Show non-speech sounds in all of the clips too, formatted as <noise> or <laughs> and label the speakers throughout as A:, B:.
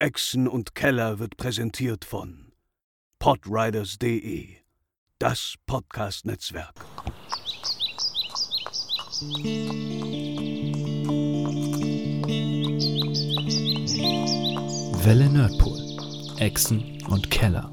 A: Echsen und Keller wird präsentiert von podriders.de, das Podcast-Netzwerk.
B: Welle Nerdpool. Echsen und Keller.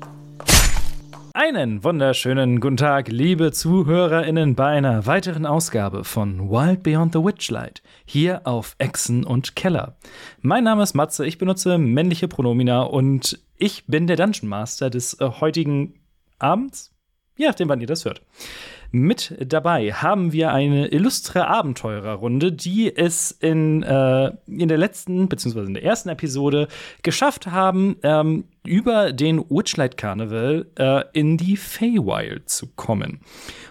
C: Einen wunderschönen guten Tag, liebe ZuhörerInnen, bei einer weiteren Ausgabe von Wild Beyond the Witchlight, hier auf Echsen und Keller. Mein Name ist Matze, ich benutze männliche Pronomina und ich bin der Dungeon Master des äh, heutigen Abends, je nachdem, wann ihr das hört. Mit dabei haben wir eine illustre Abenteurerrunde, die es in, äh, in der letzten, beziehungsweise in der ersten Episode geschafft haben, ähm, über den Witchlight Carnival äh, in die Feywild zu kommen.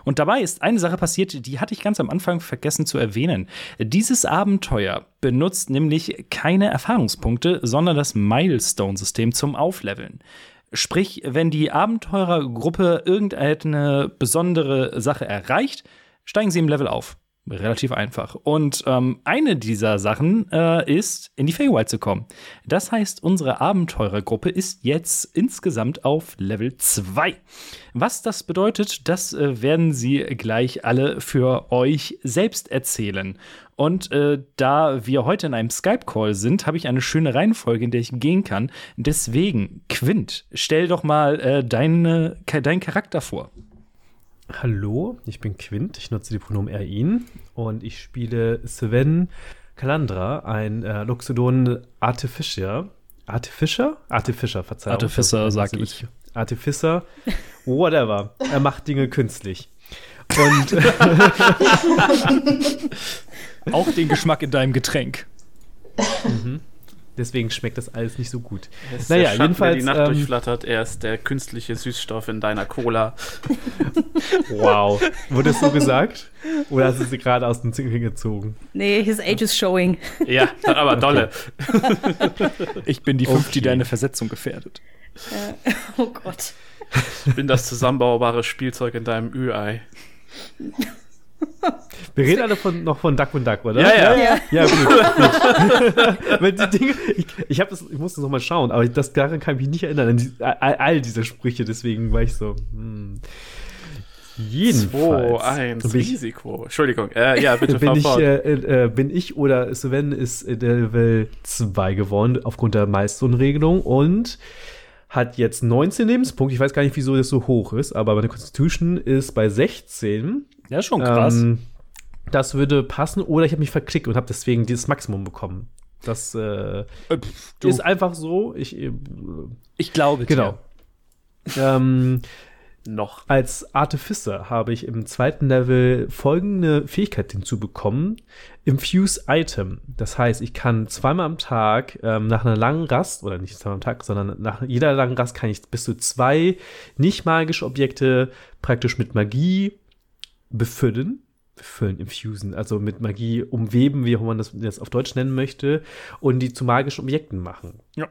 C: Und dabei ist eine Sache passiert, die hatte ich ganz am Anfang vergessen zu erwähnen. Dieses Abenteuer benutzt nämlich keine Erfahrungspunkte, sondern das Milestone-System zum Aufleveln. Sprich, wenn die Abenteurergruppe irgendeine besondere Sache erreicht, steigen sie im Level auf. Relativ einfach. Und ähm, eine dieser Sachen äh, ist, in die Feywild zu kommen. Das heißt, unsere Abenteurergruppe ist jetzt insgesamt auf Level 2. Was das bedeutet, das äh, werden sie gleich alle für euch selbst erzählen. Und äh, da wir heute in einem Skype-Call sind, habe ich eine schöne Reihenfolge, in der ich gehen kann. Deswegen, Quint, stell doch mal äh, deine, deinen Charakter vor.
D: Hallo, ich bin Quint, ich nutze die Pronomen er, ihn und ich spiele Sven Kalandra, ein äh, Loxodon Artificer. Artificer? Artificer, Verzeihung.
C: Artificer, sag ich.
D: Artificer, whatever. Er macht Dinge künstlich. Und <laughs>
C: auch den Geschmack in deinem Getränk.
D: mhm. Deswegen schmeckt das alles nicht so gut.
E: Es ist naja, der Schatten, jedenfalls. Der die Nacht ähm, durchflattert, er ist der künstliche Süßstoff in deiner Cola. <laughs>
D: wow. Wurde es so gesagt? Oder hast du sie gerade aus dem Zinkel gezogen?
F: Nee, his age is showing.
E: Ja, aber dolle. <laughs>
C: ich bin die Fünf, okay. die deine Versetzung gefährdet.
F: Äh, <laughs> oh Gott.
E: Ich bin das zusammenbaubare Spielzeug in deinem Ü-Ei. <laughs>
D: Wir reden alle von, noch von Duck und Duck, oder?
E: Ja, ja. Ja, ja
D: gut. <laughs> <laughs> Weil die Dinge, ich, ich, das, ich musste noch mal schauen, aber das, daran kann ich mich nicht erinnern, an die, all, all, diese Sprüche, deswegen war ich so, hm.
E: Jedenfalls. 2, 1, Risiko. Entschuldigung. Äh, ja, bitte
D: bin ich, äh, äh, bin ich oder Sven ist der Level 2 geworden aufgrund der Milestone-Regelung und hat jetzt 19 Lebenspunkte. Ich weiß gar nicht, wieso das so hoch ist, aber meine Constitution ist bei 16.
C: Ja, schon krass. Ähm,
D: das würde passen. Oder ich habe mich verklickt und habe deswegen dieses Maximum bekommen. Das äh, äh Pff, ist einfach so. Ich, äh,
C: ich glaube
D: Genau. ähm, noch. Als Artificer habe ich im zweiten Level folgende Fähigkeit hinzubekommen. Infuse Item. Das heißt, ich kann zweimal am Tag ähm, nach einer langen Rast, oder nicht zweimal am Tag, sondern nach jeder langen Rast kann ich bis zu zwei nicht magische Objekte praktisch mit Magie befüllen. Befüllen, infusen, also mit Magie umweben, wie auch man das jetzt auf Deutsch nennen möchte, und die zu magischen Objekten machen.
C: Ja.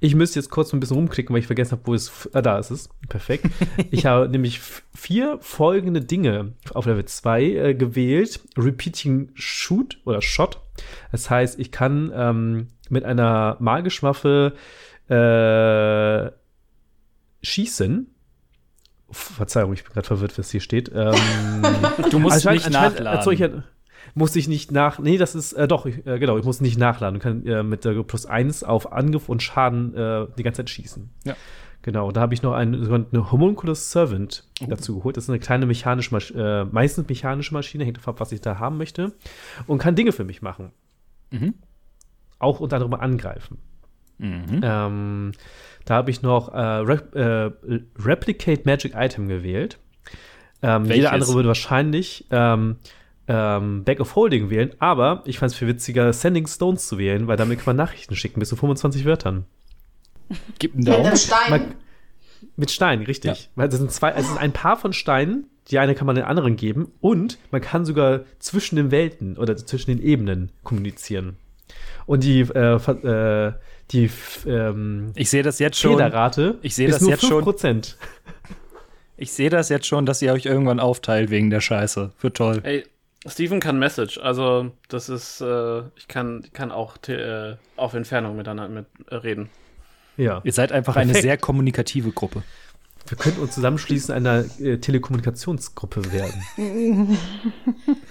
D: Ich müsste jetzt kurz ein bisschen rumklicken, weil ich vergessen habe, wo es. Ah, da ist es. Perfekt. ich <laughs> habe nämlich vier folgende Dinge auf Level 2 äh, gewählt: Repeating Shoot oder Shot. Das heißt, ich kann ähm, mit einer magischen Waffe äh, schießen. Verzeihung, ich bin gerade verwirrt, was hier steht. Ähm, <laughs>
C: du musst also, nicht nachladen
D: muss ich nicht nach. Nee, das ist, äh, doch, ich, äh, genau, ich muss nicht nachladen. kann äh, mit der plus 1 auf Angriff und Schaden äh, die ganze Zeit schießen.
C: Ja.
D: Genau, da habe ich noch einen, eine Homunculus Servant oh. dazu geholt. Das ist eine kleine mechanische Maschine, äh, meistens mechanische Maschine, hängt davon ab, was ich da haben möchte. Und kann Dinge für mich machen. Mhm. Auch unter anderem angreifen. Mhm. Ähm, da habe ich noch äh, Rep äh, Replicate Magic Item gewählt. Ähm, jeder andere würde wahrscheinlich ähm, ähm, Back of Holding wählen, aber ich fand es viel witziger, Sending Stones zu wählen, weil damit kann man Nachrichten schicken, bis zu 25 Wörtern.
C: Gib einen Daumen.
G: Mit Stein. Man,
D: mit Stein, richtig. Ja. Weil das sind zwei, also es ist ein Paar von Steinen, die eine kann man den anderen geben und man kann sogar zwischen den Welten oder zwischen den Ebenen kommunizieren. Und die, äh, äh, die ähm,
C: ich sehe das jetzt schon.
D: Fehlerrate
C: ich sehe das jetzt 5%.
D: schon. <laughs>
C: Ich sehe das jetzt schon, dass ihr euch irgendwann aufteilt wegen der Scheiße. Für toll.
E: Ey, Steven kann Message, also das ist, äh, ich kann, kann auch äh, auf Entfernung miteinander mit, äh, reden.
C: Ja. Ihr seid einfach Perfekt. eine sehr kommunikative Gruppe.
D: Wir könnten uns zusammenschließen, einer äh, Telekommunikationsgruppe werden. <laughs>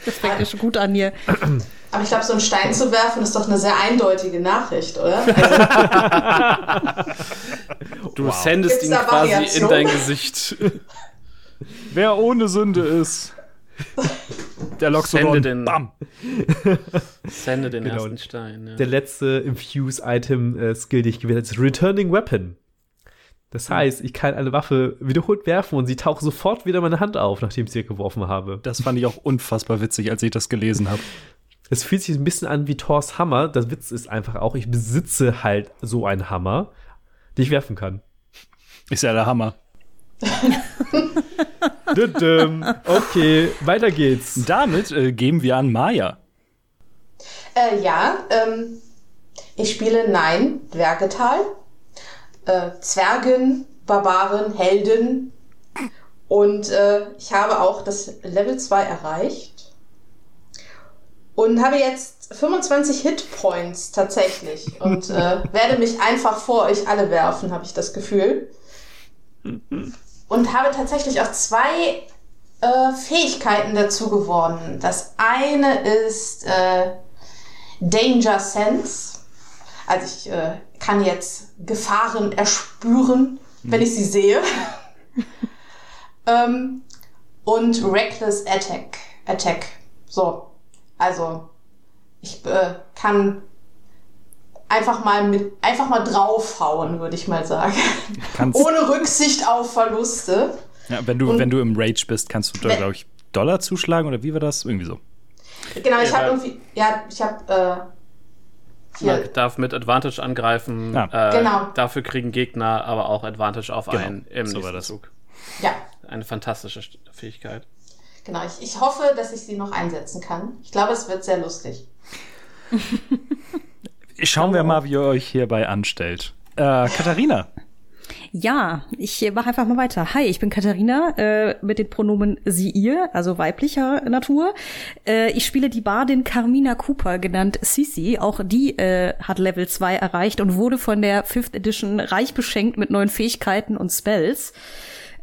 F: das fängt ja schon gut an hier. <clears throat>
G: Aber ich glaube, so einen Stein zu werfen ist doch eine sehr eindeutige Nachricht, oder? <laughs>
E: Also, du wow. sendest ihn quasi Variation? in dein Gesicht. <laughs>
C: Wer ohne Sünde ist. Der Loxodon.
E: Sende den, Bam. Sende den genau. ersten Stein. Ja.
D: Der letzte Infuse-Item-Skill, die ich gewählt habe, ist Returning Weapon. Das heißt, ich kann eine Waffe wiederholt werfen und sie taucht sofort wieder meine Hand auf, nachdem ich sie geworfen habe.
C: Das fand ich auch unfassbar witzig, als ich das gelesen habe.
D: Es fühlt sich ein bisschen an wie Thors Hammer. Das Witz ist einfach auch, ich besitze halt so einen Hammer, den ich werfen kann.
C: Ist ja der Hammer. <laughs>
D: okay, weiter geht's.
C: Damit äh, geben wir an Maya.
G: Äh, ja, ähm, ich spiele Nein, Dwergetal. Äh, Zwergen, Barbaren, Helden. Und äh, ich habe auch das Level 2 erreicht. Und habe jetzt 25 Hitpoints tatsächlich. Und äh, <laughs> werde mich einfach vor euch alle werfen, habe ich das Gefühl und habe tatsächlich auch zwei äh, Fähigkeiten dazu gewonnen. Das eine ist äh, Danger Sense. Also ich äh, kann jetzt Gefahren erspüren, mhm. wenn ich sie sehe. <laughs> ähm, und Reckless Attack. Attack. So. Also ich äh, kann einfach mal mit einfach mal draufhauen, würde ich mal sagen. Kannst Ohne Rücksicht auf Verluste.
C: Ja, wenn du, wenn du im Rage bist, kannst du da, glaube ich, Dollar zuschlagen oder wie war das? Irgendwie so.
G: Genau, ich habe irgendwie, ja, ich habe
E: Man darf mit Advantage angreifen. Ja. Äh, genau. Dafür kriegen Gegner aber auch Advantage auf genau. einen im so nächsten Zug.
G: Ja.
E: Eine fantastische Fähigkeit.
G: Genau, ich, ich hoffe, dass ich sie noch einsetzen kann. Ich glaube, es wird sehr lustig. <laughs>
C: Schauen wir mal, wie ihr euch hierbei anstellt. Äh, Katharina.
F: Ja, ich mache einfach mal weiter. Hi, ich bin Katharina äh, mit den Pronomen sie, ihr, also weiblicher Natur. Äh, ich spiele die Bardin Carmina Cooper, genannt Sisi. Auch die äh, hat Level 2 erreicht und wurde von der Fifth Edition reich beschenkt mit neuen Fähigkeiten und Spells.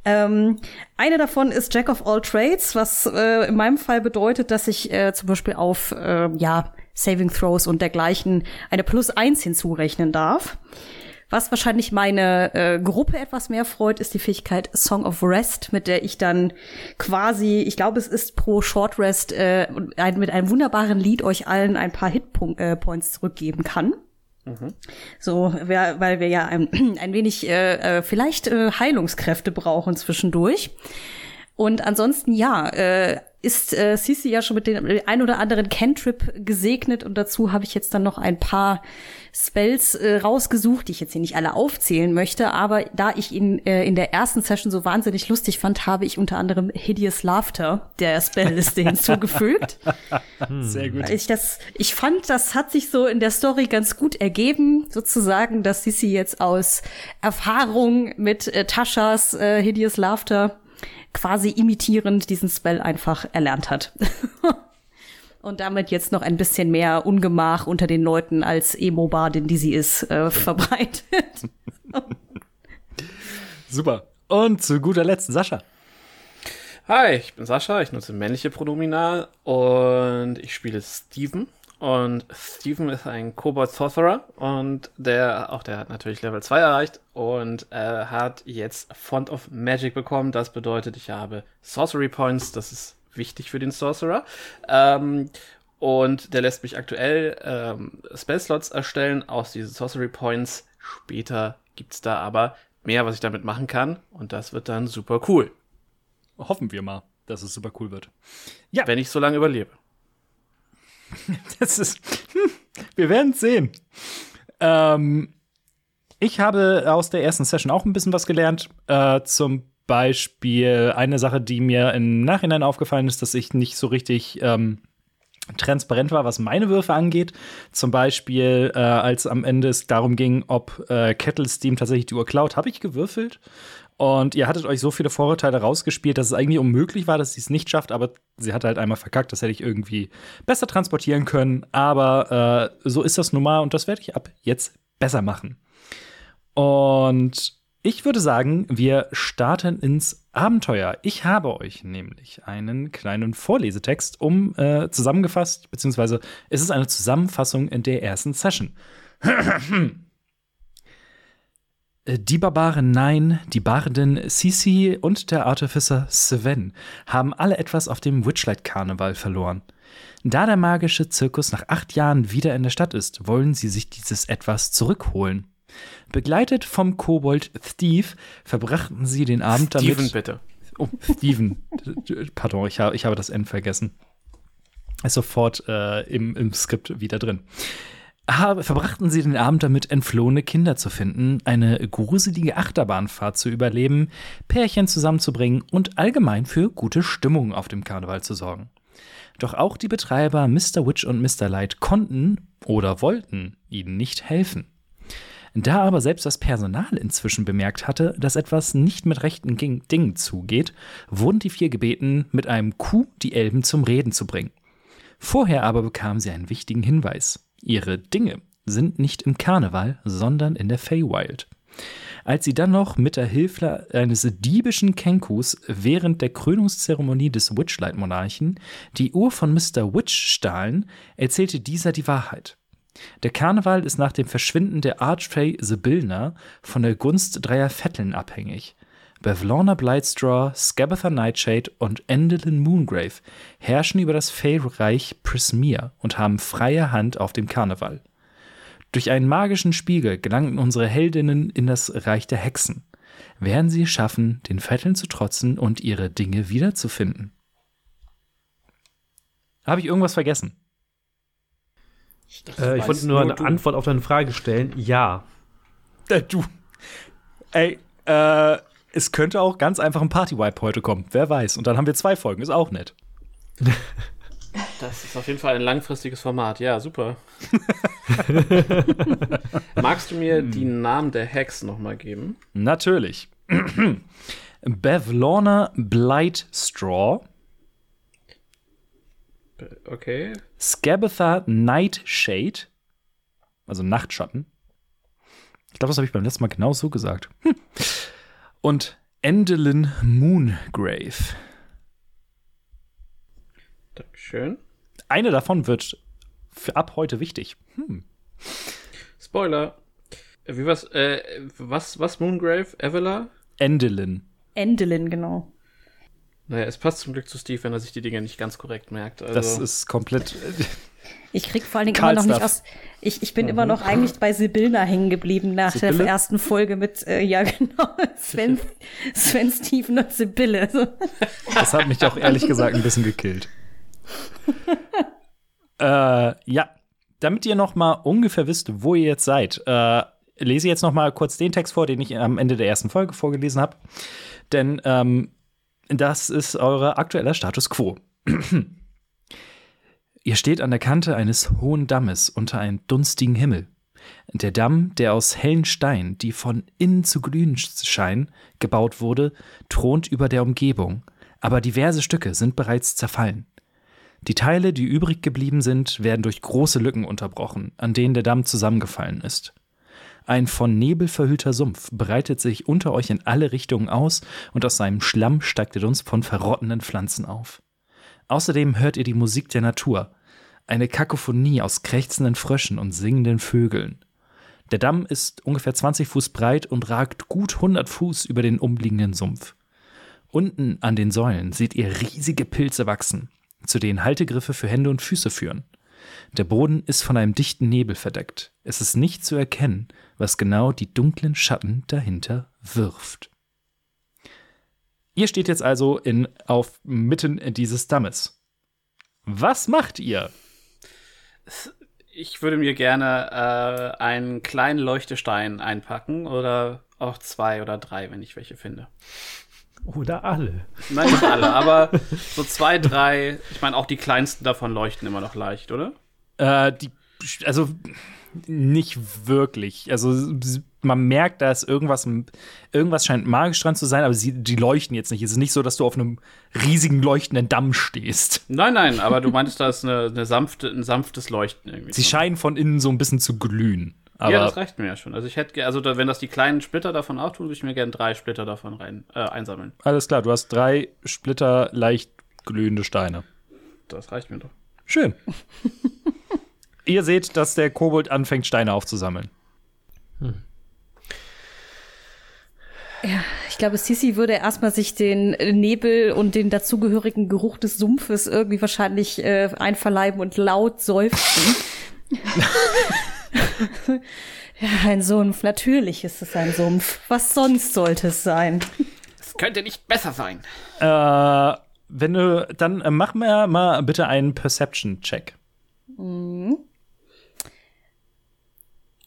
F: Ähm, eine davon ist Jack of All Trades, was äh, in meinem Fall bedeutet, dass ich äh, zum Beispiel auf äh, ja Saving Throws und dergleichen eine Plus eins hinzurechnen darf. Was wahrscheinlich meine äh, Gruppe etwas mehr freut, ist die Fähigkeit Song of Rest, mit der ich dann quasi, ich glaube, es ist pro Short Rest äh, ein, mit einem wunderbaren Lied euch allen ein paar Hitpoints äh, zurückgeben kann. Mhm. So, weil wir ja ein, <clears throat> ein wenig äh, äh, vielleicht äh, Heilungskräfte brauchen zwischendurch. Und ansonsten ja, äh, ist äh, Sisi ja schon mit dem ein oder anderen Cantrip gesegnet und dazu habe ich jetzt dann noch ein paar Spells äh, rausgesucht, die ich jetzt hier nicht alle aufzählen möchte, aber da ich ihn äh, in der ersten Session so wahnsinnig lustig fand, habe ich unter anderem Hideous Laughter der Spellliste <laughs> hinzugefügt. Sehr gut. Ich, das, ich fand, das hat sich so in der Story ganz gut ergeben, sozusagen, dass Sisi jetzt aus Erfahrung mit äh, Taschas äh, Hideous Laughter quasi imitierend diesen Spell einfach erlernt hat. <laughs> Und damit jetzt noch ein bisschen mehr Ungemach unter den Leuten als Emo-Bardin, die sie ist, äh, verbreitet. <laughs>
C: Super. Und zu guter Letzt Sascha.
E: Hi, ich bin Sascha, ich nutze männliche Pronominal und ich spiele Steven. Und Steven ist ein Kobold Sorcerer und der, auch der hat natürlich Level 2 erreicht und äh, hat jetzt Font of Magic bekommen. Das bedeutet, ich habe Sorcery Points, das ist wichtig für den Sorcerer. Ähm, und der lässt mich aktuell ähm, Spellslots erstellen aus diesen Sorcery Points. Später gibt's da aber mehr, was ich damit machen kann und das wird dann super cool.
C: Hoffen wir mal, dass es super cool wird.
E: Ja. Wenn ich so lange überlebe. <laughs>
C: Das ist. Hm, wir werden es sehen. Ähm, ich habe aus der ersten Session auch ein bisschen was gelernt. Äh, zum Beispiel eine Sache, die mir im Nachhinein aufgefallen ist, dass ich nicht so richtig ähm, transparent war, was meine Würfe angeht. Zum Beispiel, äh, als am Ende es darum ging, ob äh, Kettle Steam tatsächlich die Uhr klaut, habe ich gewürfelt Und ihr hattet euch so viele Vorurteile rausgespielt, dass es eigentlich unmöglich war, dass sie es nicht schafft, aber sie hat halt einmal verkackt. Das hätte ich irgendwie besser transportieren können. Aber äh, so ist das nun mal und das werde ich ab jetzt besser machen. Und ich würde sagen, wir starten ins Abenteuer. Ich habe euch nämlich einen kleinen Vorlesetext um äh, zusammengefasst, beziehungsweise es ist eine Zusammenfassung in der ersten Session. <clears throat> Die Barbaren Nein, die Bardin Sisi und der Artificer Sven haben alle etwas auf dem Witchlight-Karneval verloren. Da der magische Zirkus nach acht Jahren wieder in der Stadt ist, wollen sie sich dieses Etwas zurückholen. Begleitet vom Kobold Steve verbrachten sie den Abend
E: Steven,
C: damit.
E: bitte.
C: Oh, Steven. <laughs> Pardon, ich, habe ich habe das N vergessen. Ist sofort äh, im, im Skript wieder drin. Ha- verbrachten sie den Abend damit, entflohene Kinder zu finden, eine gruselige Achterbahnfahrt zu überleben, Pärchen zusammenzubringen und allgemein für gute Stimmung auf dem Karneval zu sorgen. Doch auch die Betreiber Mr. Witch und Mr. Light konnten oder wollten ihnen nicht helfen. Da aber selbst das Personal inzwischen bemerkt hatte, dass etwas nicht mit rechten Dingen zugeht, wurden die vier gebeten, mit einem Kuh die Elben zum Reden zu bringen. Vorher aber bekamen sie einen wichtigen Hinweis. Ihre Dinge sind nicht im Karneval, sondern in der Feywild. Als sie dann noch mit der Hilfe eines diebischen Kenkus während der Krönungszeremonie des Witchlight-Monarchen die Uhr von Mr. Witch stahlen, erzählte dieser die Wahrheit. Der Karneval ist nach dem Verschwinden der Archfey Sibyllna von der Gunst dreier Vetteln abhängig. Bevlorna Blightstraw, Scabatha Nightshade und Endelin Moongrave herrschen über das Fey-Reich Prismere und haben freie Hand auf dem Karneval. Durch einen magischen Spiegel gelangten unsere Heldinnen in das Reich der Hexen. Werden sie es schaffen, den Vetteln zu trotzen und ihre Dinge wiederzufinden? Habe ich irgendwas vergessen?
D: Äh, ich wollte nur eine
E: du.
D: Antwort auf deine Frage stellen. Ja.
C: Äh, du. Ey, äh, es könnte auch ganz einfach ein Party-Wipe heute kommen. Wer weiß. Und dann haben wir zwei Folgen. Ist auch nett. <laughs>
E: Das ist auf jeden Fall ein langfristiges Format. Ja, super. <laughs> Magst du mir die Namen der Hacks nochmal geben?
C: Natürlich. <clears throat> Bevlorna Blightstraw,
E: Okay.
C: Scabatha Nightshade, also Nachtschatten. Ich glaube, das habe ich beim letzten Mal genau so gesagt. Hm. Und Endelin Moongrave.
E: Dankeschön.
C: Eine davon wird für ab heute wichtig. Hm.
E: Spoiler. Äh, Wie was? Äh, was? Was? Moongrave? Evela?
C: Endelin.
F: Endelin, genau.
E: Naja, es passt zum Glück zu Steve, wenn er sich die Dinge nicht ganz korrekt merkt. Also,
C: Das ist komplett.
F: Ich krieg vor allen Dingen
C: Karl
F: immer noch nicht aus. Ich, ich bin immer noch eigentlich bei Sibyllna hängen geblieben nach
C: Sibylle?
F: der ersten Folge mit, äh, ja <laughs> genau, Sven, Sven, Steven und Sibylle. So. <laughs>
C: Das hat mich auch ehrlich gesagt ein bisschen gekillt. äh, ja, damit ihr noch mal ungefähr wisst, wo ihr jetzt seid, äh, lese ich jetzt noch mal kurz den Text vor, den ich am Ende der ersten Folge vorgelesen habe. Denn ähm, das ist euer aktueller Status quo. <clears throat> ihr steht an der Kante eines hohen Dammes unter einem dunstigen Himmel. Der Damm, der aus hellen Steinen, die von innen zu glühen scheinen, gebaut wurde, thront über der Umgebung, aber diverse Stücke sind bereits zerfallen. Die Teile, die übrig geblieben sind, werden durch große Lücken unterbrochen, an denen der Damm zusammengefallen ist. Ein von Nebel verhüllter Sumpf breitet sich unter euch in alle Richtungen aus und aus seinem Schlamm steigt der Dunst von verrottenden Pflanzen auf. Außerdem hört ihr die Musik der Natur, eine Kakophonie aus krächzenden Fröschen und singenden Vögeln. Der Damm ist ungefähr 20 Fuß breit und ragt gut 100 Fuß über den umliegenden Sumpf. Unten an den Säulen seht ihr riesige Pilze wachsen, zu denen Haltegriffe für Hände und Füße führen. Der Boden ist von einem dichten Nebel verdeckt. Es ist nicht zu erkennen, was genau die dunklen Schatten dahinter wirft. Ihr steht jetzt also in, auf mitten dieses Dammes. Was macht ihr?
E: ich würde mir gerne äh, einen kleinen Leuchtestein einpacken oder auch zwei oder drei, wenn ich welche finde.
D: Oder alle.
E: Nein, nicht alle, aber so zwei, drei. Ich meine, auch die kleinsten davon leuchten immer noch leicht, oder?
C: Äh, die, also nicht wirklich. Also man merkt, da ist irgendwas, irgendwas scheint magisch dran zu sein, aber sie, die leuchten jetzt nicht. Es ist nicht so, dass du auf einem riesigen leuchtenden Damm stehst.
E: Nein, nein, aber du meintest, da ist eine, eine sanfte, ein sanftes Leuchten irgendwie.
C: Sie scheinen von innen so ein bisschen zu glühen.
E: Ja, das reicht mir ja schon. Also ich hätte, also da, wenn das die kleinen Splitter davon auftun, würde ich mir gerne drei Splitter davon rein äh, einsammeln.
C: alles klar, du hast drei Splitter leicht glühende Steine.
E: Das reicht mir doch.
C: Schön. <laughs> Ihr seht, dass der Kobold anfängt, Steine aufzusammeln.
F: Ich glaube, Sisi würde erstmal sich den Nebel und den dazugehörigen Geruch des Sumpfes irgendwie wahrscheinlich äh, einverleiben und laut seufzen. ja, <laughs> ein Sumpf. Natürlich ist es ein Sumpf. Was sonst sollte es sein?
E: Es könnte nicht besser sein.
C: Äh, wenn du, dann äh, mach mir mal bitte einen Perception-Check.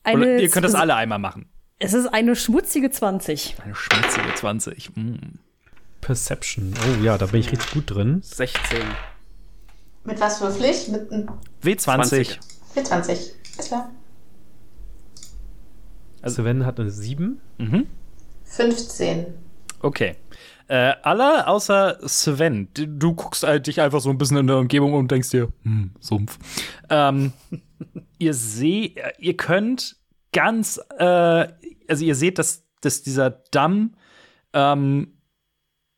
F: Eine,
C: Oder ihr könnt das alle einmal machen.
F: Es ist eine schmutzige 20.
C: Eine schmutzige 20. Mm.
D: Perception. Oh ja, da bin ich richtig gut drin.
E: 16.
G: Mit was würfel ich? Mit einem
C: W20.
E: 20.
G: mit 20. Ist klar.
D: Sven hat eine 7.
G: 15.
C: Okay. Äh, alle außer Sven. Du guckst halt dich einfach so ein bisschen in der Umgebung um und denkst dir, hm, Sumpf. Ähm, ihr seht, ihr könnt ganz, äh, also ihr seht, dass, dass dieser Damm ähm,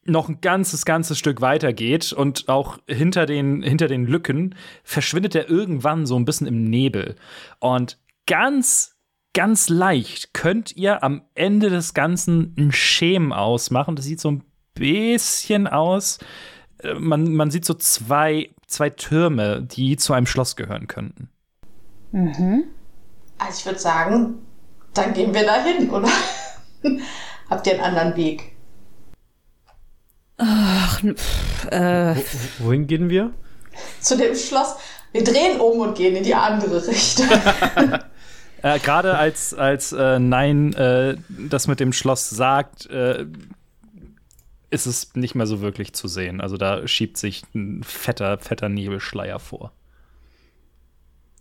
C: noch ein ganzes, ganzes Stück weiter geht und auch hinter den, hinter den Lücken verschwindet er irgendwann so ein bisschen im Nebel. Und ganz, ganz leicht könnt ihr am Ende des Ganzen ein Schemen ausmachen. Das sieht so ein bisschen aus. äh, Man, man sieht so zwei, zwei Türme, die zu einem Schloss gehören könnten.
G: Also ich würde sagen, dann gehen wir da hin, oder? <laughs> Habt ihr einen anderen Weg?
F: Ach, pff, äh,
D: Wohin gehen wir?
G: Zu dem Schloss. Wir drehen um und gehen in die andere Richtung. <laughs>
C: Äh, Gerade als, als äh, Nein äh, das mit dem Schloss sagt, äh, ist es nicht mehr so wirklich zu sehen. Also da schiebt sich ein fetter, fetter Nebelschleier vor.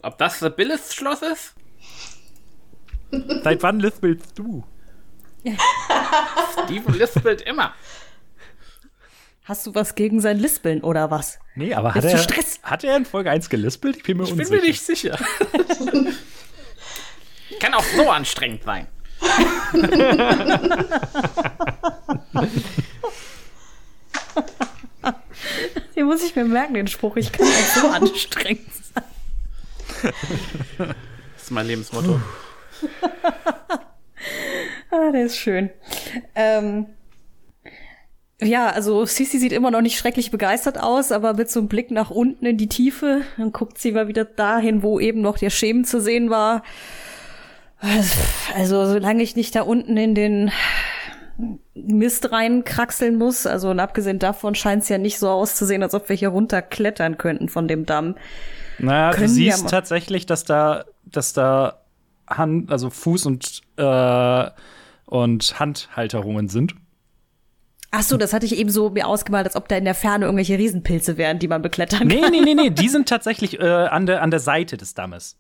E: Ob das The Billis Schloss ist?
C: Seit wann lispelst du? <laughs>
E: Steven lispelt immer.
F: hast du was gegen sein Lispeln oder was?
C: Nee, aber hat
F: Bist
C: er,
F: Stress?
C: hat er in Folge 1 gelispelt? Ich bin mir
E: Ich bin
C: unsicher.
E: mir nicht sicher. <laughs> Kann auch so anstrengend sein. <laughs>
F: Den muss ich mir merken, den Spruch. Ich kann nicht so anstrengend sein. <laughs>
E: Das ist mein Lebensmotto. <laughs>
F: Ah, der ist schön. Ähm, ja, also Sisi sieht immer noch nicht schrecklich begeistert aus, aber mit so einem Blick nach unten in die Tiefe, dann guckt sie mal wieder dahin, wo eben noch der Schemen zu sehen war. Also, solange ich nicht da unten in den Mist reinkraxeln muss, also und abgesehen davon scheint es ja nicht so auszusehen, als ob wir hier runterklettern könnten von dem Damm.
C: Naja, du siehst
F: mal-
C: tatsächlich, dass da, dass da Hand, also Fuß und, äh, und Handhalterungen sind.
F: Ach so, das hatte ich eben so mir ausgemalt, als ob da in der Ferne irgendwelche Riesenpilze wären, die man beklettern
C: Nee,
F: kann.
C: nee, nee, nee, die <laughs> sind tatsächlich äh, an, der, an der Seite des Dammes.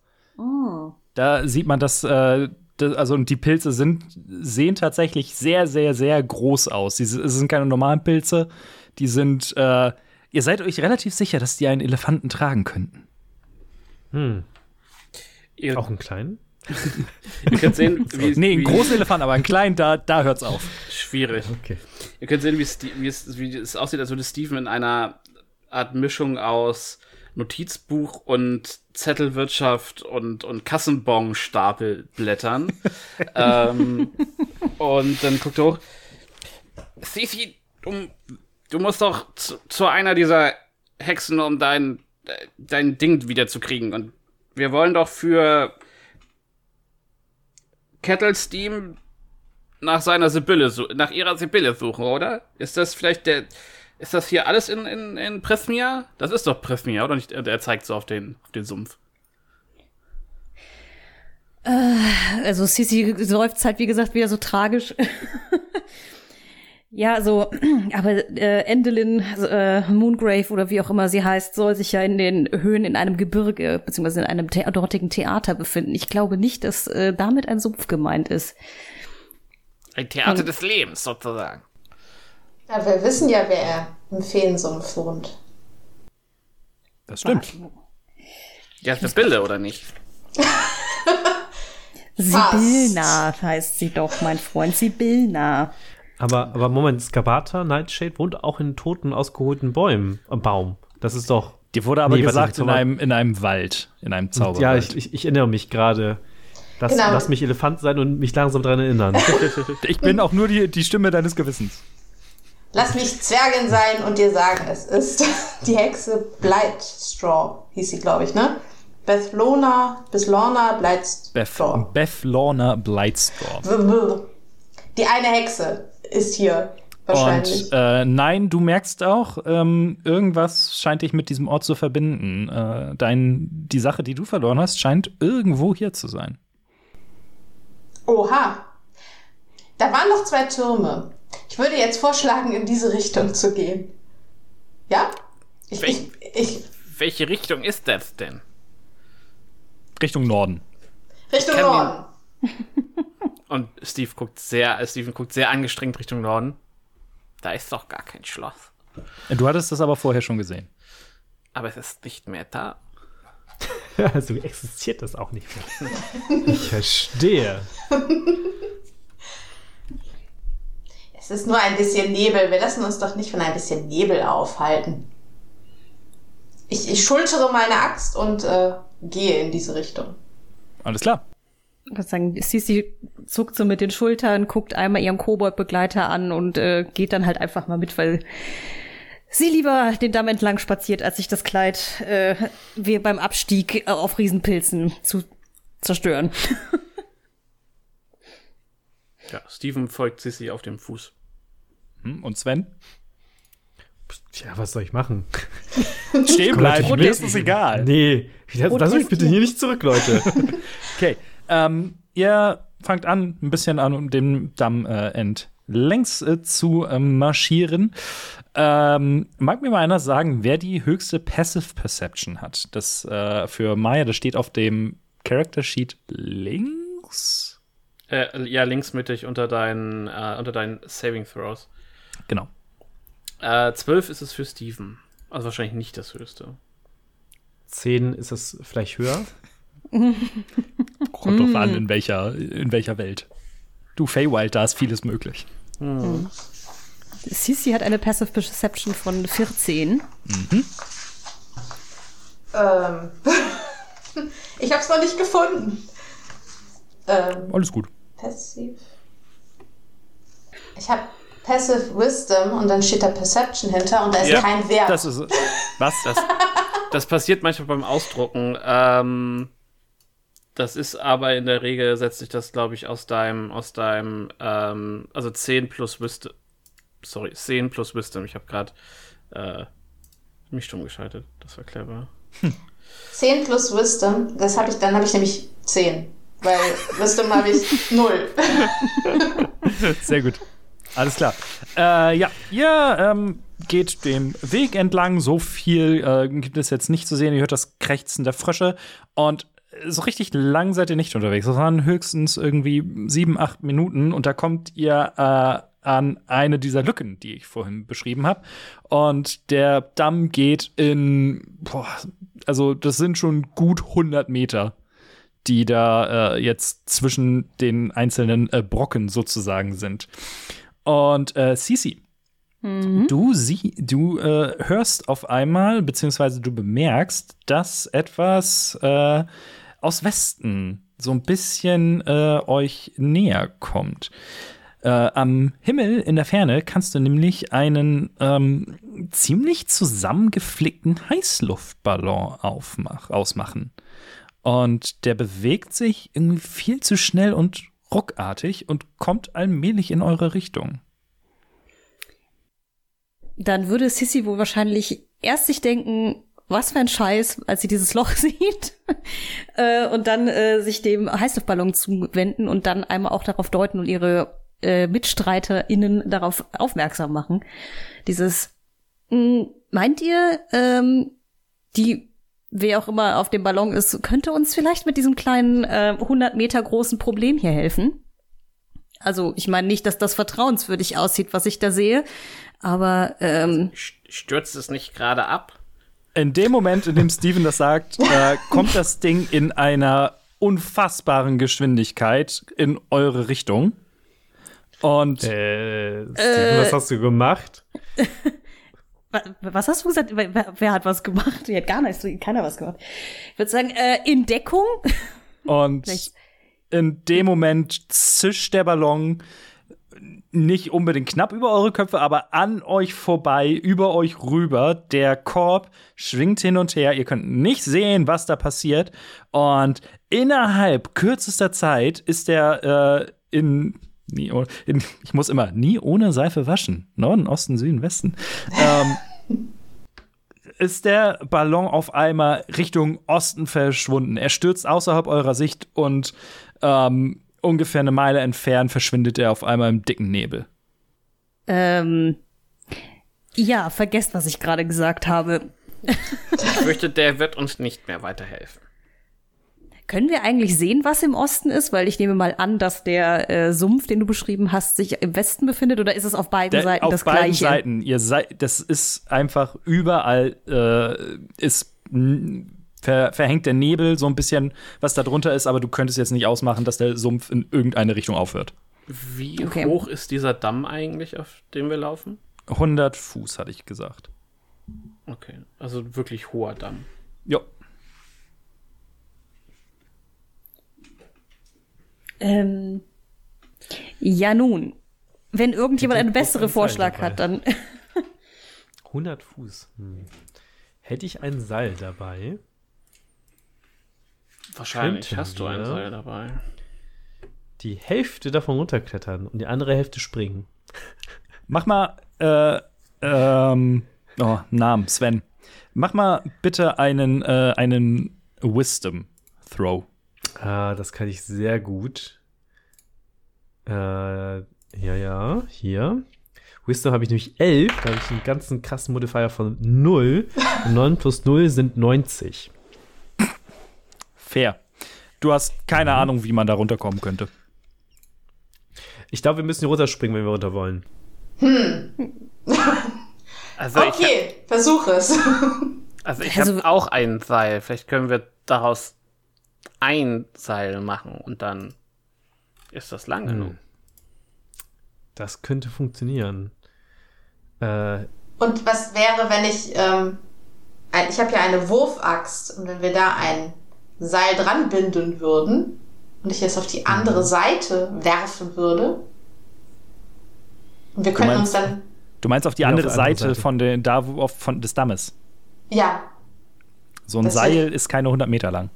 C: Da sieht man, dass, äh, das, also und die Pilze sind, sehen tatsächlich sehr, sehr, sehr groß aus. Die, es sind keine normalen Pilze, die sind, äh, ihr seid euch relativ sicher, dass die einen Elefanten tragen könnten.
E: Ihr,
D: Auch einen kleinen? <laughs>
E: ihr könnt sehen, <laughs> wie,
C: Nee, einen großen Elefanten, aber einen kleinen, da, da hört's auf.
E: schwierig.
D: Okay.
E: Ihr könnt sehen, wie, Ste wie, es, wie es aussieht, als würde Steven in einer Art Mischung aus Notizbuch und Zettelwirtschaft und, und Kassenbon-Stapel blättern. <laughs> ähm, und dann guckt er hoch. Sisi, du, du musst doch zu, zu einer dieser Hexen, um dein, dein Ding wiederzukriegen. Und wir wollen doch für Kettle Steam nach seiner Sibylle, nach ihrer Sibylle suchen, oder? Ist das vielleicht der, ist das hier alles in, in, in Prismia? Das ist doch Prismia, oder nicht? Er zeigt so auf den, auf den Sumpf.
F: Also Sisi seufzt halt, wie gesagt, wieder so tragisch. <laughs> Ja, so, <clears throat> aber äh, Endelin äh, Moongrave oder wie auch immer sie heißt, soll sich ja in den Höhen in einem Gebirge beziehungsweise in einem The dortigen Theater befinden. Ich glaube nicht, dass äh, damit ein Sumpf gemeint ist.
E: Ein Theater des Lebens sozusagen.
G: Ja, wir wissen ja, wer er im Feensumpf wohnt.
C: Das stimmt.
E: Ja, ist eine Bilde, oder nicht? <laughs>
F: Sibilna heißt sie doch, mein Freund. Sibilna.
D: Aber, aber Moment, Skabata, Nightshade wohnt auch in toten, ausgeholten Bäumen, äh, Baum. Das ist doch.
C: Dir wurde aber
D: Nee,
C: gesagt, in einem, in einem Wald, in einem Zauberwald.
D: Ja, ich, ich, ich erinnere mich gerade. Lass,
G: Genau.
D: lass mich Elefant sein und mich langsam daran erinnern. <laughs>
C: ich bin auch nur die, die Stimme deines Gewissens.
G: Lass mich Zwergin sein und dir sagen, es ist <laughs> die Hexe Blightstraw, hieß sie, glaube ich, ne? Bethlona, Bislorna,
C: Beth,
G: Blightstraw.
C: Beth Lorna Blightstraw.
G: Die eine Hexe ist hier wahrscheinlich.
C: Und äh, nein, du merkst auch, ähm, irgendwas scheint dich mit diesem Ort zu verbinden. Äh, dein, die Sache, die du verloren hast, scheint irgendwo hier zu sein.
G: Oha. Da waren noch zwei Türme. Ich würde jetzt vorschlagen, in diese Richtung zu gehen. Ja? Ich, ich, ich,
E: Welche Richtung ist das denn?
C: Richtung Norden.
G: Richtung Norden. <laughs>
E: Und Steve guckt sehr, Steven guckt sehr angestrengt Richtung Norden. Da ist doch gar kein Schloss.
C: Du hattest das aber vorher schon gesehen.
E: Aber es ist nicht mehr da. <laughs>
D: also existiert das auch nicht mehr. <laughs> Ich verstehe.
G: Es ist nur ein bisschen Nebel. Wir lassen uns doch nicht von ein bisschen Nebel aufhalten. Ich, ich schultere meine Axt und äh, gehe in diese Richtung.
C: Alles klar.
F: Würde sagen, Sisi zuckt so mit den Schultern, guckt einmal ihren Kobold-Begleiter an und äh, geht dann halt einfach mal mit, weil sie lieber den Damm entlang spaziert, als sich das Kleid äh, wie beim Abstieg äh, auf Riesenpilzen zu zerstören. <laughs>
E: Ja, Steven folgt Sissy auf dem Fuß.
C: Hm, Und Sven?
D: Tja, was soll ich machen?
C: Stehen bleiben, mir ist es egal.
D: Nee, lass mich bitte hier nicht zurück, Leute. <laughs>
C: Okay. Ähm, ihr fangt an, ein bisschen an, um den Damm äh, entlängs äh, zu ähm, marschieren. Ähm, mag mir mal einer sagen, wer die höchste Passive Perception hat? Das äh, für Maya, das steht auf dem Character Sheet links.
E: Äh, ja, linksmittig unter deinen, äh, unter deinen Saving Throws.
C: Genau.
E: Äh, 12 ist es für Steven. Also wahrscheinlich nicht das höchste.
D: Zehn ist es vielleicht höher. <laughs> <laughs>
C: Kommt drauf an, in welcher, in welcher Welt. Du, Feywild, da ist vieles möglich.
F: Sisi hat eine Passive Perception von 14.
G: Ähm. <laughs> ich hab's noch nicht gefunden. Ähm,
C: Alles gut.
G: passive. Ich habe Passive Wisdom und dann steht da Perception hinter und da ist
E: Ja,
G: kein Wert.
C: Das ist. <laughs> Was?
E: Das, das passiert manchmal beim Ausdrucken. Ähm, das ist aber in der Regel setzt sich das, glaube ich, aus deinem, aus deinem, ähm, also 10 plus Wisdom. Sorry, 10 plus Wisdom. Ich habe gerade äh, mich stumm geschaltet. Das war clever. <laughs>
G: 10 plus Wisdom, das habe ich, dann habe ich nämlich 10. Weil Wisdom habe ich <laughs> 0. <laughs>
C: Sehr gut. Alles klar. Äh, ja, ihr ähm, geht dem Weg entlang. So viel äh, gibt es jetzt nicht zu sehen. Ihr hört das Krächzen der Frösche. Und so richtig lang seid ihr nicht unterwegs. Das waren höchstens irgendwie sieben, acht Minuten. Und da kommt ihr äh, an eine dieser Lücken, die ich vorhin beschrieben habe. Und der Damm geht in, boah, also das sind schon gut 100 Meter die da äh, jetzt zwischen den einzelnen äh, Brocken sozusagen sind. Und äh, Sisi, du, sie, du äh, hörst auf einmal, beziehungsweise du bemerkst, dass etwas äh, aus Westen so ein bisschen äh, euch näher kommt. Äh, am Himmel in der Ferne kannst du nämlich einen ähm, ziemlich zusammengeflickten Heißluftballon aufmach, ausmachen. Und der bewegt sich irgendwie viel zu schnell und ruckartig und kommt allmählich in eure Richtung.
F: Dann würde Sissy wohl wahrscheinlich erst sich denken, was für ein Scheiß, als sie dieses Loch <laughs> sieht. äh, und dann äh, sich dem Heißluftballon zuwenden und dann einmal auch darauf deuten und ihre äh, MitstreiterInnen darauf aufmerksam machen. Dieses, mh, meint ihr, ähm, die, wer auch immer auf dem Ballon ist, könnte uns vielleicht mit diesem kleinen äh, 100 Meter großen Problem hier helfen? Also ich meine nicht, dass das vertrauenswürdig aussieht, was ich da sehe, aber ähm,
E: Stürzt es nicht gerade ab?
C: In dem Moment, in dem Steven das sagt, äh, kommt das Ding in einer unfassbaren Geschwindigkeit in eure Richtung. Und
D: Äh, Steven, was hast du gemacht? <laughs>
F: wa- was hast du gesagt? Wer, hat was gemacht? Hier hat gar nichts, keiner was gemacht. Ich würde sagen, äh, in Deckung.
C: Und in dem Moment zischt der Ballon nicht unbedingt knapp über eure Köpfe, aber an euch vorbei, über euch rüber. Der Korb schwingt hin und her. Ihr könnt nicht sehen, was da passiert. Und innerhalb kürzester Zeit ist der äh, in, in. Ich muss immer nie ohne Seife waschen. Norden, Osten, Süden, Westen. ähm, <laughs> ist der Ballon auf einmal Richtung Osten verschwunden. Er stürzt außerhalb eurer Sicht und ähm, ungefähr eine Meile entfernt verschwindet er auf einmal im dicken Nebel.
F: Ähm, ja, vergesst, was ich gerade gesagt habe.
E: Ich fürchte, der wird uns nicht mehr weiterhelfen.
F: Können wir eigentlich sehen, was im Osten ist? Weil ich nehme mal an, dass der äh, Sumpf, den du beschrieben hast, sich im Westen befindet oder ist es auf beiden
C: Der,
F: Seiten
C: auf
F: das
C: beiden
F: gleiche?
C: Seiten. Ihr seid, das ist einfach überall äh, ist ver, verhängt der Nebel so ein bisschen, was da drunter ist, aber du könntest jetzt nicht ausmachen, dass der Sumpf in irgendeine Richtung aufhört.
E: Wie
F: Okay.
E: hoch ist dieser Damm eigentlich, auf dem wir laufen?
C: 100 Fuß, hatte ich gesagt.
E: Okay, also wirklich hoher Damm.
C: Jo.
F: Ähm, ja nun, wenn irgendjemand einen besseren Vorschlag
D: dabei.
F: hat, dann <laughs>
D: 100 Fuß. Hm. Hätte ich ein Seil dabei?
E: Wahrscheinlich hast du ein. Seil dabei.
D: Die Hälfte davon runterklettern und die andere Hälfte springen.
C: Mach mal, äh, ähm, oh, Namen, Sven. Mach mal bitte einen, äh, einen Wisdom Throw.
D: Ah, das kann ich sehr gut. Äh, ja, ja, hier. Wisdom habe ich nämlich 11, da habe ich einen ganzen krassen Modifier von 0. Und 9 plus 0 sind 90.
C: Fair. Du hast keine
D: Mhm.
C: Ahnung, wie man da runterkommen könnte.
D: Ich glaube, wir müssen hier runterspringen, wenn wir runter wollen.
E: Also ich,
G: Okay, versuch es.
E: also ich
F: Also-
E: habe auch ein Seil. Vielleicht können wir daraus ein Seil machen und dann ist das lang genug.
D: Das könnte funktionieren. Äh,
G: Und was wäre, wenn ich, ähm, ein, ich habe ja eine Wurfaxt und wenn wir da ein Seil dran binden würden und ich es auf die andere Seite werfen würde und wir könnten uns dann,
C: Du meinst auf die
D: Ja, auf
C: andere
D: der anderen
C: Seite,
D: Seite.
C: von den, da wo, von des Dammes.
G: ja,
C: So ein
G: Das
C: Seil ist keine 100 Meter lang.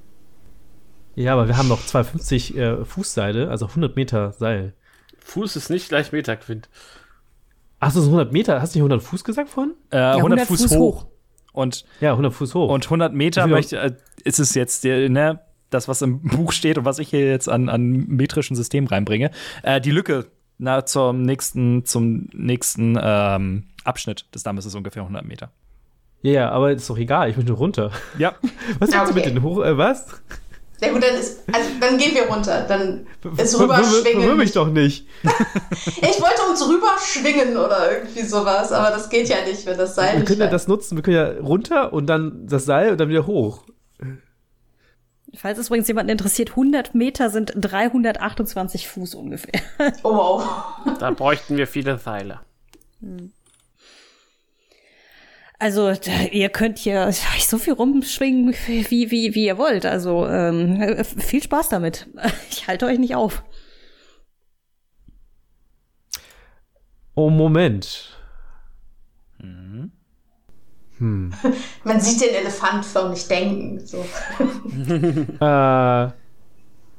D: ja, aber wir haben noch 250 äh, Fußseile, also 100 Meter Seil.
E: Fuß ist nicht gleich Meterquint.
D: Achso, das ist 100 Meter. Hast du nicht 100 Fuß gesagt vorhin?
C: Äh, 100,
F: 100
C: Fuß,
F: Fuß
C: hoch.
F: hoch.
C: Und,
D: Ja, 100 Fuß hoch.
C: und 100 Meter möchte, äh, ist es jetzt der, ne, das, was im Buch steht und was ich hier jetzt an, an metrischen System reinbringe. Äh, die Lücke na, zum nächsten, zum nächsten ähm, Abschnitt des Dammes ist ungefähr 100 Meter.
D: ja, ja, aber ist doch egal. Ich möchte runter.
C: Ja, <laughs>
D: Was willst du mit
G: Okay.
D: den hoch? Äh, was?
G: ja gut, dann ist, also dann gehen wir runter, dann ist rüberschwingen.
D: Verwirr mich doch nicht. <laughs>
G: Ich wollte uns rüberschwingen oder irgendwie sowas, aber das geht ja nicht, wenn das Seil
D: Wir
G: nicht
D: können ja das nutzen. Wir können ja runter und dann das Seil und dann wieder hoch.
F: Falls es übrigens jemanden interessiert, 100 Meter sind 328 Fuß ungefähr.
G: Oh wow.
E: Da bräuchten wir viele Seile.
F: Also da, ihr könnt hier euch so viel rumschwingen, wie, wie, wie ihr wollt. Also ähm, äh, viel Spaß damit. <laughs> Ich halte euch nicht auf.
D: Oh, Moment.
G: Man sieht den Elefant förmlich denken. So. <laughs>
D: Äh,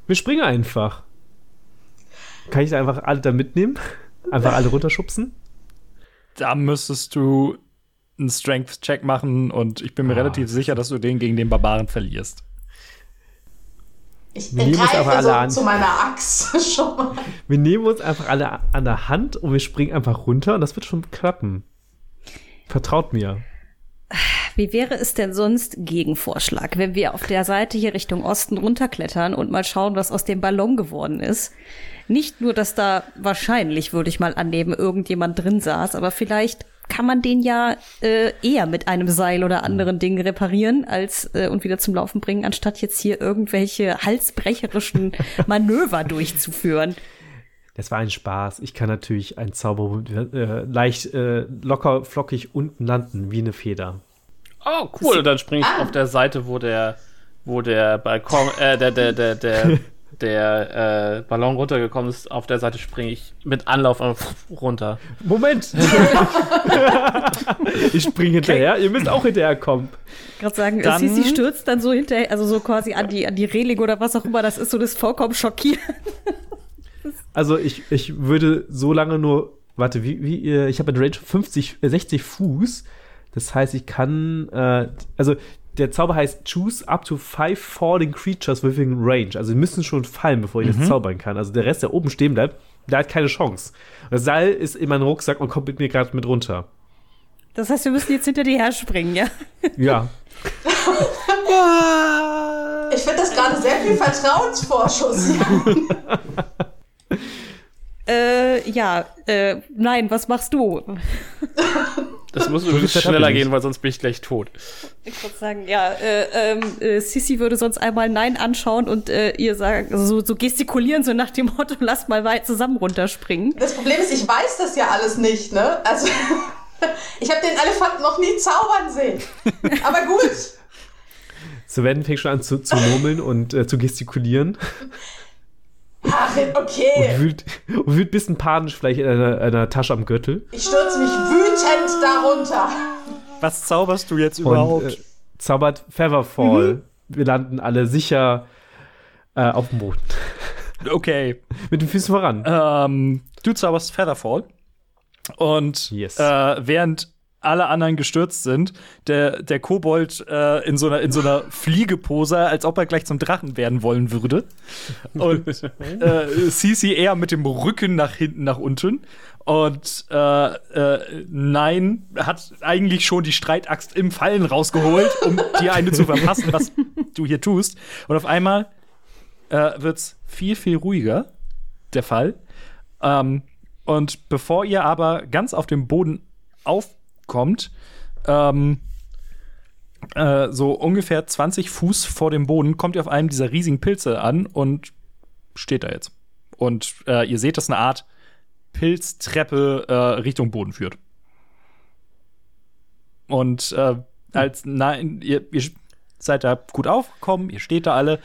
D: wir springen einfach. Kann ich da einfach alle da mitnehmen? Einfach alle runterschubsen?
C: da müsstest du einen Strength-Check machen und ich bin mir
D: Ah.
C: relativ sicher, dass du den gegen den Barbaren verlierst.
G: Ich
D: Wir nehmen uns
G: greife
D: alle
G: so
D: an.
G: zu meiner Axt <laughs> schon mal.
D: Wir nehmen uns einfach alle an der Hand und wir springen einfach runter und das wird schon klappen. Vertraut mir.
F: Wie wäre es denn sonst Gegenvorschlag, wenn wir auf der Seite hier Richtung Osten runterklettern und mal schauen, was aus dem Ballon geworden ist? Nicht nur, dass da wahrscheinlich, würde ich mal annehmen, irgendjemand drin saß, aber vielleicht kann man den ja äh, eher mit einem Seil oder anderen Dingen reparieren als äh, und wieder zum Laufen bringen, anstatt jetzt hier irgendwelche halsbrecherischen <laughs> Manöver durchzuführen.
D: Das war ein Spaß. Ich kann natürlich einen Zauber äh, leicht äh, locker flockig unten landen, wie eine Feder.
E: Oh, cool. Dann springe ich
G: Ah.
E: auf der Seite, wo der, wo der Balkon, äh, der, der, der, der, <laughs> der äh, Ballon runtergekommen ist. Auf der Seite springe ich mit Anlauf runter.
D: Moment! <laughs> ich springe hinterher. Ihr müsst auch hinterherkommen.
F: gerade sagen,
C: Dann-
F: sie, sie stürzt dann so hinterher, also so quasi an die, an die Reling oder was auch immer, das ist so das vollkommen schockierend.
D: Also ich, ich würde so lange nur, warte, wie, wie äh, ich habe eine Range von 50, äh, 60 Fuß. Das heißt, ich kann, äh, also der Zauber heißt Choose up to five falling creatures within range. Also die müssen schon fallen, bevor ich das zaubern kann. Also der Rest, der oben stehen bleibt, der hat keine Chance. Das Seil ist in meinem Rucksack und kommt mit mir gerade mit runter.
F: Das heißt, wir müssen jetzt hinter dir herspringen, ja?
D: Ja. <laughs>
G: Ich finde das gerade sehr viel Vertrauensvorschuss. <laughs>
F: Äh, ja, äh, nein, was machst du?
E: Das muss übrigens schneller gehen, weil sonst bin ich gleich tot.
F: Ich würde sagen, ja, äh, ähm, äh, Sissy würde sonst einmal Nein anschauen und äh, ihr sagen, also so, so gestikulieren, so nach dem Motto, <laughs> lasst mal weit zusammen runterspringen.
G: Das Problem ist, ich weiß das ja alles nicht, ne? Also, <laughs> ich habe den Elefanten noch nie zaubern sehen. Aber gut.
D: Sven fängt schon an zu, zu murmeln und äh, zu gestikulieren <laughs>
G: Ach,
D: und
G: okay.
D: wühlt, und wühlt ein bisschen panisch vielleicht in einer, einer Tasche am Gürtel.
G: Ich stürze mich wütend darunter.
C: Was zauberst du jetzt
D: Und äh, zaubert Featherfall. Wir landen alle sicher äh, auf dem Boden.
C: okay. <laughs>
D: Mit den Füßen voran.
C: Ähm, du zauberst Featherfall. Und
D: Yes.
C: äh, während alle anderen gestürzt sind, der, der Kobold äh, in, so einer, in so einer Fliegepose, als ob er gleich zum Drachen werden wollen würde. Und <laughs> äh, Sisi eher mit dem Rücken nach hinten, nach unten. Und äh, äh, Nein hat eigentlich schon die Streitaxt im Fallen rausgeholt, um <laughs> dir eine zu verpassen, was du hier tust. Und auf einmal äh, wird's viel, viel ruhiger, der Fall. Ähm, und bevor ihr aber ganz auf dem Boden aufkommt, ähm, äh, so ungefähr 20 Fuß vor dem Boden, kommt ihr auf einem dieser riesigen Pilze an und steht da jetzt. Und äh, ihr seht, dass eine Art Pilztreppe äh, Richtung Boden führt. Und äh, als nein, ihr, ihr seid da gut aufgekommen, ihr steht da alle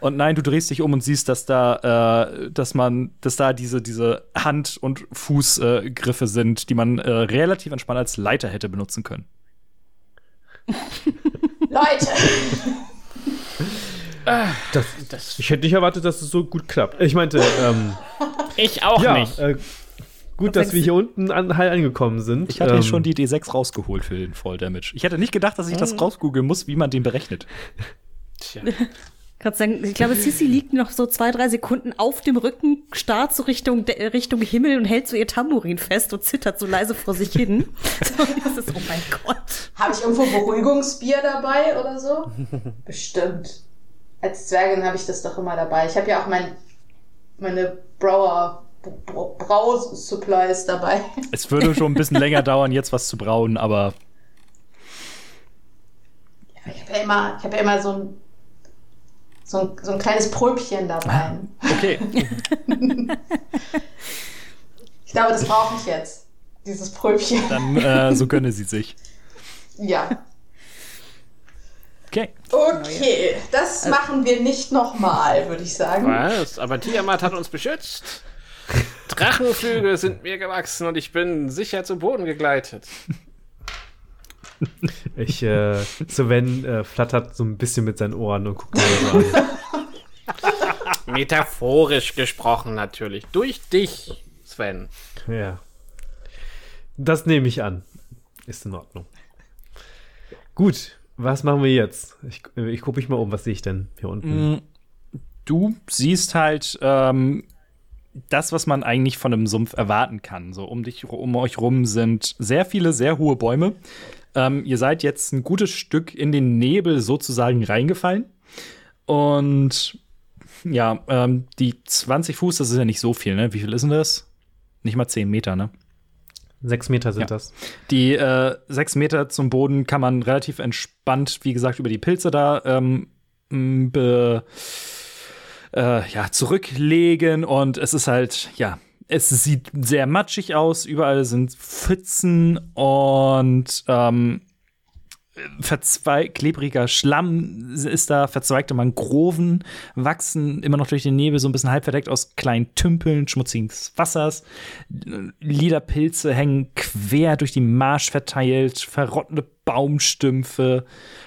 C: und nein, du drehst dich um und siehst, dass da, äh, dass man, dass da diese, diese Hand- und Fußgriffe äh, sind, die man äh, relativ entspannt als Leiter hätte benutzen können.
G: Leute,
D: Das, ich hätte nicht erwartet, dass es so gut klappt. Ich meinte, ähm,
E: Ich auch
D: ja,
E: nicht.
D: äh, gut, dass wir hier unten an, heil angekommen sind.
C: Ich hatte
D: ähm,
C: jetzt schon die D6 rausgeholt für den Fall Damage. Ich hätte nicht gedacht, dass ich das rausgoogeln muss, wie man den berechnet.
E: Tja. <laughs>
F: Sagen, ich glaube, Sissy liegt noch so zwei, drei Sekunden auf dem Rücken, starrt so Richtung, Richtung Himmel und hält so ihr Tambourin fest und zittert so leise vor sich hin. <laughs> so, das ist, oh mein Gott.
G: habe ich irgendwo Beruhigungsbier dabei oder so? <laughs> Bestimmt. Als Zwergin habe ich das doch immer dabei. Ich habe ja auch mein, meine Brauer, Bra- Brau-Supplies dabei.
C: Es würde schon ein bisschen <laughs> länger dauern, jetzt was zu brauen, aber
G: Ich habe ja immer, ich habe ja immer so ein, so ein, so ein kleines Pröbchen dabei.
C: okay. <laughs>
G: Ich glaube, das brauche ich jetzt. Dieses Pröbchen.
C: Dann äh, so gönne sie sich.
G: Ja.
C: Okay.
G: Okay, das machen wir nicht nochmal, würde ich sagen.
E: Was? Aber Tiamat hat uns beschützt. <laughs> Drachenflügel sind mir gewachsen und ich bin sicher zu Boden gegleitet.
D: Ich, äh, Sven äh, flattert so ein bisschen mit seinen Ohren und guckt mir so an. <laughs>
E: Metaphorisch gesprochen natürlich. Durch dich, Sven.
D: Ja. Das nehme ich an. Ist in Ordnung. Gut, was machen wir jetzt? Ich, ich gucke mich mal um. Was sehe ich denn hier unten?
C: Mm, du siehst halt ähm, das, was man eigentlich von einem Sumpf erwarten kann. So um dich, um euch rum sind sehr viele, sehr hohe Bäume. Ähm, ihr seid jetzt ein gutes Stück in den Nebel sozusagen reingefallen. Und ja, ähm, die 20 Fuß, das ist ja nicht so viel, ne? Wie viel ist denn das? Nicht mal 10 Meter, ne?
D: Sechs Meter sind
C: Ja.
D: das.
C: Die äh, sechs Meter zum Boden kann man relativ entspannt, wie gesagt, über die Pilze da ähm, be, äh, ja, zurücklegen. Und es ist halt, ja, es sieht sehr matschig aus. Überall sind Pfützen und ähm, verzweig klebriger Schlamm ist da, verzweigte Mangroven wachsen immer noch durch den Nebel so ein bisschen halb verdeckt aus kleinen Tümpeln schmutzigen Wassers. Liederpilze hängen quer durch die Marsch verteilt, verrottende Baumstümpfe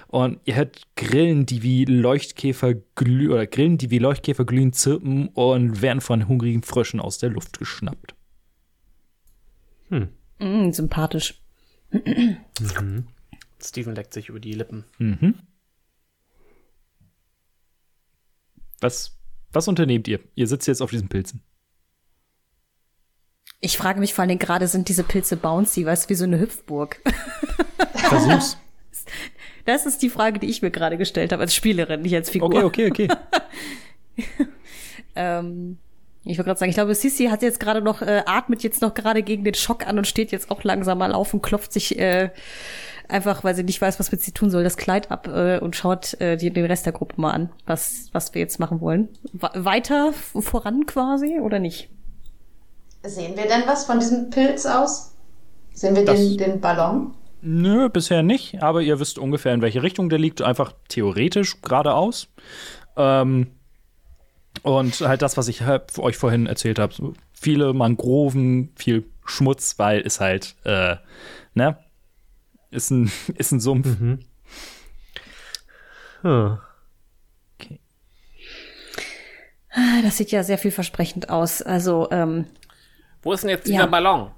C: und ihr hört Grillen, die wie Leuchtkäfer glühen oder Grillen, die wie Leuchtkäfer glühen, zirpen und werden von hungrigen Fröschen aus der Luft geschnappt.
F: Mm, sympathisch.
E: Steven leckt sich über die Lippen.
C: Mhm. Was, was unternehmt ihr? Ihr sitzt jetzt auf diesen Pilzen.
F: Ich frage mich vor allen Dingen gerade, sind diese Pilze bouncy, weißt du, wie so eine Hüpfburg?
C: Versuch's. <laughs>
F: Das ist die Frage, die ich mir gerade gestellt habe als Spielerin, nicht als Figur.
C: Okay, okay, okay. <laughs>
F: Ähm, ich wollte gerade sagen, ich glaube, Sissi hat jetzt gerade noch, äh, atmet jetzt noch gerade gegen den Schock an und steht jetzt auch langsam mal auf und klopft sich äh, einfach, weil sie nicht weiß, was mit sie tun soll, das Kleid ab äh, und schaut äh, die, den Rest der Gruppe mal an, was, was wir jetzt machen wollen. Wa- weiter voran quasi oder nicht?
G: Sehen wir denn was von diesem Pilz aus? Sehen wir
C: Das-
G: den, den Ballon?
C: Nö, bisher nicht, aber ihr wisst ungefähr, in welche Richtung der liegt. Einfach theoretisch geradeaus. Ähm, und halt das, was ich für euch vorhin erzählt habe. So viele Mangroven, viel Schmutz, weil ist halt, äh, ne? Ist ein, <laughs> ist ein Sumpf.
D: Hm.
F: Ah, Das sieht ja sehr vielversprechend aus. Also ähm,
E: Wo ist denn jetzt
F: Ja.
E: dieser Ballon?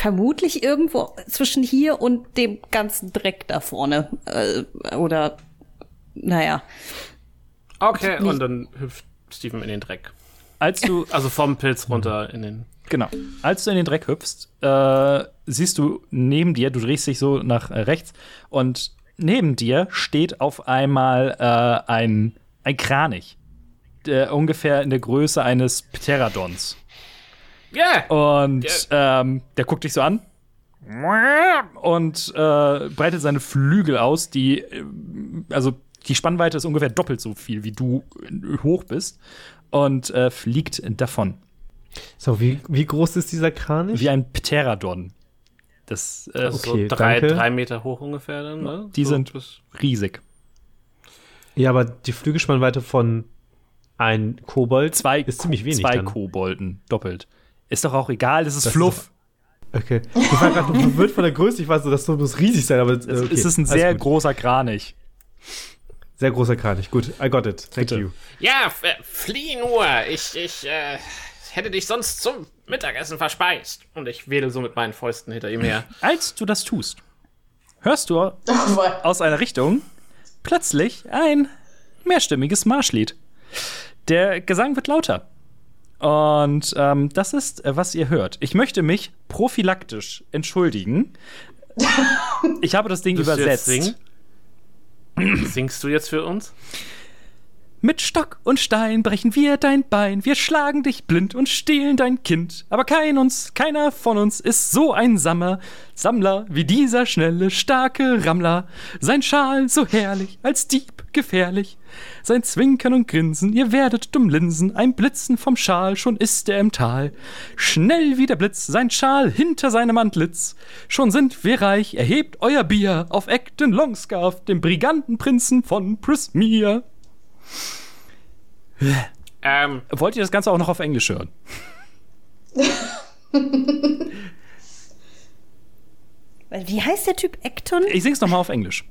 F: Vermutlich irgendwo zwischen hier und dem ganzen Dreck da vorne. Äh, oder, naja.
E: Okay, und dann hüpft Steven in den Dreck.
C: Als du,
E: Also vom Pilz runter in den.
C: Genau. Als du in den Dreck hüpfst, äh, siehst du neben dir, du drehst dich so nach äh, rechts und neben dir steht auf einmal äh, ein, ein Kranich. Der ungefähr in der Größe eines Pterodons.
E: Yeah!
C: Und ähm, der guckt dich so an und äh, breitet seine Flügel aus, die, äh, also die Spannweite ist ungefähr doppelt so viel, wie du äh, hoch bist, und äh, fliegt davon.
D: So, wie, wie groß ist dieser Kranich?
C: Wie ein Pterodon. Das äh,
E: Also
D: Okay,
E: so drei,
D: danke.
E: drei Meter hoch ungefähr dann, ne?
C: Die
E: so
C: sind- riesig.
D: Ja, aber die Flügelspannweite von ein Kobold
C: Zwei,
D: ist ziemlich wenig.
C: zwei
D: dann.
C: Kobolden, doppelt. Ist doch auch egal, das ist
D: Das ist
C: Fluff.
D: Okay. Ich war gerade verwirrt <laughs> von der Größe. Ich weiß so, das muss riesig sein, aber okay.
C: Es ist ein
D: Alles
C: sehr
D: gut.
C: großer Kranich.
D: sehr großer Kranich. Gut, I got it. Thank
C: Bitte.
D: you.
E: Ja, äh, flieh nur! Ich, ich, äh, hätte dich sonst zum Mittagessen verspeist. Und ich wedel so mit meinen Fäusten hinter ihm her. <laughs>
C: Als du das tust, hörst du
G: Oh, <laughs>
C: aus einer Richtung plötzlich ein mehrstimmiges Marschlied. Der Gesang wird lauter. Und ähm, das ist, äh, was ihr hört. Ich möchte mich prophylaktisch entschuldigen. <laughs> Ich habe das Ding
E: Willst du jetzt
C: übersetzt.
E: singen? Singst du jetzt für uns?
C: Mit Stock und Stein brechen wir dein Bein, wir schlagen dich blind und stehlen dein Kind. Aber kein uns, keiner von uns ist so ein Sammer, Sammler wie dieser schnelle, starke Rammler. Sein Schal so herrlich, als Dieb gefährlich. Sein Zwinkern und Grinsen, ihr werdet dumm linsen, ein Blitzen vom Schal, schon ist er im Tal. Schnell wie der Blitz, sein Schal hinter seinem Antlitz. Schon sind wir reich, erhebt euer Bier auf Acton Longscarf, dem Brigantenprinzen von Prismere.
E: Ähm,
C: Wollt ihr das Ganze auch noch auf Englisch hören? <laughs>
F: Wie heißt der Typ Acton?
C: Ich sing's nochmal auf Englisch.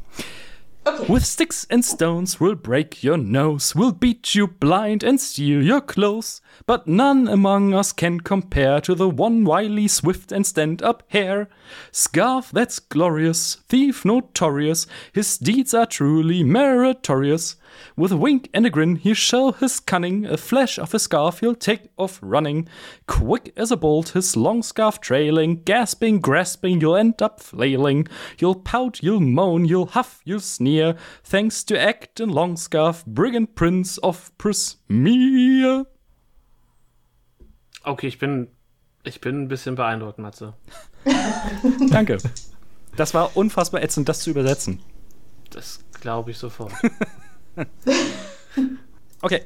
G: Okay.
C: With sticks and stones we'll break your nose, we'll beat you blind and steal your clothes. But none among us can compare to the one wily, swift and stand up hare. Scarf that's glorious, thief notorious, his deeds are truly meritorious. With a wink and a grin, he'll show his cunning. A flash of his scarf, he'll take off running. Quick as a bolt, his long scarf trailing. Gasping, grasping, you'll end up flailing. You'll pout, you'll moan, you'll huff, you'll sneer. Thanks to Act and Long Scarf, Brigand Prince of Prismere.
E: Okay, ich bin, ich bin ein bisschen beeindruckt, Matze. <laughs>
C: Danke. Das war unfassbar ätzend, das zu übersetzen.
E: Das glaube ich sofort. <laughs> <laughs>
C: Okay.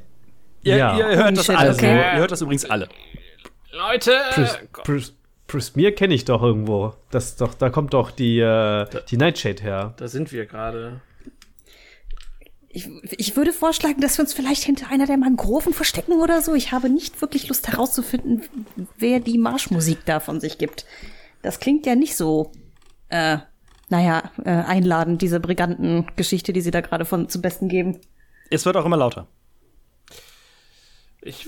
C: Ihr,
D: Ja.
C: ihr hört das
F: shit,
C: alle.
F: okay.
C: Ihr hört das übrigens alle.
E: Leute!
D: Pris, Pris, Prismere kenne ich doch irgendwo. Das doch, da kommt doch die, äh, die Nightshade her.
E: Da sind wir gerade.
F: Ich, ich würde vorschlagen, dass wir uns vielleicht hinter einer der Mangroven verstecken oder so. Ich habe nicht wirklich Lust herauszufinden, wer die Marschmusik da von sich gibt. Das klingt ja nicht so, äh, naja, äh, einladend, diese Brigantengeschichte, die sie da gerade von zum Besten geben.
C: Es wird auch immer lauter.
E: Ich,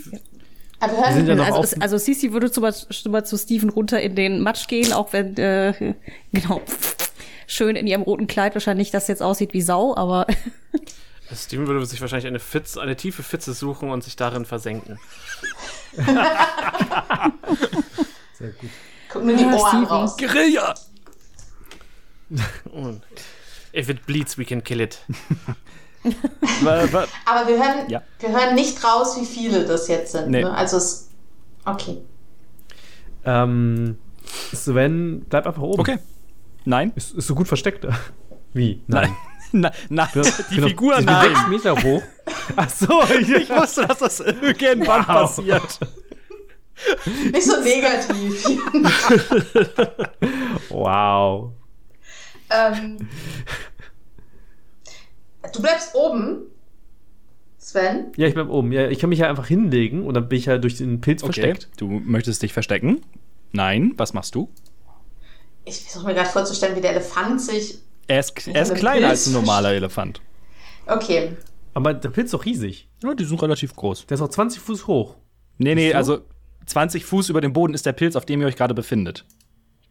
G: Aber hören,
D: sind ja noch
F: also, also Sisi würde zu, zu, zu Steven runter in den Matsch gehen, auch wenn, äh, genau, schön in ihrem roten Kleid wahrscheinlich das jetzt aussieht wie Sau, aber <laughs>
E: Steven würde sich wahrscheinlich eine, Fitz, eine tiefe Pfütze suchen und sich darin versenken. <laughs>
G: guck mir die Ohren
F: Steven.
G: raus.
C: Guerilla! <laughs>
E: Und if it bleeds, we can kill it.
G: Aber wir hören,
C: Ja.
G: wir hören nicht raus, wie viele das jetzt sind.
C: Nee.
G: Ne? Also es. Okay.
D: Ähm, Sven, bleib einfach oben.
C: Okay. Nein.
D: Ist, ist so gut versteckt. Wie? Nein. <laughs>
C: Nein, nein. die
D: Genau,
C: Figur,
D: sechs
C: nein.
D: Meter hoch. Ach so, <laughs> ich,
C: Ich wusste, dass das irgendwann passiert.
G: Nicht so negativ.
D: Wow.
G: Ähm, du bleibst oben, Sven.
D: Ja, ich bleib oben. Ja, ich kann mich ja einfach hinlegen und dann bin ich ja durch den Pilz
C: Okay.
D: versteckt.
C: Du möchtest dich verstecken? Nein. Was machst du?
G: Ich versuche mir gerade vorzustellen, wie der Elefant sich.
C: Er ist, er ist kleiner
G: Pilz
C: als ein normaler Elefant.
G: Okay.
D: Aber der Pilz ist doch riesig.
C: Ja, die sind relativ groß.
D: Der ist auch 20 Fuß hoch.
C: Nee, nee, also 20 Fuß über dem Boden ist der Pilz, auf dem ihr euch gerade befindet.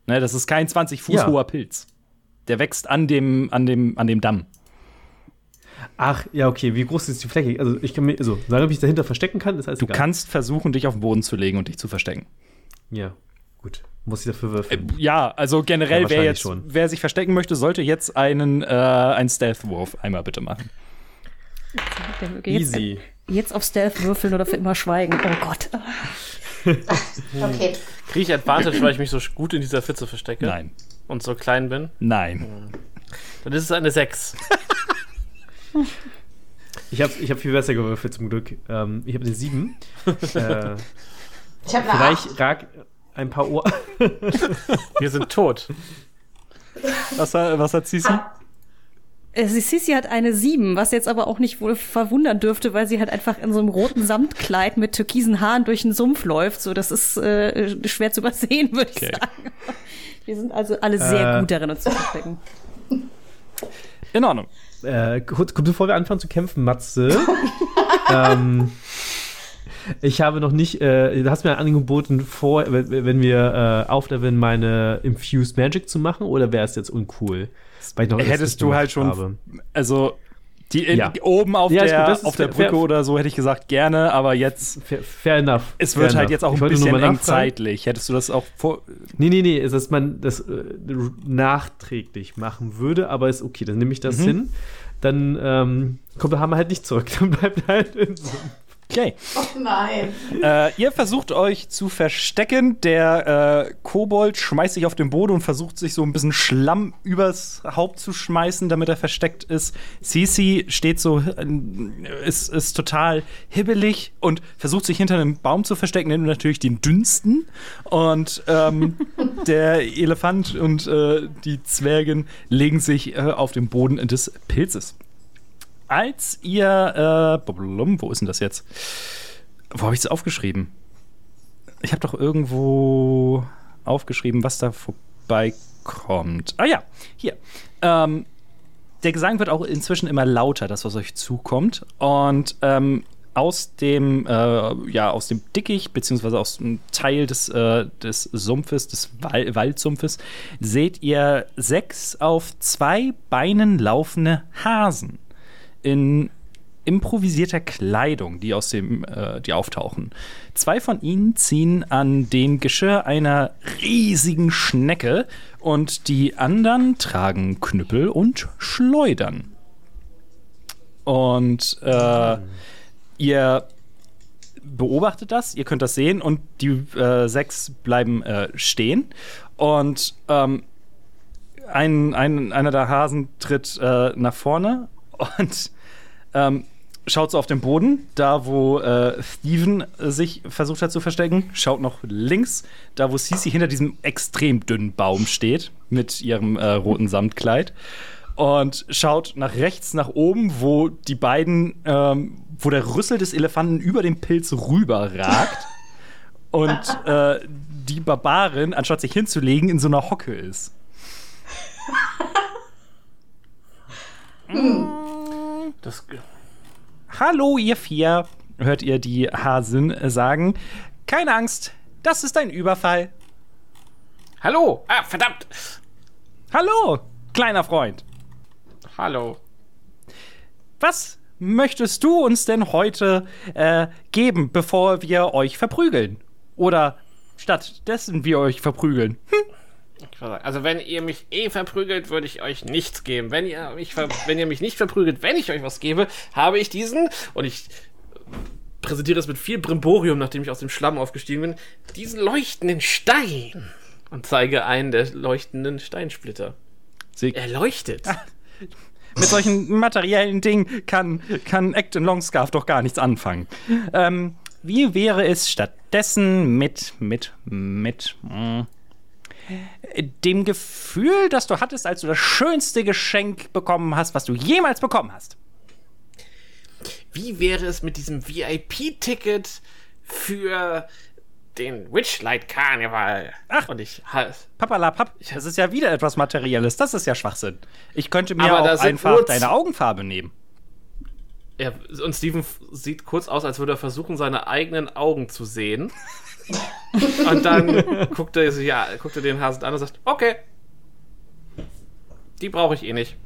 C: Ne, das ist kein 20 Fuß
D: Ja.
C: hoher Pilz. Der wächst an dem, an dem, an dem Damm.
D: Ach, ja, okay. Wie groß ist die Fläche? Also, ich kann mir, also, solange ich dahinter verstecken kann, ist alles
C: Du
D: egal.
C: kannst versuchen, dich auf den Boden zu legen und dich zu verstecken.
D: Ja, gut. Muss ich dafür würfeln?
C: Ja, also generell,
D: Ja,
C: wer jetzt,
D: schon.
C: wer sich verstecken möchte, sollte jetzt einen, äh, einen Stealth-Wurf einmal bitte machen.
F: jetzt,
D: Easy.
F: jetzt auf Stealth würfeln oder für immer schweigen. Oh Gott.
G: Okay.
E: Kriege ich Advantage, weil ich mich so gut in dieser Pfütze verstecke?
C: Nein.
E: Und so klein bin?
C: Nein.
E: Dann ist es eine 6.
D: Ich habe ich hab viel besser gewürfelt, zum Glück. Ähm, ich habe eine 7. <laughs> äh,
G: Ich habe eine
D: vielleicht
G: Acht.
D: rag ein paar Ohr. <laughs>
E: Wir sind tot.
C: Was, hat- was hat Sisi?
F: Äh, Sissi hat eine 7, was jetzt aber auch nicht wohl verwundern dürfte, weil sie halt einfach in so einem roten Samtkleid mit türkisen Haaren durch den Sumpf läuft. So, das ist äh, schwer zu übersehen, würde ich
C: Okay.
F: sagen. Wir sind also alle sehr
D: Äh.
F: gut darin, uns zu verstecken.
C: In Ordnung.
D: Äh, kurz, bevor wir anfangen zu kämpfen, Matze. <laughs> ähm, ich habe noch nicht, äh, du hast mir angeboten, vor, wenn, wenn wir äh, aufleveln, meine Infused Magic zu machen, oder wäre es jetzt uncool? Weil ich noch das
C: Hättest
D: nicht
C: du halt schon,
D: habe.
C: also die, in,
D: Ja.
C: oben auf
D: Ja,
C: der,
D: gut,
C: auf der Brücke
D: fair-
C: oder so hätte ich gesagt gerne, aber jetzt
D: Fair, fair enough.
C: es
D: fair
C: wird halt
D: enough.
C: jetzt auch
D: Ich
C: ein bisschen eng zeitlich. Hättest du das auch vor
D: Nee, nee, nee, ist, dass man das äh, nachträglich machen würde, aber ist okay, dann nehme ich
C: Mhm.
D: das hin. Dann ähm, kommt der Hammer halt nicht zurück. <laughs> Dann bleibt er halt in so
C: Okay.
G: Oh nein.
C: äh, ihr versucht euch zu verstecken. Der äh, Kobold schmeißt sich auf den Boden und versucht sich so ein bisschen Schlamm übers Haupt zu schmeißen, damit er versteckt ist. Sisi steht so, äh, ist, ist total hibbelig und versucht sich hinter einem Baum zu verstecken, nimmt natürlich den dünnsten. Und ähm, <laughs> der Elefant und äh, die Zwergen legen sich äh, auf den Boden des Pilzes. Als ihr, äh, wo ist denn das jetzt? Wo habe ich es aufgeschrieben? Ich habe doch irgendwo aufgeschrieben, was da vorbeikommt. Ah ja, hier. Ähm, der Gesang wird auch inzwischen immer lauter, das, was euch zukommt. Und ähm, aus dem, äh, ja, aus dem Dickicht, beziehungsweise aus dem Teil des, äh, des Sumpfes, des Wal Waldsumpfes, seht ihr sechs auf zwei Beinen laufende Hasen in improvisierter Kleidung, die aus dem, äh, die auftauchen. Zwei von ihnen ziehen an dem Geschirr einer riesigen Schnecke und die anderen tragen Knüppel und Schleudern. Und äh, ihr beobachtet das, ihr könnt das sehen und die äh, sechs bleiben äh, stehen. Und ähm, ein, ein, einer der Hasen tritt äh, nach vorne und ähm, schaut so auf den Boden, da wo äh, Steven sich versucht hat zu verstecken, schaut noch links, da wo Sisi hinter diesem extrem dünnen Baum steht, mit ihrem äh, roten Samtkleid. Und schaut nach rechts, nach oben, wo die beiden, ähm, wo der Rüssel des Elefanten über den Pilz rüber ragt. <laughs> und äh, die Barbarin, anstatt sich hinzulegen, in so einer Hocke ist. <laughs>
E: Das,
C: Hallo, ihr vier, hört ihr die Hasen sagen. Keine Angst, das ist ein Überfall.
E: Hallo! Ah, verdammt!
C: Hallo, kleiner Freund.
E: Hallo.
C: Was möchtest du uns denn heute äh, geben, bevor wir euch verprügeln? Oder stattdessen wir euch verprügeln? Hm?
E: Also wenn ihr mich eh verprügelt, würde ich euch nichts geben. Wenn ihr mich, wenn ihr mich nicht verprügelt, wenn ich euch was gebe, habe ich diesen und ich präsentiere es mit viel Brimborium, nachdem ich aus dem Schlamm aufgestiegen bin, diesen leuchtenden Stein und zeige einen der leuchtenden Steinsplitter.
C: Sie,
E: Er leuchtet.
C: mit solchen materiellen Dingen kann, kann Acton Longscarf doch gar nichts anfangen. Ähm, wie wäre es stattdessen mit, mit, mit mh, dem Gefühl, das du hattest, als du das schönste Geschenk bekommen hast, was du jemals bekommen hast?
E: Wie wäre es mit diesem VIP-Ticket für den Witchlight Karneval?
C: Ach.
E: und ich halt.
C: Papalapap, das ist ja wieder etwas Materielles. Das ist ja Schwachsinn. Ich könnte mir auch einfach deine Augenfarbe nehmen.
E: Ja, und Steven sieht kurz aus, als würde er versuchen, seine eigenen Augen zu sehen. Und dann guckt er, sich- ja, guckt er den Hasen an und sagt, okay. Die brauche ich eh nicht.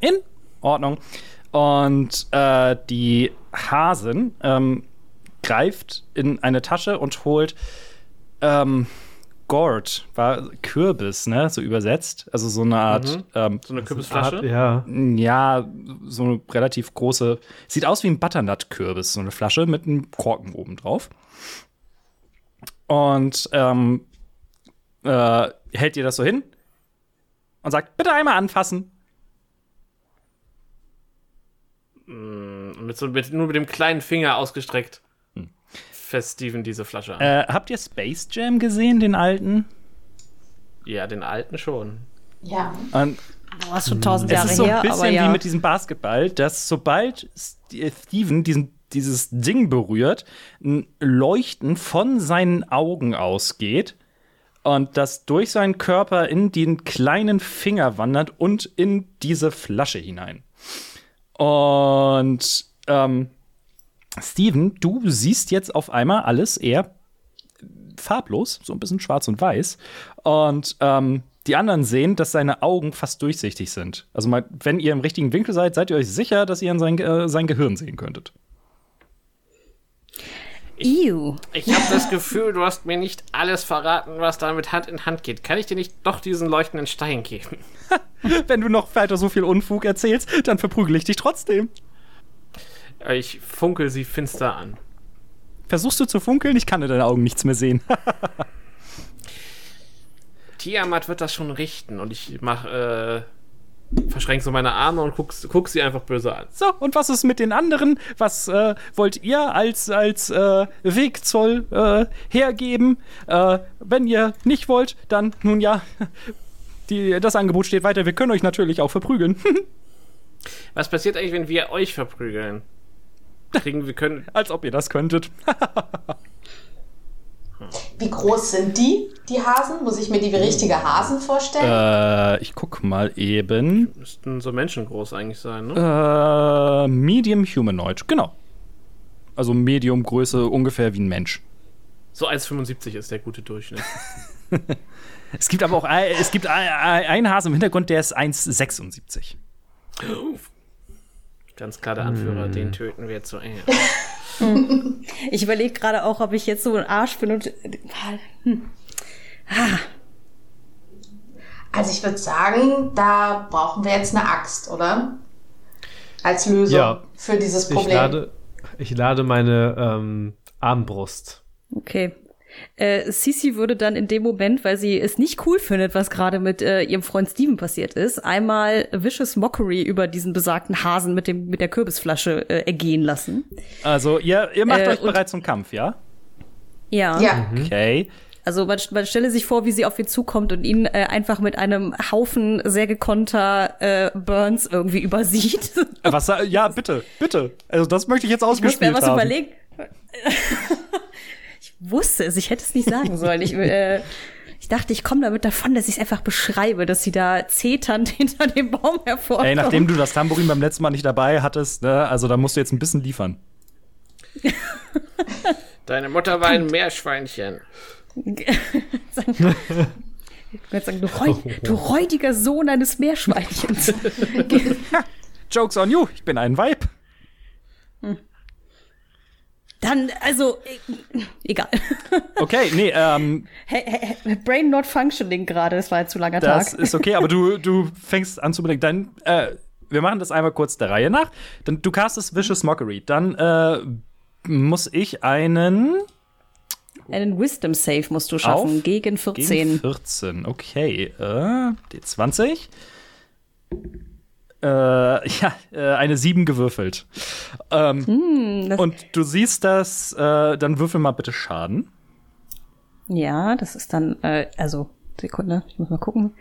C: In Ordnung. Und äh, die Hasen ähm, greift in eine Tasche und holt ähm, Gourd, war Kürbis, ne, so übersetzt. Also so eine Art, ähm,
E: So eine Kürbisflasche.
D: Art, ja.
C: ja, so eine relativ große, sieht aus wie ein Butternut-Kürbis, so eine Flasche mit einem Korken oben drauf. Und ähm, äh, hält ihr das so hin und sagt, bitte einmal anfassen.
E: Mit so, mit, nur mit dem kleinen Finger ausgestreckt. Fest Steven diese Flasche an.
C: Äh, habt ihr Space Jam gesehen, den alten?
E: Ja, den alten schon.
G: Ja.
C: Und
F: Boah, ist schon tausend
C: es
F: Jahre
C: ist so ein
F: her,
C: bisschen
F: ja.
C: wie mit diesem Basketball, dass sobald St- Steven diesen, dieses Ding berührt, ein Leuchten von seinen Augen ausgeht und das durch seinen Körper in den kleinen Finger wandert und in diese Flasche hinein. Und ähm, Steven, du siehst jetzt auf einmal alles eher farblos, so ein bisschen schwarz und weiß. Und ähm, die anderen sehen, dass seine Augen fast durchsichtig sind. Also mal, wenn ihr im richtigen Winkel seid, seid ihr euch sicher, dass ihr in sein, äh, sein Gehirn sehen könntet.
F: Ew.
E: Ich habe das Gefühl, du hast mir nicht alles verraten, was da mit Hand in Hand geht. Kann ich dir nicht doch diesen leuchtenden Stein geben? <laughs>
C: Wenn du noch weiter so viel Unfug erzählst, dann verprügel ich dich trotzdem.
E: Ich funkel sie finster an.
C: Versuchst du zu funkeln? Ich kann in deinen Augen nichts mehr sehen. <laughs>
E: Tiamat wird das schon richten und ich mach, äh, verschränk so meine Arme und guck, guck sie einfach böse an.
C: so, und was ist mit den anderen? Was äh, wollt ihr als, als äh, Wegzoll äh, hergeben? Äh, wenn ihr nicht wollt, dann nun ja, <laughs> die, das Angebot steht weiter. Wir können euch natürlich auch verprügeln. <laughs>
E: Was passiert eigentlich, wenn wir euch verprügeln? Kriegen wir können.
C: als ob ihr das könntet. <laughs>
G: Wie groß sind die, die Hasen? Muss ich mir die wie richtige Hasen vorstellen?
C: Äh, ich guck mal eben.
E: Müssten so menschengroß eigentlich sein, ne?
C: Äh, Medium Humanoid, genau. Also Medium-Größe ungefähr wie ein Mensch.
E: So 1,75 ist der gute Durchschnitt. <laughs>
C: Es gibt aber auch ein, es gibt ein- ein- einen Hasen im Hintergrund, der ist 1,76.
E: Ganz klar der Anführer, den töten wir zuerst. <laughs>
F: Ich überlege gerade auch, ob ich jetzt so ein Arsch bin und. Hm. Ah,
G: Also ich würde sagen, da brauchen wir jetzt eine Axt, oder? Als Lösung
D: Ja.
G: für dieses
D: Ich
G: Problem.
D: lade, ich lade meine ähm, Armbrust.
F: okay. Äh, Sisi würde dann in dem Moment, weil sie es nicht cool findet, was gerade mit äh, ihrem Freund Steven passiert ist, einmal Vicious Mockery über diesen besagten Hasen mit dem mit der Kürbisflasche äh, ergehen lassen.
C: Also, ihr, ihr macht
F: Äh,
C: euch bereit zum Kampf, ja?
F: Ja.
G: ja.
C: Okay.
F: Also man, man stelle sich vor, wie sie auf ihn zukommt und ihn äh, einfach mit einem Haufen sehr gekonnter äh, Burns irgendwie übersieht.
C: Äh, Was, sa- ja, bitte, bitte. Also, das möchte ich jetzt
F: Ich muss mir
C: ausgespielt
F: was
C: haben.
F: überlegen. Ich wusste es, ich hätte es nicht sagen sollen. Ich, äh, <laughs> ich dachte, ich komme damit davon, dass ich es einfach beschreibe, dass sie da zeternd <laughs> hinter dem Baum hervorkommt.
C: Ey, nachdem du das Tambourin beim letzten Mal nicht dabei hattest, ne, also da musst du jetzt ein bisschen liefern. <laughs>
E: Deine Mutter war ein Meerschweinchen.
F: sagen, ich würde sagen, du, reu, du räudiger Sohn eines Meerschweinchens.
C: Jokes on you, ich bin ein Weib.
F: Dann, also, äh, egal.
C: Okay, nee, ähm,
F: Hey, hey, Brain not functioning gerade, es war ein zu langer
C: das
F: Tag.
C: ist okay, aber du, du fängst an zu überlegen. Dann, äh, wir machen das einmal kurz der Reihe nach. Dann, du castest Vicious Mockery. Dann äh, muss ich einen
F: Einen Wisdom Save musst du schaffen, gegen 14.
C: gegen 14. Okay, äh, D20. Äh, <laughs> ja, äh, eine 7 gewürfelt. Ähm,
F: das-
C: und du siehst das, äh, dann würfel mal bitte Schaden.
F: Ja, das ist dann, äh, also, Sekunde, ich muss mal gucken.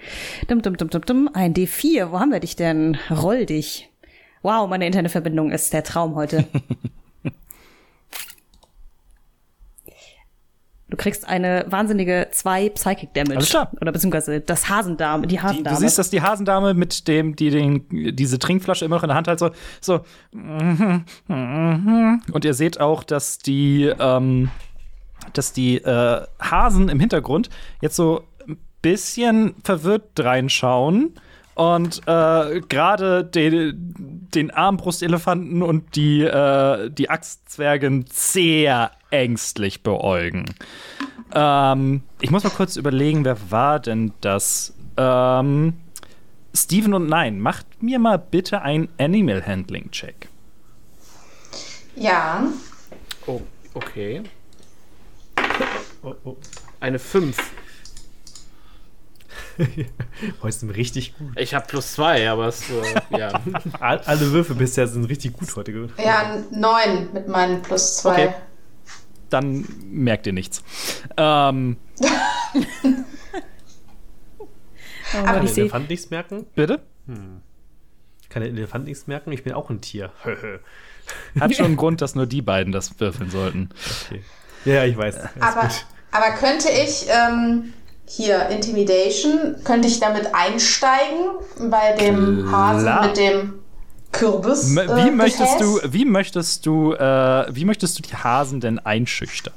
F: Dum, dum, dum, dum, dum. Ein D4, wo haben wir dich denn? Roll dich. Wow, meine Internetverbindung ist der Traum heute. <laughs> Du kriegst eine wahnsinnige zwei Psychic Damage.
C: Alles klar.
F: Oder beziehungsweise das Hasendame, die
C: Die,
F: Hasendame.
C: du siehst, dass die Hasendame mit dem, die den, diese Trinkflasche immer noch in der Hand hat, so, so. Und ihr seht auch, dass die, ähm, dass die äh, Hasen im Hintergrund jetzt so ein bisschen verwirrt reinschauen und äh, gerade den, den Armbrustelefanten und die, äh, die Axtzwergen sehr ängstlich beäugen. Ähm, ich muss mal kurz überlegen, wer war denn das? Ähm, Steven und Nein, macht mir mal bitte ein Animal Handling Check.
G: Ja.
E: Oh, okay.
D: Oh, oh.
E: Eine 5.
D: Heute <laughs> sind wir richtig gut.
E: Ich habe plus 2, aber es, äh, <laughs> ja.
D: All- Alle Würfe bisher sind richtig gut heute. ge-
G: Ja, neun mit meinen plus zwei.
C: Okay. Dann merkt ihr nichts. Ähm,
F: oh, <laughs>
D: Kann
F: seh,
D: Elefant nichts merken?
C: bitte?
D: Kann der Elefant nichts merken? Ich bin auch ein Tier. <laughs>
C: Hat schon einen Grund, dass nur die beiden das würfeln sollten.
D: okay. Ja, ich weiß.
G: Aber, aber könnte ich ähm, hier Intimidation, könnte ich damit einsteigen bei dem
C: Klar.
G: Hasen mit dem Kürbis? Äh,
C: Wie möchtest du, wie möchtest du, äh, wie möchtest du die Hasen denn einschüchtern?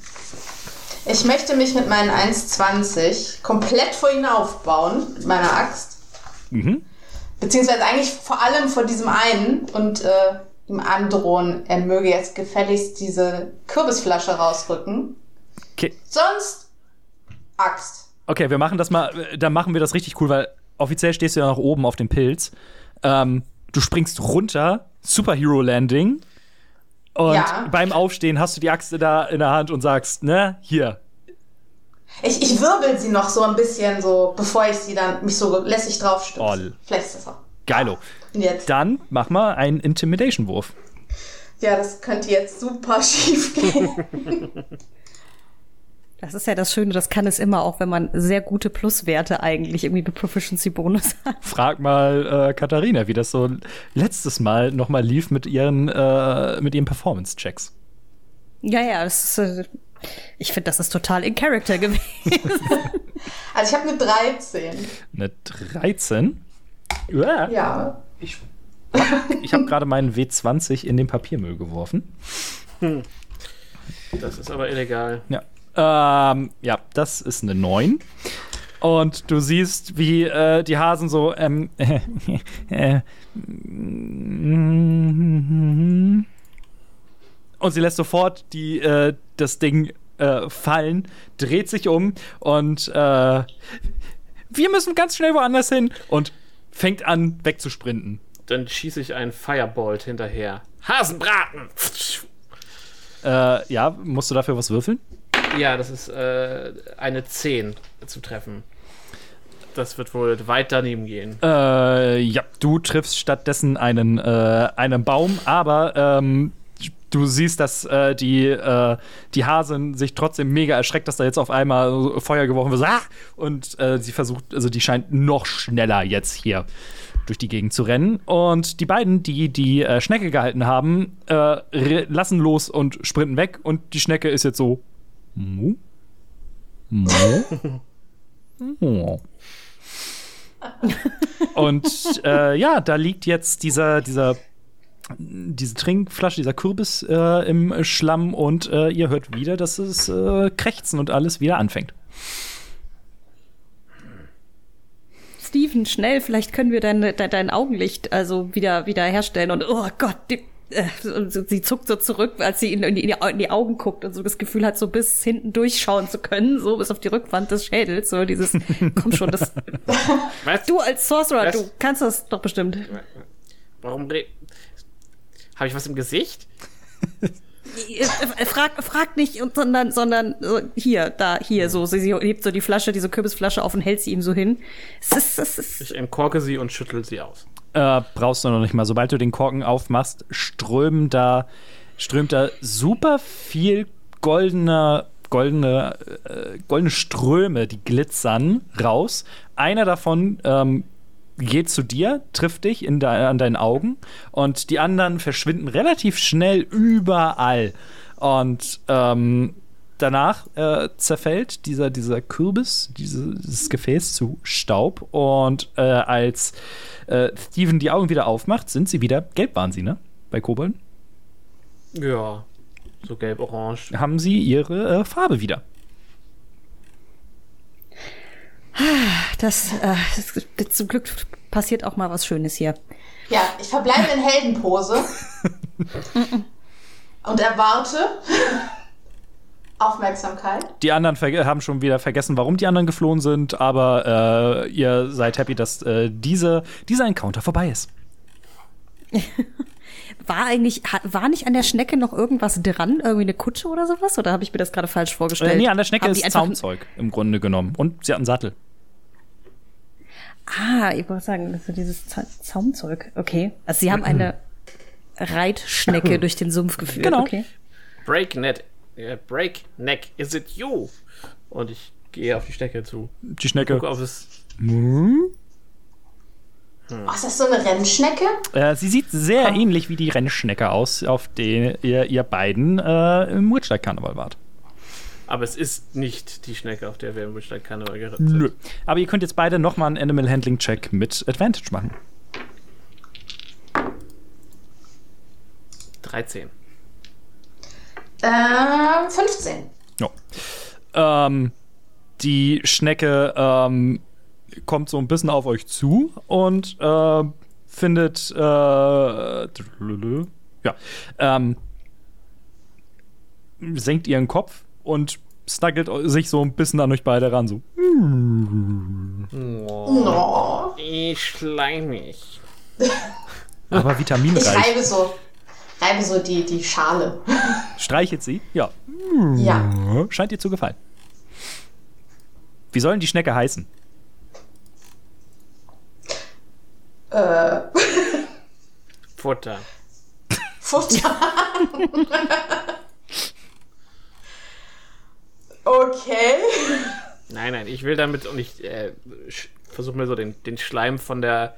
G: Ich möchte mich mit meinen 1,20 komplett vor ihn aufbauen, mit meiner Axt.
C: Mhm.
G: Beziehungsweise eigentlich vor allem vor diesem einen und äh, ihm androhen, er möge jetzt gefälligst diese Kürbisflasche rausrücken.
C: Okay.
G: Sonst Axt.
C: Okay, wir machen das mal, äh, dann machen wir das richtig cool, weil offiziell stehst du ja noch oben auf dem Pilz. Ähm, du springst runter, Superhero Landing. Und
G: Ja.
C: beim Aufstehen hast du die Axt da in der Hand und sagst, ne, hier.
G: Ich, ich wirbel sie noch so ein bisschen, so bevor ich sie dann mich so lässig draufstütze. Vielleicht ist das auch.
C: Geilo.
G: Jetzt.
C: Dann mach mal einen Intimidation-Wurf.
G: Ja, das könnte jetzt super <laughs> schief gehen. <laughs>
F: das ist ja das Schöne, das kann es immer auch, wenn man sehr gute Pluswerte eigentlich irgendwie mit Proficiency-Bonus hat.
C: Frag mal äh, Katharina, wie das so letztes Mal noch mal lief mit ihren, äh, mit ihren Performance-Checks.
F: Ja, ja, das ist, äh, ich finde, das ist total in Character gewesen. <laughs>
G: Also ich habe eine 13.
C: Eine 13. Ja.
G: Ja.
C: Ich habe gerade meinen W20 in den Papiermüll geworfen.
E: Das ist aber illegal.
C: Ja. Ähm, ja, das ist eine 9. Und du siehst, wie äh, die Hasen so ähm, äh, <laughs> äh, und sie lässt sofort die, äh, das Ding äh, fallen, dreht sich um und äh, wir müssen ganz schnell woanders hin und fängt an wegzusprinten.
E: Dann schieße ich einen Firebolt hinterher. Hasenbraten!
C: Ja, musst du dafür was würfeln?
E: Ja, das ist äh, eine 10 zu treffen. Das wird wohl weit daneben gehen.
C: Äh, ja, du triffst stattdessen einen, äh, einen Baum, aber ähm, du siehst, dass äh, die, äh, die Hasen sich trotzdem mega erschreckt, dass da jetzt auf einmal Feuer geworfen wird. Ah! Und äh, sie versucht, also die scheint noch schneller jetzt hier durch die Gegend zu rennen. Und die beiden, die die äh, Schnecke gehalten haben, äh, lassen los und sprinten weg. Und die Schnecke ist jetzt so. Mu? Mu? Oh. Und äh, ja, da liegt jetzt dieser, dieser, diese Trinkflasche, dieser Kürbis äh, im Schlamm und äh, ihr hört wieder, dass es äh, Krächzen und alles wieder anfängt.
F: Steven, schnell, vielleicht können wir dein, dein, dein Augenlicht also wieder, wieder herstellen. Und oh Gott, die, sie zuckt so zurück, als sie in, in, die, in die Augen guckt und so das Gefühl hat, so bis hinten durchschauen zu können, so bis auf die Rückwand des Schädels. So dieses, <laughs> komm schon, das.
E: Was?
F: Du als Sorcerer,
E: Was?
F: du kannst das doch bestimmt.
E: Warum Habe ich was im Gesicht?
F: Äh, Frag, frag nicht, sondern, sondern so, hier, da, hier, so. Sie, sie hebt so die Flasche, diese Kürbisflasche auf und hält sie ihm so hin. Es ist, es ist,
E: Ich entkorke sie und schüttel sie aus.
C: Äh, brauchst du noch nicht mal. Sobald du den Korken aufmachst, strömen da, strömt da super viel goldener, goldene, äh, goldene Ströme, die glitzern, raus. Einer davon ähm, geht zu dir, trifft dich in de an deinen Augen und die anderen verschwinden relativ schnell überall. Und ähm, danach äh, zerfällt dieser, dieser Kürbis, dieses Gefäß zu Staub. Und äh, als äh, Steven die Augen wieder aufmacht, sind sie wieder, gelb waren sie, ne? Bei Kobolden,
E: Ja. So gelb-orange.
C: haben sie ihre äh, Farbe wieder.
F: das, äh, das, zum Glück passiert auch mal was Schönes hier.
G: Ja, ich verbleibe in Heldenpose <laughs> und erwarte Aufmerksamkeit.
C: Die anderen haben schon wieder vergessen, warum die anderen geflohen sind, aber äh, ihr seid happy, dass äh, diese, dieser Encounter vorbei ist. <laughs>
F: War eigentlich, war nicht an der Schnecke noch irgendwas dran? Irgendwie eine Kutsche oder sowas? Oder habe ich mir das gerade falsch vorgestellt?
C: Äh, nee, an der Schnecke
F: Haben
C: ist Zaumzeug im Grunde genommen. Und sie hat einen Sattel.
F: Ah, ich wollte sagen, das ist dieses Za Zaumzeug. Okay. Also sie haben eine <clears throat> Reitschnecke durch den Sumpf geführt.
C: Genau.
F: Okay.
E: Breakneck. Äh, Breakneck, is it you? Und ich gehe auf die Stecke zu.
C: Die Schnecke.
E: Gucke, ob es.
G: Oh, ist das so eine Rennschnecke?
C: Äh, sie sieht sehr ähnlich wie die Rennschnecke aus, auf der ihr, ihr beiden äh, im Witchlight-Karneval wart.
E: Aber es ist nicht die Schnecke, auf der wir im Witchlight Karneval geritten sind.
C: Nö. Aber ihr könnt jetzt beide nochmal einen Animal Handling Check mit Advantage machen.
E: 13.
G: Ähm, 15.
C: Ja. Ähm, die Schnecke ähm, kommt so ein bisschen auf euch zu und äh, findet. Äh, ja. Ähm, senkt ihren Kopf und snuggelt sich so ein bisschen an euch beide ran. So.
G: Oh.
E: Ich schleimig. <laughs>
C: Aber
G: Ich
C: vitaminreich.
G: reibe so, reibe so die, die Schale.
C: Streichelt sie? Ja.
G: Ja.
C: Scheint ihr zu gefallen. Wie sollen die Schnecke heißen?
G: Äh,
E: Futter.
G: Futter. okay.
E: Nein, nein, ich will damit und ich äh, versuche mir so den, den Schleim von der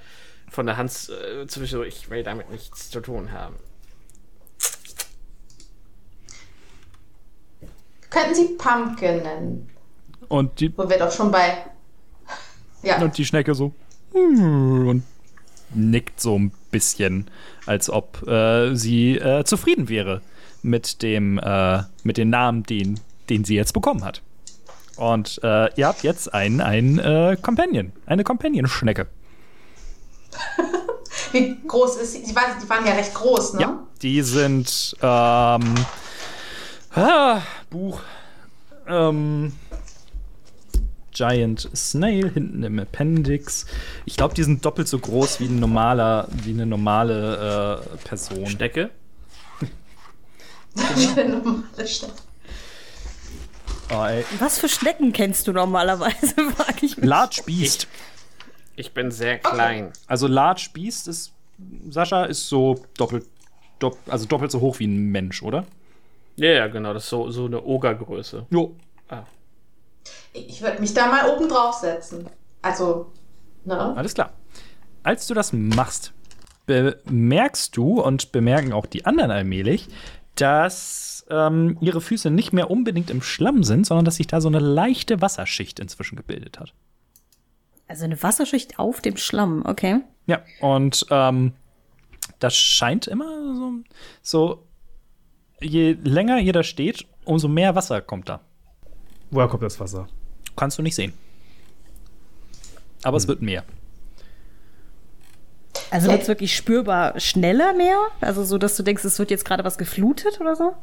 E: von der Hand äh, zu so, ich will damit nichts zu tun haben.
G: Könnten Sie Pumpkin nennen?
C: Und die,
G: Wo wir doch schon bei. Ja.
C: und die Schnecke so. Und nickt so ein bisschen, als ob äh, sie äh, zufrieden wäre mit dem, äh, mit dem Namen, den, den sie jetzt bekommen hat. Und äh, ihr habt jetzt einen, einen äh, Companion, eine Companion-Schnecke. <laughs>
G: Wie groß ist sie? Die waren, die waren ja recht groß, ne?
C: Ja, die sind ähm, ah, Buch ähm, Giant Snail hinten im Appendix. Ich glaube, die sind doppelt so groß wie ein normaler, wie eine normale äh, Person. <laughs>
G: Normale Stadt.
C: Oh.
F: Was für Schnecken kennst du normalerweise, <laughs> frag ich mich.
C: Large Beast.
E: Ich bin sehr klein.
C: Also Large Beast ist Sascha ist so doppelt, dopp, also doppelt so hoch wie ein Mensch, oder?
E: Ja, ja, genau. Das ist so, so eine Ogergröße.
C: Jo.
G: Ich würde mich da mal oben drauf setzen. Also, ne?
C: Alles klar. Als du das machst, bemerkst du und bemerken auch die anderen allmählich, dass ähm, ihre Füße nicht mehr unbedingt im Schlamm sind, sondern dass sich da so eine leichte Wasserschicht inzwischen gebildet hat.
F: Also eine Wasserschicht auf dem Schlamm, okay.
C: Ja, und ähm, das scheint immer so, so, je länger ihr da steht, umso mehr Wasser kommt da.
D: Woher kommt das Wasser?
C: Kannst du nicht sehen. Aber es wird mehr.
F: Also wird es wirklich spürbar schneller mehr? Also so, dass du denkst, es wird jetzt gerade was geflutet oder so?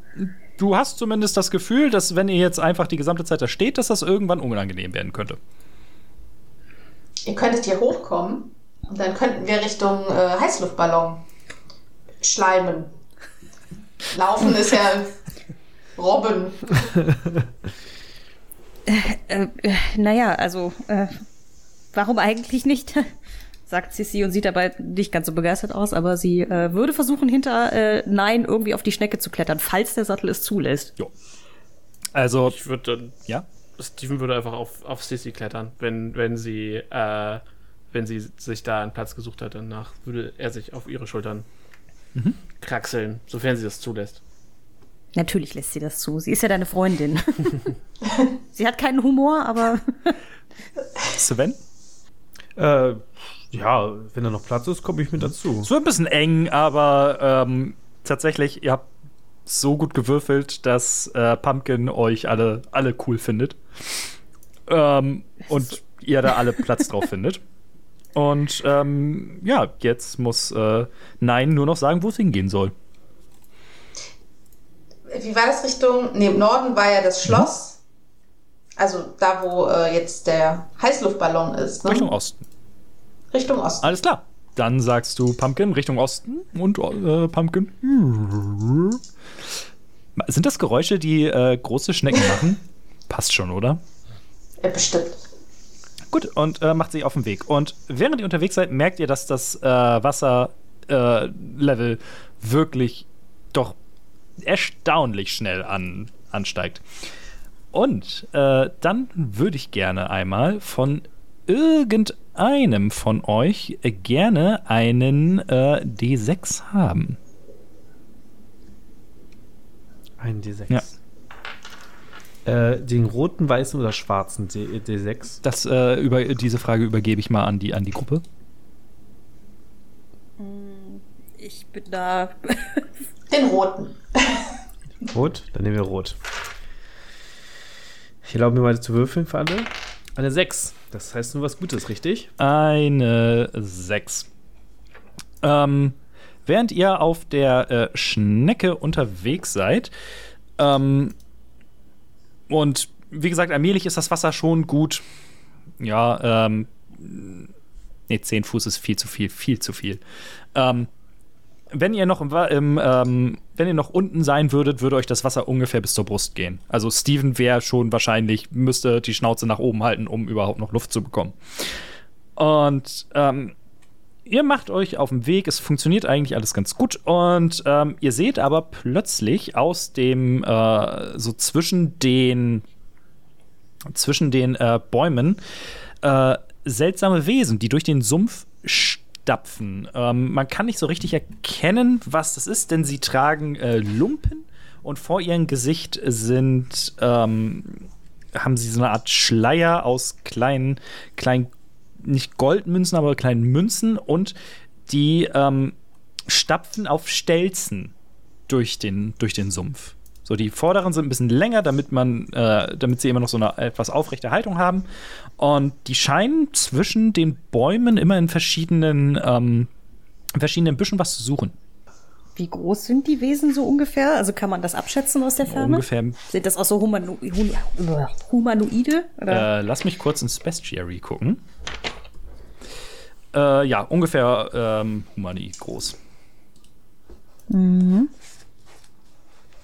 C: Du hast zumindest das Gefühl, dass wenn ihr jetzt einfach die gesamte Zeit da steht, dass das irgendwann unangenehm werden könnte.
G: Ihr könntet hier hochkommen und dann könnten wir Richtung äh, Heißluftballon schleimen. Laufen ist ja Robben.
F: Äh, äh, naja, also, äh, warum eigentlich nicht? <laughs> sagt Sissy und sieht dabei nicht ganz so begeistert aus, aber sie äh, würde versuchen, hinter äh, Nein irgendwie auf die Schnecke zu klettern, falls der Sattel es zulässt.
C: Jo. Also,
E: Ich würde dann.
C: ja.
E: Steven würde einfach auf, auf Sissy klettern, wenn, wenn sie, äh, wenn sie sich da einen Platz gesucht hat. Danach würde er sich auf ihre Schultern kraxeln, sofern sie das zulässt.
F: Natürlich lässt sie das zu. Sie ist ja deine Freundin. <laughs> sie hat keinen Humor, aber <laughs>
C: Sven?
D: Äh, ja, wenn da noch Platz ist, komme ich mit dazu.
C: Es wird ein bisschen eng, aber ähm, tatsächlich, ihr habt so gut gewürfelt, dass äh, Pumpkin euch alle, alle cool findet. Ähm, und ihr da alle Platz drauf findet. Und ähm, ja, jetzt muss äh, Nein nur noch sagen, wo es hingehen soll.
G: Wie war das Richtung? Nee, im Norden war ja das Schloss. Also da, wo äh, jetzt der Heißluftballon ist. Ne?
C: Richtung Osten.
G: Richtung Osten.
C: Alles klar. Dann sagst du Pumpkin Richtung Osten und äh, Pumpkin. Sind das Geräusche, die äh, große Schnecken machen? <laughs> Passt schon, oder?
G: Ja, bestimmt.
C: Gut, und äh, macht sich auf den Weg. Und während ihr unterwegs seid, merkt ihr, dass das äh, Wasserlevel äh, wirklich doch erstaunlich schnell an, ansteigt. Und äh, dann würde ich gerne einmal von irgendeinem von euch gerne einen äh, D6 haben.
D: Ein D6.
C: Ja.
D: Äh, den roten, weißen oder schwarzen D D6?
C: Das, äh, über, diese Frage übergebe ich mal an die, an die Gruppe.
F: ich bin da. <laughs>
G: Den roten.
D: Rot? Dann nehmen wir rot. Ich erlaube mir mal zu würfeln für alle. Eine 6. Das heißt nur was Gutes, richtig?
C: Eine 6. Ähm, während ihr auf der äh, Schnecke unterwegs seid, ähm, und wie gesagt, allmählich ist das Wasser schon gut. Ja, ähm, nee, 10 Fuß ist viel zu viel, viel zu viel. Ähm, wenn ihr noch im, ähm, wenn ihr noch unten sein würdet, würde euch das Wasser ungefähr bis zur Brust gehen. Also Steven wäre schon wahrscheinlich, müsste die Schnauze nach oben halten, um überhaupt noch Luft zu bekommen. Und ähm, ihr macht euch auf den Weg, es funktioniert eigentlich alles ganz gut und ähm, ihr seht aber plötzlich aus dem, äh, so zwischen den, zwischen den äh, Bäumen äh, seltsame Wesen, die durch den Sumpf stapfen. Ähm, man kann nicht so richtig erkennen, was das ist, denn sie tragen äh, Lumpen und vor ihrem Gesicht sind, ähm, haben sie so eine Art Schleier aus kleinen, kleinen nicht Goldmünzen, aber kleinen Münzen und die ähm, stapfen auf Stelzen durch den, durch den Sumpf. So, die vorderen sind ein bisschen länger, damit man, äh, damit sie immer noch so eine etwas aufrechte Haltung haben. Und die scheinen zwischen den Bäumen immer in verschiedenen, ähm, in verschiedenen Büschen was zu suchen.
F: Wie groß sind die Wesen so ungefähr? Also kann man das abschätzen aus der Ferne?
C: Ungefähr.
F: Sind das auch so Humano Hum Humanoide?
C: Äh, lass mich kurz ins Bestiary gucken. Äh, ja, ungefähr ähm, Humani groß.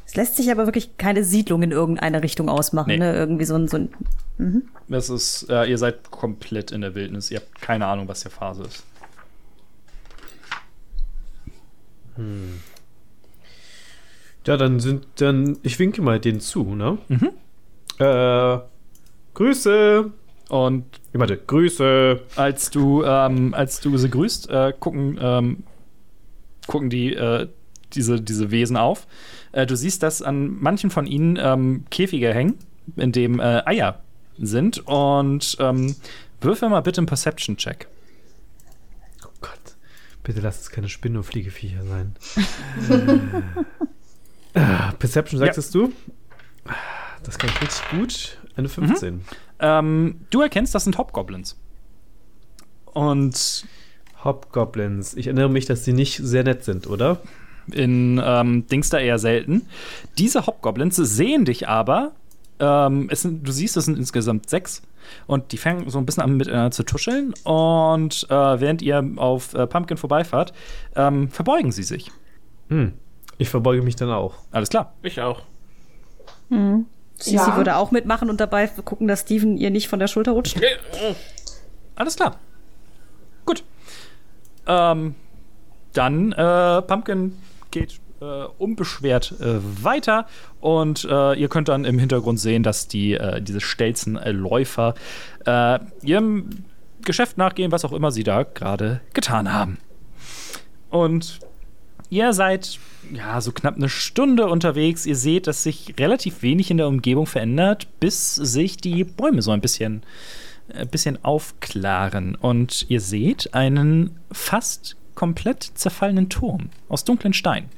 F: Es lässt sich aber wirklich keine Siedlung in irgendeine Richtung ausmachen.
C: Nee.
F: Ne? Irgendwie so ein, so ein
C: Das ist, äh, ihr seid komplett in der Wildnis. Ihr habt keine Ahnung, was der Phase ist.
D: Ja, dann sind dann. Ich winke mal denen zu, ne? Äh, Grüße.
C: Und
D: Ich meinte, Grüße.
C: als du, ähm, als du sie grüßt, äh, gucken, ähm, gucken die äh, diese, diese Wesen auf. Äh, du siehst, dass an manchen von ihnen ähm, Käfige hängen, in dem äh, Eier sind. Und ähm, würfel mal bitte einen Perception-Check.
D: Bitte lass es keine Spinne- und Fliegeviecher sein. <laughs> Ah, Perception, sagtest du? Das kann ich richtig gut. Eine 15.
C: Ähm, du erkennst, das sind Hobgoblins. Und
D: Hobgoblins. Ich erinnere mich, dass sie nicht sehr nett sind, oder?
C: in ähm, Dings da eher selten. Diese Hobgoblins sehen dich aber. Ähm, es sind, du siehst, es sind insgesamt sechs. Und die fangen so ein bisschen an miteinander zu tuscheln. Und äh, während ihr auf äh, Pumpkin vorbeifahrt, ähm, verbeugen sie sich.
D: Hm. Ich verbeuge mich dann auch.
C: Alles klar.
E: Ich auch.
F: Sisi
G: Ja.
F: würde auch mitmachen und dabei gucken, dass Steven ihr nicht von der Schulter rutscht.
C: Alles klar. Gut. Ähm, dann, äh, Pumpkin geht äh, unbeschwert äh, weiter und äh, ihr könnt dann im Hintergrund sehen, dass die, äh, diese stelzen äh, äh, ihrem Geschäft nachgehen, was auch immer sie da gerade getan haben. Und ihr seid ja so knapp eine Stunde unterwegs. Ihr seht, dass sich relativ wenig in der Umgebung verändert, bis sich die Bäume so ein bisschen ein bisschen aufklaren und ihr seht einen fast komplett zerfallenen Turm aus dunklen Stein.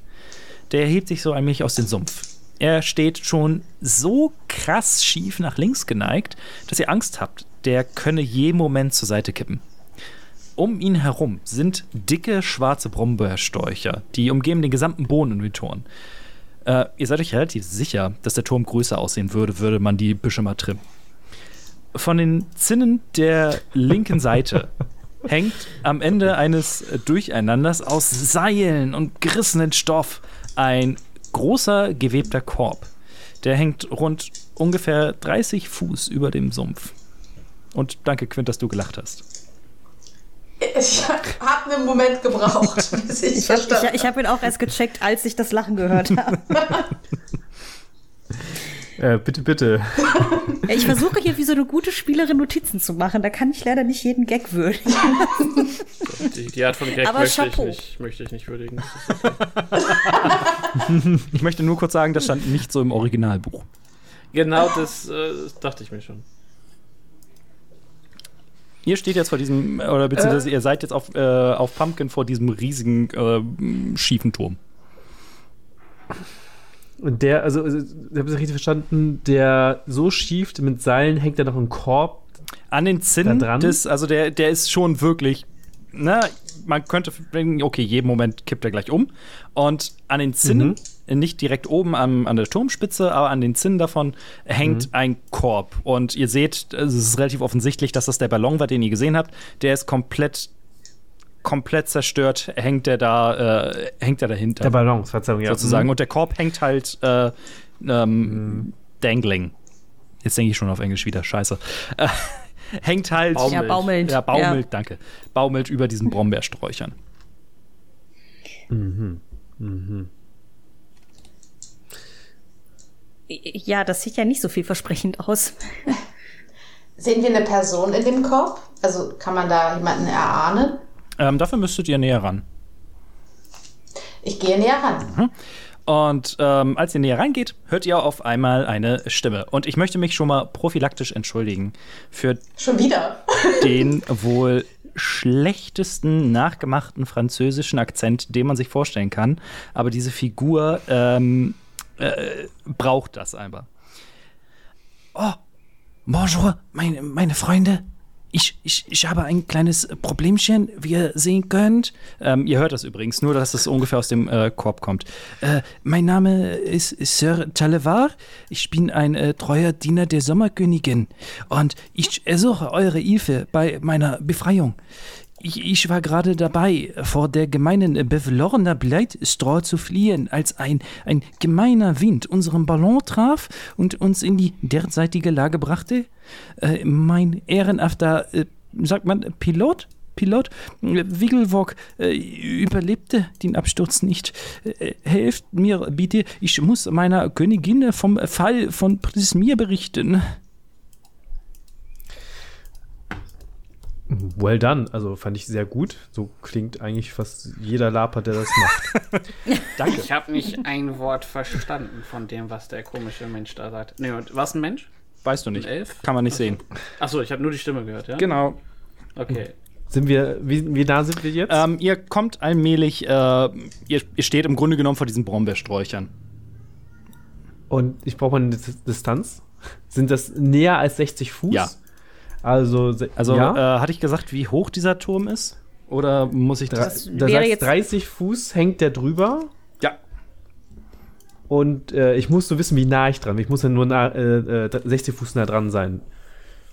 C: Der erhebt sich so allmählich aus dem Sumpf. Er steht schon so krass schief nach links geneigt, dass ihr Angst habt, der könne jeden Moment zur Seite kippen. Um ihn herum sind dicke schwarze Brombeersträucher, die umgeben den gesamten Boden in den Turm. Äh, ihr seid euch relativ sicher, dass der Turm größer aussehen würde, würde man die Büsche mal trimmen. Von den Zinnen der linken Seite <laughs> hängt am Ende eines Durcheinanders aus Seilen und gerissenen Stoff ein großer gewebter Korb. Der hängt rund ungefähr 30 Fuß über dem Sumpf. Und danke, Quint, dass du gelacht hast.
G: Ich habe einen Moment gebraucht, <laughs> bis ich,
F: Ich habe
G: verstanden
F: ich, ich hab ihn auch erst gecheckt, als ich das Lachen gehört <laughs> habe.
D: Äh, bitte, bitte. <laughs>
F: ich versuche hier wie so eine gute Spielerin Notizen zu machen. Da kann ich leider nicht jeden Gag würdigen.
E: Die, die Art von Gag
F: Aber
E: möchte ich, nicht, möchte ich nicht würdigen. Okay. <laughs>
C: Ich möchte nur kurz sagen, das stand nicht so im Originalbuch.
E: genau das äh, dachte ich mir schon.
C: Ihr steht jetzt vor diesem, oder beziehungsweise ihr seid jetzt auf, äh, auf Pumpkin vor diesem riesigen, äh, schiefen Turm.
D: Und der, also, also ich habe es richtig verstanden, der so schief mit Seilen hängt da noch ein Korb.
C: An den Zinnen
D: dran?
C: des, also der, der ist schon wirklich, na, man könnte denken, okay, jeden Moment kippt er gleich um. Und an den Zinnen, nicht direkt oben am, an der Turmspitze, aber an den Zinnen davon hängt ein Korb. Und ihr seht, es ist relativ offensichtlich, dass das der Ballon war, den ihr gesehen habt. Der ist komplett, komplett zerstört, hängt der da, äh, hängt er dahinter.
D: Der Ballon, Verzeihung, ja.
C: sozusagen.
D: Mhm.
C: Und der Korb hängt halt äh, ähm, dangling. Jetzt denke ich schon auf Englisch wieder, scheiße. Äh, <laughs> hängt halt.
E: Baumelt.
F: Ja, baumelt.
C: Ja, baumelt, danke. Baumelt über diesen Brombeersträuchern.
F: Ja, das sieht ja nicht so vielversprechend aus.
G: Sehen wir eine Person in dem Korb? Also kann man da jemanden erahnen?
C: Ähm, dafür müsstet ihr näher ran.
G: Ich gehe näher ran.
C: Und ähm, als ihr näher reingeht, hört ihr auf einmal eine Stimme. Und ich möchte mich schon mal prophylaktisch entschuldigen für
G: Schon wieder. <laughs>
C: den wohl schlechtesten nachgemachten französischen Akzent, den man sich vorstellen kann. Aber diese Figur ähm,
H: äh, braucht das einfach.
C: Oh, bonjour, meine, meine Freunde. Ich, ich, ich habe ein kleines Problemchen, wie ihr sehen könnt.
H: Ähm, ihr hört das übrigens, nur dass es ungefähr aus dem äh, Korb kommt.
C: Äh, mein Name ist Sir Talevar. Ich bin ein äh, treuer Diener der Sommerkönigin und ich ersuche eure Hilfe bei meiner Befreiung. Ich, ich war gerade dabei, vor der gemeinen Bevlorner Bleitstraw zu fliehen, als ein, ein gemeiner Wind unseren Ballon traf und uns in die derzeitige Lage brachte. Äh, mein ehrenhafter, äh, sagt man, Pilot? Pilot äh, Wiggelwog äh, überlebte den Absturz nicht. Äh, helft mir bitte, ich muss meiner Königin vom Fall von Prismir berichten.
D: Well done. Also fand ich sehr gut. So klingt eigentlich fast jeder Laper, der das macht. <laughs>
E: Danke. Ich habe nicht ein Wort verstanden von dem, was der komische Mensch da sagt. Nee, und was ein Mensch?
H: Weißt du nicht.
E: Ein Elf?
H: Kann man nicht sehen.
E: Achso, ich habe nur die Stimme gehört, ja?
H: Genau.
E: Okay.
D: Sind wir, wie, wie nah sind wir jetzt?
H: Ähm, ihr kommt allmählich, äh, ihr, ihr steht im Grunde genommen vor diesen Brombeersträuchern.
D: Und ich brauche mal eine Dis- Distanz. Sind das näher als 60 Fuß?
H: Ja.
D: Also,
H: Also,
D: ja?
H: äh, hatte ich gesagt, wie hoch dieser Turm ist? Oder muss ich das?
D: da sagst
F: jetzt-
D: 30 Fuß hängt der drüber.
H: Ja.
D: Und äh, ich muss so wissen, wie nah ich dran bin. Ich muss ja nur nah, äh, äh, 60 Fuß nah dran sein.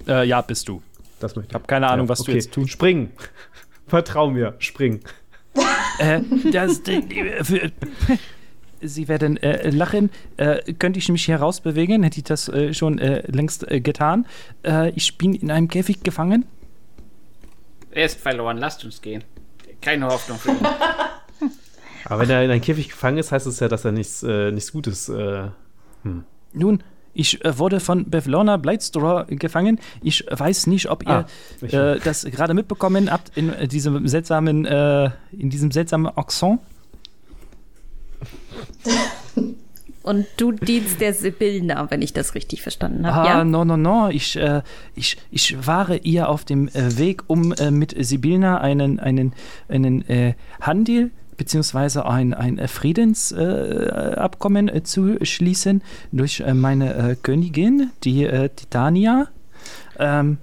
H: Äh, ja, bist du.
D: Das möchte ich.
H: Ich habe keine Ahnung, was du jetzt tust.
D: Springen. <laughs> Vertrau mir, spring.
C: Äh, das, die- die- für, Sie werden äh, lachen. Äh, könnte ich mich herausbewegen? Hätte ich das äh, schon äh, längst äh, getan. Äh, ich bin in einem Käfig gefangen.
E: Er ist verloren, lasst uns gehen. Keine Hoffnung für ihn. <laughs>
D: Aber wenn er in einem Käfig gefangen ist, heißt es ja, dass er nichts, äh, nichts Gutes. Äh,
C: Nun, ich äh, wurde von Bevlorna Blightstraw gefangen. Ich weiß nicht, ob ihr
D: Ah,
C: äh, das gerade mitbekommen habt in äh, diesem seltsamen, äh, in diesem seltsamen Akzent.
F: Und du dienst der Sibyllner, wenn ich das richtig verstanden habe.
C: Ah,
F: ja?
C: no, no, no. Ich, äh, ich, ich war ihr auf dem äh, Weg, um äh, mit Sibyllna einen, einen, einen äh, Handel beziehungsweise ein, ein äh, Friedensabkommen äh, zu schließen durch meine Königin, die Titania. Ähm,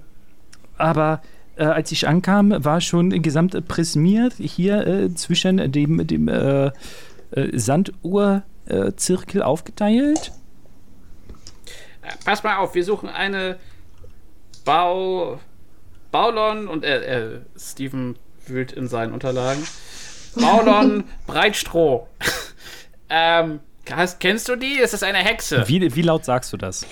C: aber als ich ankam, war schon gesamt prismiert hier zwischen dem, dem äh, Sanduhrzirkel aufgeteilt.
E: Äh, Pass mal auf, wir suchen eine Bau. Baulon und äh, äh, Steven wühlt in seinen Unterlagen. Baulon <laughs> Breitstroh. <laughs> ähm, hast, kennst du die? Ist das eine Hexe?
H: Wie, wie laut sagst du das?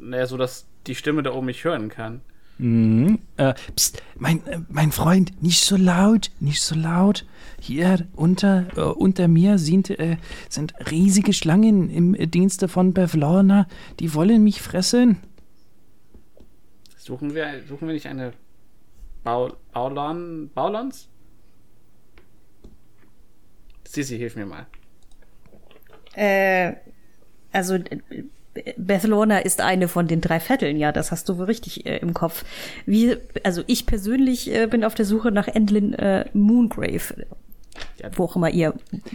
E: Naja, so dass die Stimme da oben mich hören kann.
C: Mhm. Äh, pst, mein, äh, mein Freund, nicht so laut, nicht so laut. Hier unter, äh, unter mir sind, äh, sind riesige Schlangen im äh, Dienste von Bevlorna. Die wollen mich fressen.
E: Suchen wir, suchen wir nicht eine Baul Baulon, Baulons? Sisi, hilf mir mal.
F: Äh, also äh, Bethelorna ist eine von den drei Vetteln, ja, das hast du wohl richtig äh, im Kopf. Wie, also ich persönlich äh, bin auf der Suche nach Endlin äh, Moongrave. Wo auch immer ihr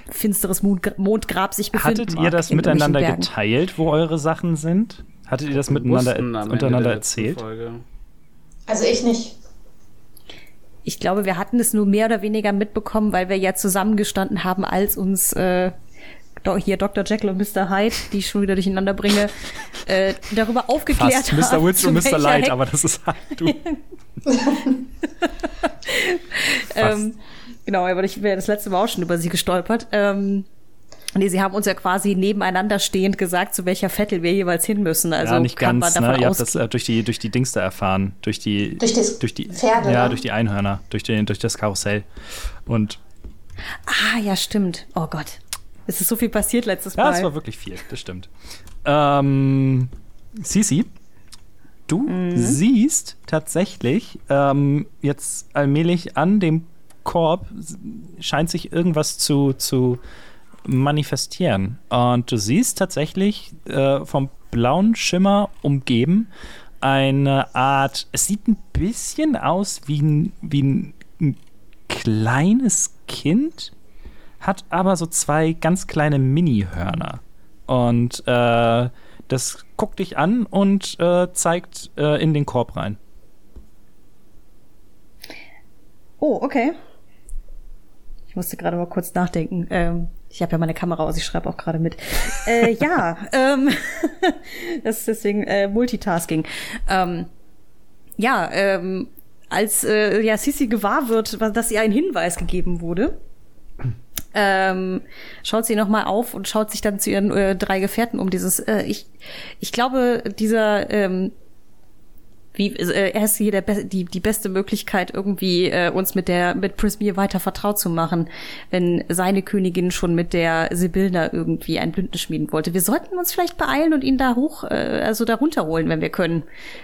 F: finsteres Mondgra Mondgrab sich befindet.
H: Hattet ihr das miteinander geteilt, wo eure Sachen sind? Hattet ihr das miteinander
E: am Ende
H: untereinander erzählt?
E: Folge.
G: Also ich nicht.
F: Ich glaube, wir hatten es nur mehr oder weniger mitbekommen, weil wir ja zusammengestanden haben, als uns äh, hier Dr. Jekyll und Mr. Hyde, die ich schon wieder durcheinander bringe, <laughs> äh, darüber aufgeklärt
H: Fast
F: haben.
H: Mr. Witch und Mr. Light,
F: Hex-
H: aber das ist halt du. <laughs>
F: Ähm, genau, aber ich wäre das letzte Mal auch schon über sie gestolpert. Ähm, nee, sie haben uns ja quasi nebeneinander stehend gesagt, zu welcher Vettel wir jeweils hin müssen. Also
H: ja, nicht
F: kann
H: ganz,
F: man
H: ne?
F: davon
H: Ihr habt das äh, durch die, durch die Dings da erfahren. Durch die,
G: Durch das
H: durch die
G: Pferde,
H: Ja,
G: ne?
H: durch die Einhörner, durch, den, durch das Karussell. Und
F: ah, ja, stimmt. Oh Gott. Es ist so viel passiert letztes
H: ja,
F: Mal.
H: es war wirklich viel, das stimmt. Ähm, Sisi, du siehst tatsächlich ähm, jetzt allmählich an dem Korb scheint sich irgendwas zu, zu manifestieren. Und du siehst tatsächlich äh, vom blauen Schimmer umgeben eine Art, es sieht ein bisschen aus wie ein, wie ein, ein kleines Kind,
C: hat aber so zwei ganz kleine Mini-Hörner. Und äh, das guckt dich an und äh, zeigt äh, in den Korb rein.
F: Oh, okay. Ich musste gerade mal kurz nachdenken. Ähm, ich habe ja meine Kamera aus, ich schreibe auch gerade mit. äh, ja, <laughs> ähm, <laughs> das ist deswegen äh, Multitasking. Ähm, ja, ähm, als äh, ja Sissi gewahr wird, dass ihr ein Hinweis gegeben wurde, ähm, schaut sie nochmal auf und schaut sich dann zu ihren äh, drei Gefährten um. Dieses, äh, ich, ich glaube, dieser ähm, wie äh, er ist hier der Be die die beste Möglichkeit irgendwie äh, uns mit der mit Prismir weiter vertraut zu machen, wenn seine Königin schon mit der Sibylla irgendwie ein Bündnis schmieden wollte. Wir sollten uns vielleicht beeilen und ihn da hoch äh, also da runterholen, wenn wir können.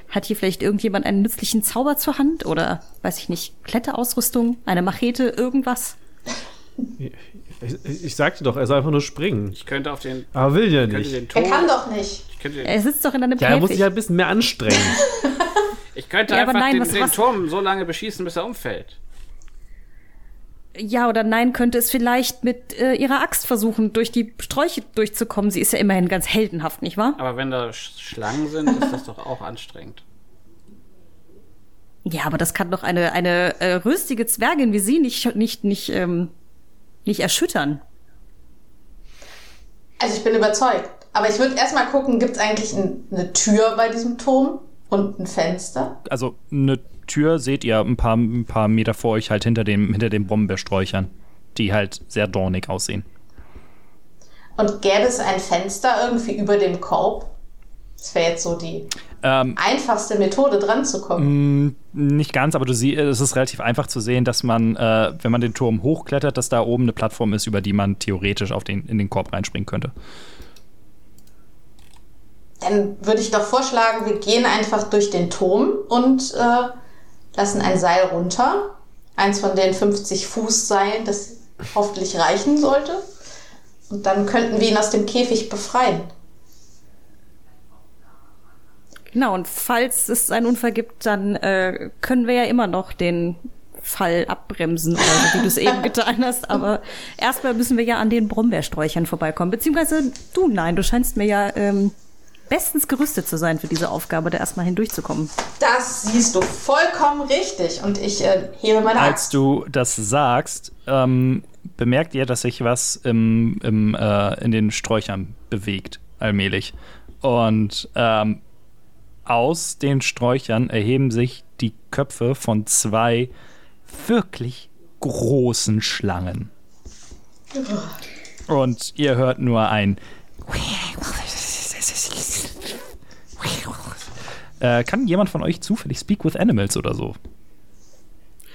F: Hat hier vielleicht irgendjemand einen nützlichen Zauber zur Hand oder weiß ich nicht, Kletterausrüstung, eine Machete, irgendwas?
D: Ich, ich, sagte doch, er soll einfach nur springen.
E: Ich könnte auf den.
D: Aber will ja nicht.
G: er kann doch nicht.
F: er sitzt doch in einem
D: Ja, er muss sich halt ein bisschen mehr anstrengen. <laughs>
E: Ich könnte ja, einfach nein, den, was, den? Turm so lange beschießen, bis er umfällt.
F: Ja, oder nein, könnte es vielleicht mit äh, ihrer Axt versuchen, durch die Sträuche durchzukommen. Sie ist ja immerhin ganz heldenhaft, nicht wahr?
E: Aber wenn da Schlangen sind, ist das doch auch anstrengend.
F: Ja, aber das kann doch eine, eine äh, rüstige Zwergin wie sie nicht, nicht, nicht, ähm, nicht erschüttern.
G: Also ich bin überzeugt. Aber ich würde erstmal gucken, gibt es eigentlich ein, eine Tür bei diesem Turm? Und ein Fenster?
C: Also eine Tür seht ihr ein paar, ein paar Meter vor euch halt hinter, dem, hinter den Brombeersträuchern, die halt sehr dornig aussehen.
G: Und gäbe es ein Fenster irgendwie über dem Korb? Das wäre jetzt so die ähm, einfachste Methode, dran zu kommen.
C: Mm, nicht ganz, aber du siehst, es ist relativ einfach zu sehen, dass man, äh, wenn man den Turm hochklettert, dass da oben eine Plattform ist, über die man theoretisch auf den, in den Korb reinspringen könnte.
G: Dann würde ich doch vorschlagen, wir gehen einfach durch den Turm und äh, lassen ein Seil runter. Eins von den 50 Fuß Seilen, das hoffentlich reichen sollte. Und dann könnten wir ihn aus dem Käfig befreien.
F: Genau, und falls es einen Unfall gibt, dann äh, können wir ja immer noch den Fall abbremsen oder so, wie du es <laughs> eben getan hast. Aber erstmal müssen wir ja an den Brombeersträuchern vorbeikommen. Beziehungsweise du, nein, du scheinst mir ja ähm, bestens gerüstet zu sein für diese Aufgabe, da erstmal hindurchzukommen.
G: Das siehst du vollkommen richtig und ich äh, hebe meine
C: Axt. Als du das sagst, ähm, bemerkt ihr, dass sich was im, im, äh, in den Sträuchern bewegt, allmählich. Und ähm, aus den Sträuchern erheben sich die Köpfe von zwei wirklich großen Schlangen. Und ihr hört nur ein äh, kann jemand von euch zufällig Speak with Animals oder so?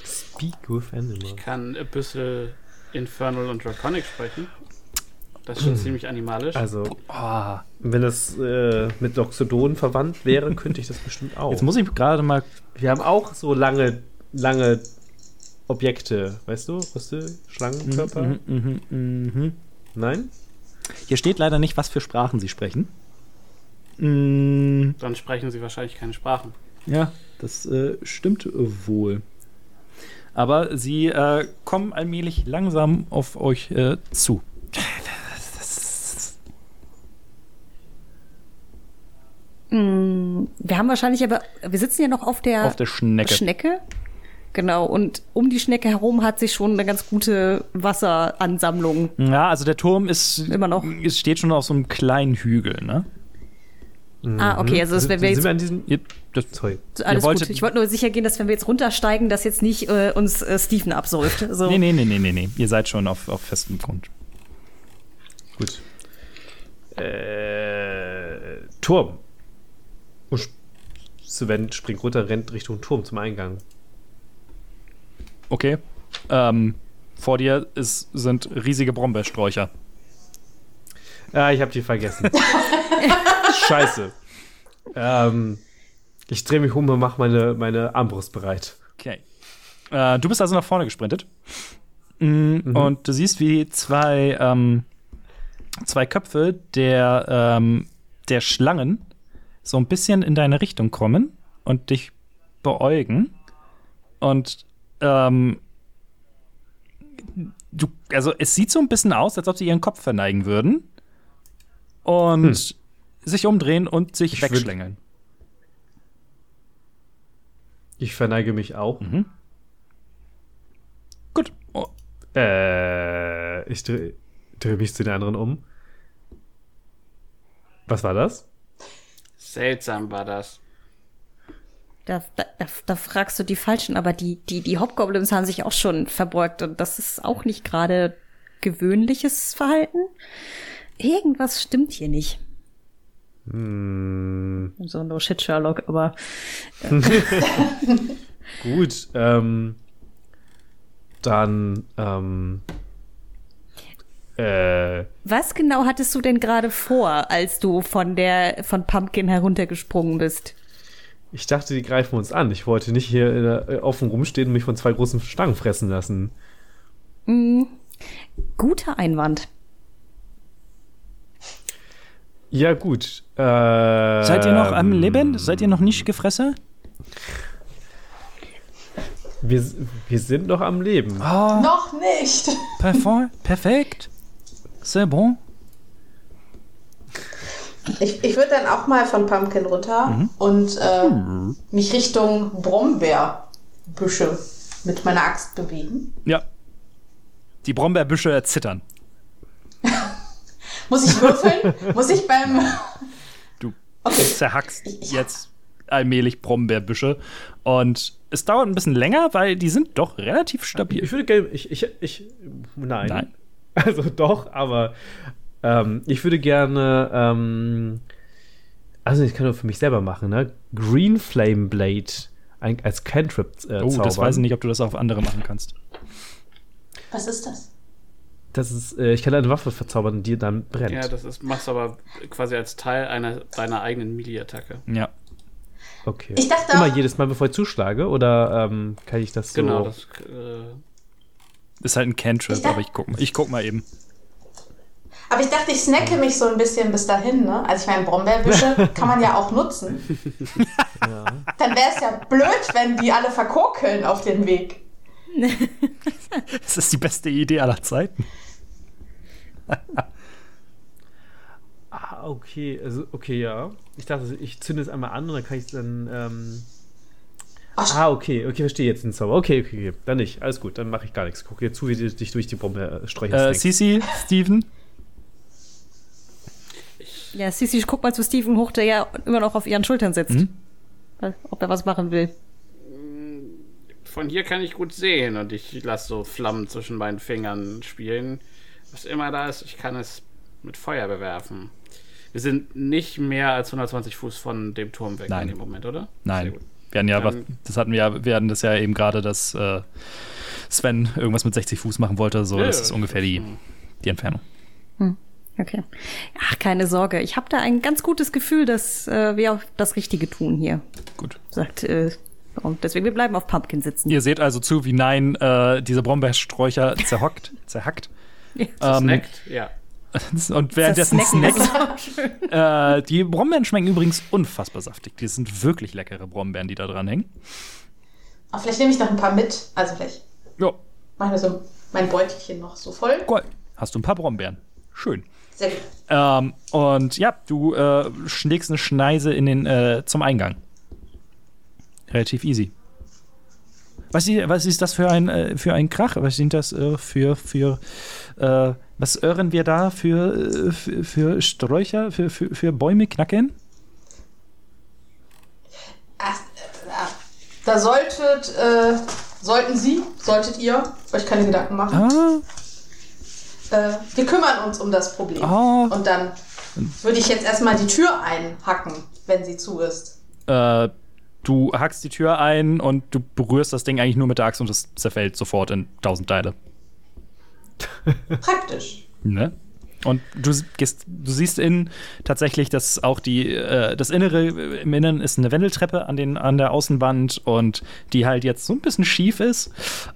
D: Speak with Animals.
E: Ich kann ein bisschen Infernal und Draconic sprechen. Das ist schon ziemlich animalisch.
D: Also, oh, wenn das äh, mit Doxodon verwandt wäre, könnte ich das bestimmt auch.
C: Jetzt muss ich gerade mal.
D: Wir haben auch so lange, lange Objekte, weißt du? Du? Schlangenkörper? Mhm, mh, mh, mh. Nein?
C: Hier steht leider nicht, was für Sprachen sie sprechen.
E: Mm. Dann sprechen sie wahrscheinlich keine Sprachen.
C: Ja, das äh, stimmt wohl. Aber sie äh, kommen allmählich langsam auf euch äh, zu.
F: Wir haben wahrscheinlich aber, wir sitzen ja noch auf der,
C: auf der Schnecke.
F: Schnecke. Genau, und um die Schnecke herum hat sich schon eine ganz gute Wasseransammlung.
C: Ja, also der Turm ist immer noch. Es steht schon auf so einem kleinen Hügel, ne?
F: Ah, okay, also das, wenn wir jetzt. Sind wir
C: an diesem, ihr, das,
F: sorry. Alles gut. Ich wollte nur sicher gehen, dass wenn wir jetzt runtersteigen, dass jetzt nicht äh, uns äh, Steven absäuft. <laughs> So.
C: Nee, nee, nee, nee, nee, nee. Ihr seid schon auf, auf festem Grund.
D: Gut. Äh, Turm. Sven springt runter, rennt Richtung Turm zum Eingang.
C: Okay. Ähm, vor dir ist, sind riesige Brombeersträucher.
D: Ja, ich habe die vergessen. <laughs> Scheiße. Ähm, ich drehe mich um und mache meine, meine Armbrust bereit.
C: Okay. Äh, du bist also nach vorne gesprintet. Mm, mhm. Und du siehst, wie zwei, ähm, zwei Köpfe der, ähm, der Schlangen so ein bisschen in deine Richtung kommen und dich beäugen. Und ähm, du, also es sieht so ein bisschen aus, als ob sie ihren Kopf verneigen würden und sich umdrehen und sich
D: Ich
C: wegschlängeln.
D: Ich verneige mich auch.
C: Gut. Oh,
D: Äh, ich drehe dreh mich zu den anderen um. Was war das?
E: Seltsam war das.
F: Da, da, da, fragst du die Falschen, aber die, die, die Hobgoblins haben sich auch schon verbeugt und das ist auch nicht gerade gewöhnliches Verhalten. Irgendwas stimmt hier nicht.
D: Hm,
F: So no shit Sherlock, aber <laughs>
D: gut, ähm, dann, ähm, äh,
F: was genau hattest du denn gerade vor, als du von der von Pumpkin heruntergesprungen bist?
D: ich dachte, die greifen uns an. Ich wollte nicht hier in der, äh, offen rumstehen und mich von zwei großen Stangen fressen lassen.
F: Guter Einwand.
D: Ja, gut. Äh,
C: Seid ihr noch am Leben? Seid ihr noch nicht gefressen?
D: Wir, wir sind noch am Leben.
C: Oh,
G: Noch nicht.
C: perfo- perfekt. C'est bon.
G: Ich, ich würde dann auch mal von Pumpkin runter und äh, mich Richtung Brombeerbüsche mit meiner Axt bewegen.
C: Ja. Die Brombeerbüsche zittern. <laughs>
G: Muss ich würfeln? Muss ich beim. <laughs>
C: Du
G: Okay.
C: zerhackst
G: Ich-
C: jetzt allmählich Brombeerbüsche. Und es dauert ein bisschen länger, weil die sind doch relativ stabil.
D: Ich würde gerne, ich, ich, ich, nein.
C: Nein. <laughs>
D: Also doch, aber ähm, ich würde gerne, ähm, also ich kann nur für mich selber machen, ne? Green Flame Blade ein, als Cantrip äh,
C: Oh, das weiß ich nicht, ob du das auf andere machen kannst.
G: Was ist das?
D: Das ist, äh, ich kann eine Waffe verzaubern, die dann brennt.
E: Ja, das ist, machst du aber quasi als Teil einer deiner eigenen Melee-Attacke.
C: Ja.
D: okay.
G: Ich dachte
D: Immer
G: auch-
D: jedes Mal, bevor ich zuschlage, oder ähm, kann ich das so?
E: Genau, das äh,
C: Ist halt ein Cantrip,
G: Ich
C: aber ich guck, mal- ich guck mal eben.
G: Aber ich dachte, ich snacke mich so ein bisschen bis dahin, ne? Also ich meine, Brombeerbüsche <laughs> kann man ja auch nutzen. Dann wäre es ja blöd, wenn die alle verkokeln auf dem Weg.
C: Das ist die beste Idee aller Zeiten.
D: Ah, okay, also okay, ja. Ich dachte, ich zünde es einmal an und dann kann ich es dann. Ähm,
G: Ach,
D: ah, okay, okay, verstehe jetzt den Zauber. Okay, okay, okay. Dann nicht. Alles gut, dann mache ich gar nichts. Guck dir zu, wie du dich durch die Bombe äh,
C: Äh,
D: streichelst.
C: Sisi, Steven,
F: Ja, Sissi, guck mal zu Steven hoch, der ja immer noch auf ihren Schultern sitzt.
C: Mhm.
F: Ob er was machen will.
E: von hier kann ich gut sehen und ich lasse so Flammen zwischen meinen Fingern spielen. Was immer da ist, ich kann es mit Feuer bewerfen. Wir sind nicht mehr als 120 Fuß von dem Turm weg
C: Nein.
E: in dem Moment, oder? Sehr
C: Nein.
E: gut.
C: Wir hatten ja, was,
E: Dann-
C: das hatten wir ja, wir hatten das ja eben gerade, dass äh, Sven irgendwas mit 60 Fuß machen wollte. So,
E: Ja,
C: das
E: ja,
C: ist ungefähr die,
E: hm.
C: die Entfernung.
F: Okay. Ach, keine Sorge. Ich habe da ein ganz gutes Gefühl, dass äh, wir auch das Richtige tun hier.
C: Gut.
F: Sagt, äh, und deswegen, wir bleiben auf Pumpkin sitzen.
C: Ihr seht also zu, wie Nein äh, diese Brombeersträucher zerhockt, <laughs> zerhackt. Ähm,
E: Snackt, ja. <laughs>
C: und währenddessen snackt. Äh, die Brombeeren schmecken übrigens unfassbar saftig. Die sind wirklich leckere Brombeeren, die da dran hängen.
G: Aber vielleicht nehme ich noch ein paar mit. Also vielleicht
C: Ja,
G: mache ich mir so mein Beutelchen noch so voll.
C: cool. Hast du ein paar Brombeeren. Schön.
G: Sehr gut.
C: Ähm, und ja, du äh, schlägst eine Schneise in den, äh, zum Eingang. Relativ easy. Was, was ist das für ein, äh, für ein Krach? Was sind das äh, für, für äh, was hören wir da für, äh, für, für Sträucher, für, für, für Bäume knacken?
G: Da solltet, äh, sollten Sie, solltet ihr euch keine Gedanken machen.
C: Ah,
G: Äh, wir kümmern uns um das Problem.
C: Ah.
G: Und dann würde ich jetzt erstmal die Tür einhacken, wenn sie zu ist.
C: äh, du hackst die Tür ein und du berührst das Ding eigentlich nur mit der Axt und es zerfällt sofort in tausend Teile.
G: Praktisch.
C: Ne? Und du, gehst, du siehst innen tatsächlich, dass auch die, äh, das Innere äh, im Inneren ist eine Wendeltreppe an, den, an der Außenwand und die halt jetzt so ein bisschen schief ist.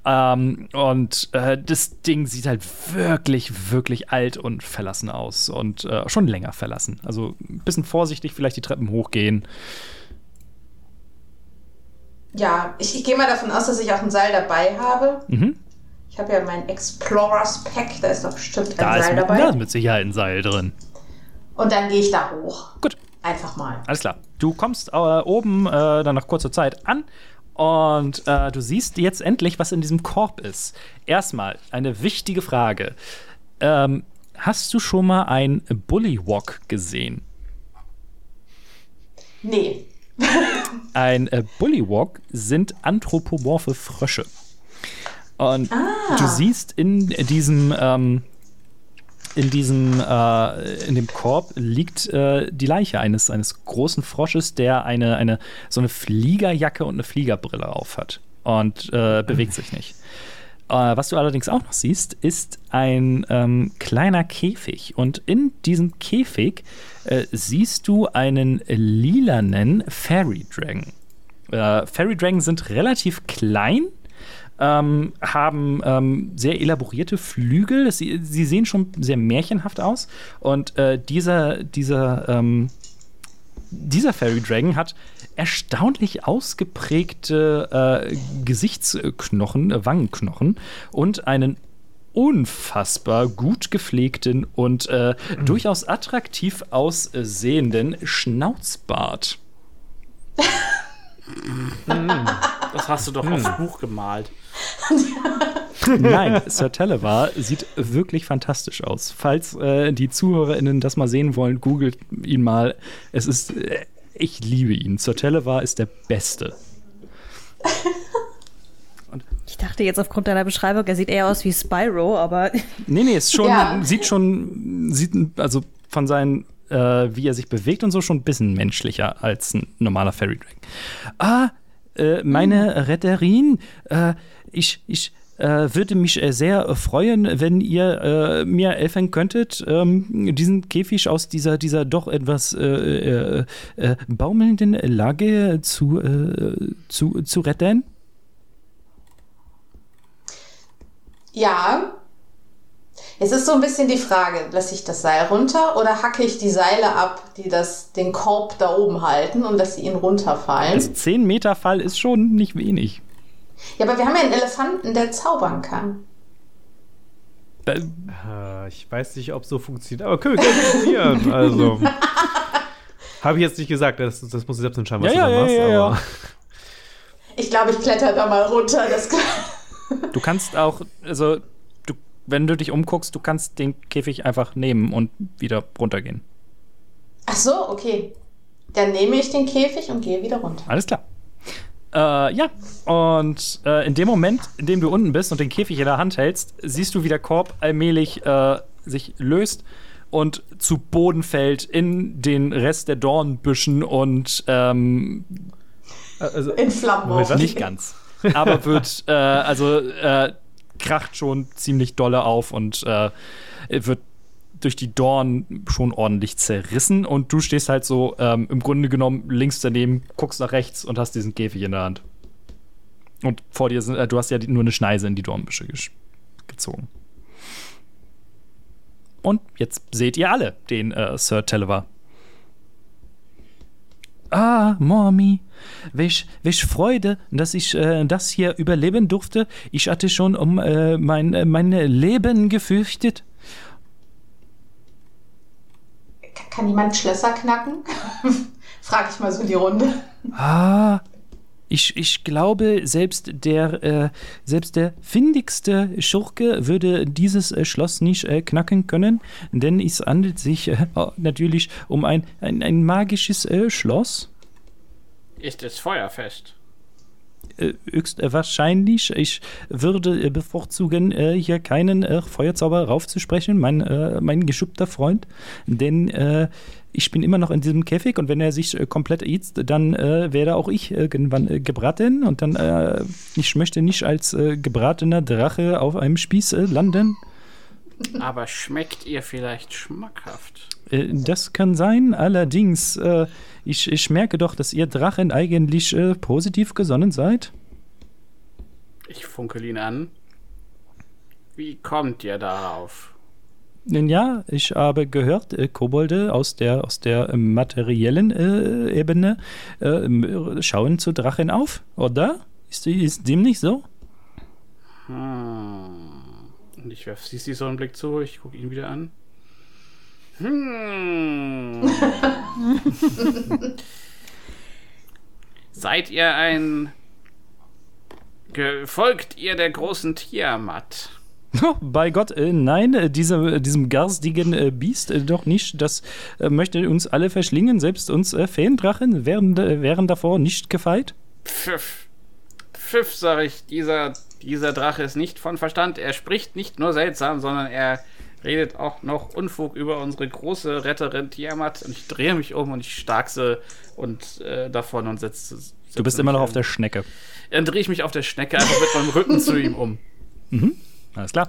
C: Ähm, und äh, das Ding sieht halt wirklich, wirklich alt und verlassen aus und äh, schon länger verlassen. Also ein bisschen vorsichtig vielleicht die Treppen hochgehen.
G: Ja, ich, ich gehe mal davon aus, dass ich auch ein Seil dabei habe.
C: Mhm.
G: Ich habe ja mein Explorers Pack, da ist doch bestimmt ein
C: Da
G: Seil
C: mit,
G: dabei.
C: da ist mit Sicherheit ein Seil drin.
G: Und dann gehe ich da hoch.
C: Gut.
G: Einfach mal.
C: Alles klar. Du kommst äh, oben äh, dann nach kurzer Zeit an und äh, du siehst jetzt endlich, was in diesem Korb ist. Erstmal eine wichtige Frage. Ähm, hast du schon mal ein Bullywog gesehen?
G: Nee.
C: Ein äh, Bullywog sind anthropomorphe Frösche. Und du siehst in diesem, ähm, in diesem, äh, in dem Korb liegt äh, die Leiche eines, eines großen Frosches, der eine, eine, so eine Fliegerjacke und eine Fliegerbrille aufhat und äh, bewegt sich nicht. Äh, was du allerdings auch noch siehst, ist ein ähm, kleiner Käfig. Und in diesem Käfig äh, siehst du einen lilanen Fairy Dragon. Äh, Fairy Dragon sind relativ klein, ähm, haben ähm, sehr elaborierte Flügel. Sie, sie sehen schon sehr märchenhaft aus. Und äh, dieser, dieser, ähm, dieser Fairy Dragon hat erstaunlich ausgeprägte äh, Gesichtsknochen, äh, Wangenknochen und einen unfassbar gut gepflegten und äh, durchaus attraktiv aussehenden Schnauzbart. <laughs>
E: Das hast du doch aufs Buch gemalt. <laughs>
C: Nein, Sir Televar sieht wirklich fantastisch aus. Falls äh, die ZuhörerInnen das mal sehen wollen, googelt ihn mal. Es ist, äh, ich liebe ihn. Sir Televar ist der Beste.
F: Ich dachte jetzt aufgrund deiner Beschreibung, er sieht eher aus wie Spyro, aber <laughs>
C: Nee, nee, ist schon,
G: Ja.
C: sieht schon, sieht, also von seinen, äh, wie er sich bewegt und so, schon ein bisschen menschlicher als ein normaler Fairy Dragon. Ah, äh, meine Retterin, äh, ich, ich, äh, würde mich äh, sehr freuen, wenn ihr äh, mir helfen könntet, ähm, diesen Käfig aus dieser, dieser doch etwas äh, äh, äh, baumelnden Lage zu, äh, zu, zu retten.
G: Ja. Es ist so ein bisschen die Frage, lasse ich das Seil runter oder hacke ich die Seile ab, die das, den Korb da oben halten und lasse ihn runterfallen?
C: Also 10 Meter Fall ist schon nicht wenig.
G: Ja, aber wir haben ja einen Elefanten, der zaubern kann.
D: Äh, ich weiß nicht, ob so funktioniert, aber können wir gerne probieren. <laughs> Also. Habe ich jetzt nicht gesagt, das, das muss ich selbst entscheiden, was
C: Ja,
D: du
C: ja,
D: da machst.
C: ja, ja.
G: Ich glaube, ich kletter da mal runter. Das
C: Du kannst auch, also, du, wenn du dich umguckst, du kannst den Käfig einfach nehmen und wieder runtergehen.
G: Ach so, okay. Dann nehme ich den Käfig und gehe wieder runter.
C: Alles klar. Äh, ja, und äh, in dem Moment, in dem du unten bist und den Käfig in der Hand hältst, siehst du, wie der Korb allmählich äh, sich löst und zu Boden fällt in den Rest der Dornbüschen und ähm,
D: also,
G: In Flammen aufgehen.
C: Nicht ganz. Aber <laughs> wird, äh, also, äh, kracht schon ziemlich dolle auf und äh, wird durch die Dornen schon ordentlich zerrissen. Und du stehst halt so ähm, im Grunde genommen links daneben, guckst nach rechts und hast diesen Käfig in der Hand. Und vor dir sind, äh, du hast ja die, nur eine Schneise in die Dornbüsche gesch- gezogen. Und jetzt seht ihr alle den äh, Sir Televar. Ah, Mommy, welch, welch Freude, dass ich äh, das hier überleben durfte. Ich hatte schon um äh, mein, äh, mein Leben gefürchtet.
G: Kann jemand Schlösser knacken? <laughs> Frag ich mal so die Runde.
B: Ah, ich, ich glaube, selbst der, äh, selbst der findigste Schurke würde dieses äh, Schloss nicht äh, knacken können, denn es handelt sich äh, natürlich um ein, ein, ein magisches äh, Schloss.
E: Ist es feuerfest?
B: Äh, höchstwahrscheinlich. Ich würde äh, bevorzugen, äh, hier keinen Feuerzauber raufzusprechen, mein, mein geschuppter Freund, denn ich bin immer noch in diesem Käfig und wenn er sich komplett ätzt, dann äh, werde auch ich irgendwann äh, gebraten und dann, äh, ich möchte nicht als gebratener Drache auf einem Spieß landen.
E: Aber schmeckt ihr vielleicht schmackhaft?
B: Äh, das kann sein, allerdings, äh, ich, ich merke doch, dass ihr Drachen eigentlich äh, positiv gesonnen seid.
E: Ich funkel ihn an. Wie kommt ihr darauf?
B: Nun Ja, ich habe gehört, äh, Kobolde aus der, aus der materiellen äh, Ebene äh, schauen zu Drachen auf, oder? Ist, ist dem nicht so?
E: Hm. Und ich werfe Sisi so einen Blick zu, ich gucke ihn wieder an. Hm. <laughs> Seid ihr ein. Folgt ihr der großen Tiamat?
C: Oh, bei Gott, äh, nein, äh, diese, diesem garstigen äh, Biest äh, doch nicht. Das äh, möchte uns alle verschlingen, selbst uns äh, Feendrachen wären, wären davor nicht gefeit.
E: Pfiff. Pfiff, sag ich, dieser, dieser Drache ist nicht von Verstand. Er spricht nicht nur seltsam, sondern er redet auch noch Unfug über unsere große Retterin Tiamat. Und ich drehe mich um und ich starkse und äh, davon und setze. setze
C: Du bist immer noch auf der Schnecke.
E: Dann drehe ich mich auf der Schnecke einfach mit meinem Rücken zu ihm um.
C: Mhm. Alles klar.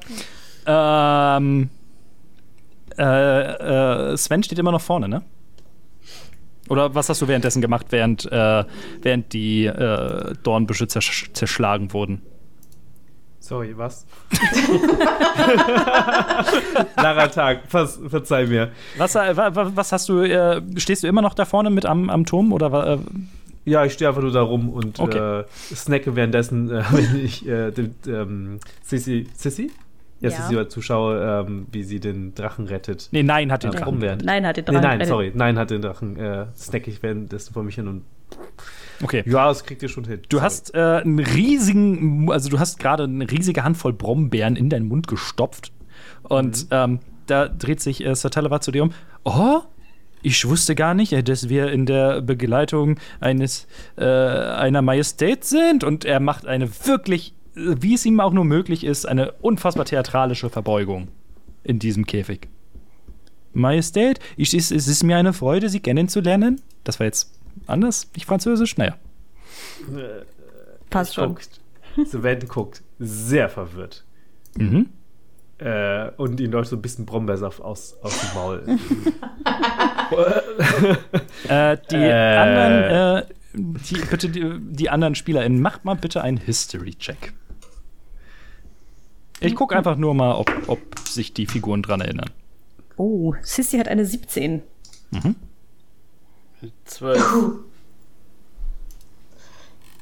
C: Ähm, äh, äh, Sven steht immer noch vorne, ne? Oder was hast du währenddessen gemacht, während, äh, während die äh, Dornbüsche zersch zerschlagen wurden?
D: Sorry, was? <laughs> Langer Tag, Ver verzeih mir.
C: Was, äh, wa- wa- was hast du, äh, stehst du immer noch da vorne mit am, am Turm oder äh,
D: Ja, ich stehe einfach nur da rum und
C: Okay.
D: äh, snacke währenddessen, äh, <laughs> wenn ich äh, ähm, Sissy, Sissy? Ja,
F: Ja.
D: Sissy zuschaue, ähm, wie sie den Drachen rettet.
C: Nee, nein, hat den
D: Ja,
C: Drachen.
F: Nein, hat den
D: Nee,
F: Drachen.
D: nein,
F: äh,
D: sorry. Nein, hat den Drachen. Äh, snack ich währenddessen vor mich hin und
C: Okay.
D: ja, das kriegt ihr schon hin.
C: Du
D: Sorry.
C: hast äh, einen riesigen, also du hast gerade eine riesige Handvoll Brombeeren in deinen Mund gestopft. Und ähm, da dreht sich äh, Sir Talavat zu dir um. Oh, ich wusste gar nicht, äh, dass wir in der Begleitung eines äh, einer Majestät sind. Und er macht eine wirklich, wie es ihm auch nur möglich ist, eine unfassbar theatralische Verbeugung in diesem Käfig. Majestät, ich, es, es ist mir eine Freude, Sie kennenzulernen. Das war jetzt anders, nicht französisch? Naja.
F: Passt schon.
D: guckt. Sven guckt sehr verwirrt.
C: Mhm.
D: Äh, und ihm läuft so ein bisschen Brombeersaft aus, aus dem Maul. <laughs> <laughs>
C: Äh, die
D: Äh.
C: anderen, äh, die, bitte die, die anderen SpielerInnen, macht mal bitte einen History-Check. Ich gucke einfach nur mal, ob, ob sich die Figuren dran erinnern.
F: Oh, Sissy hat eine 17.
E: Zwölf. <laughs>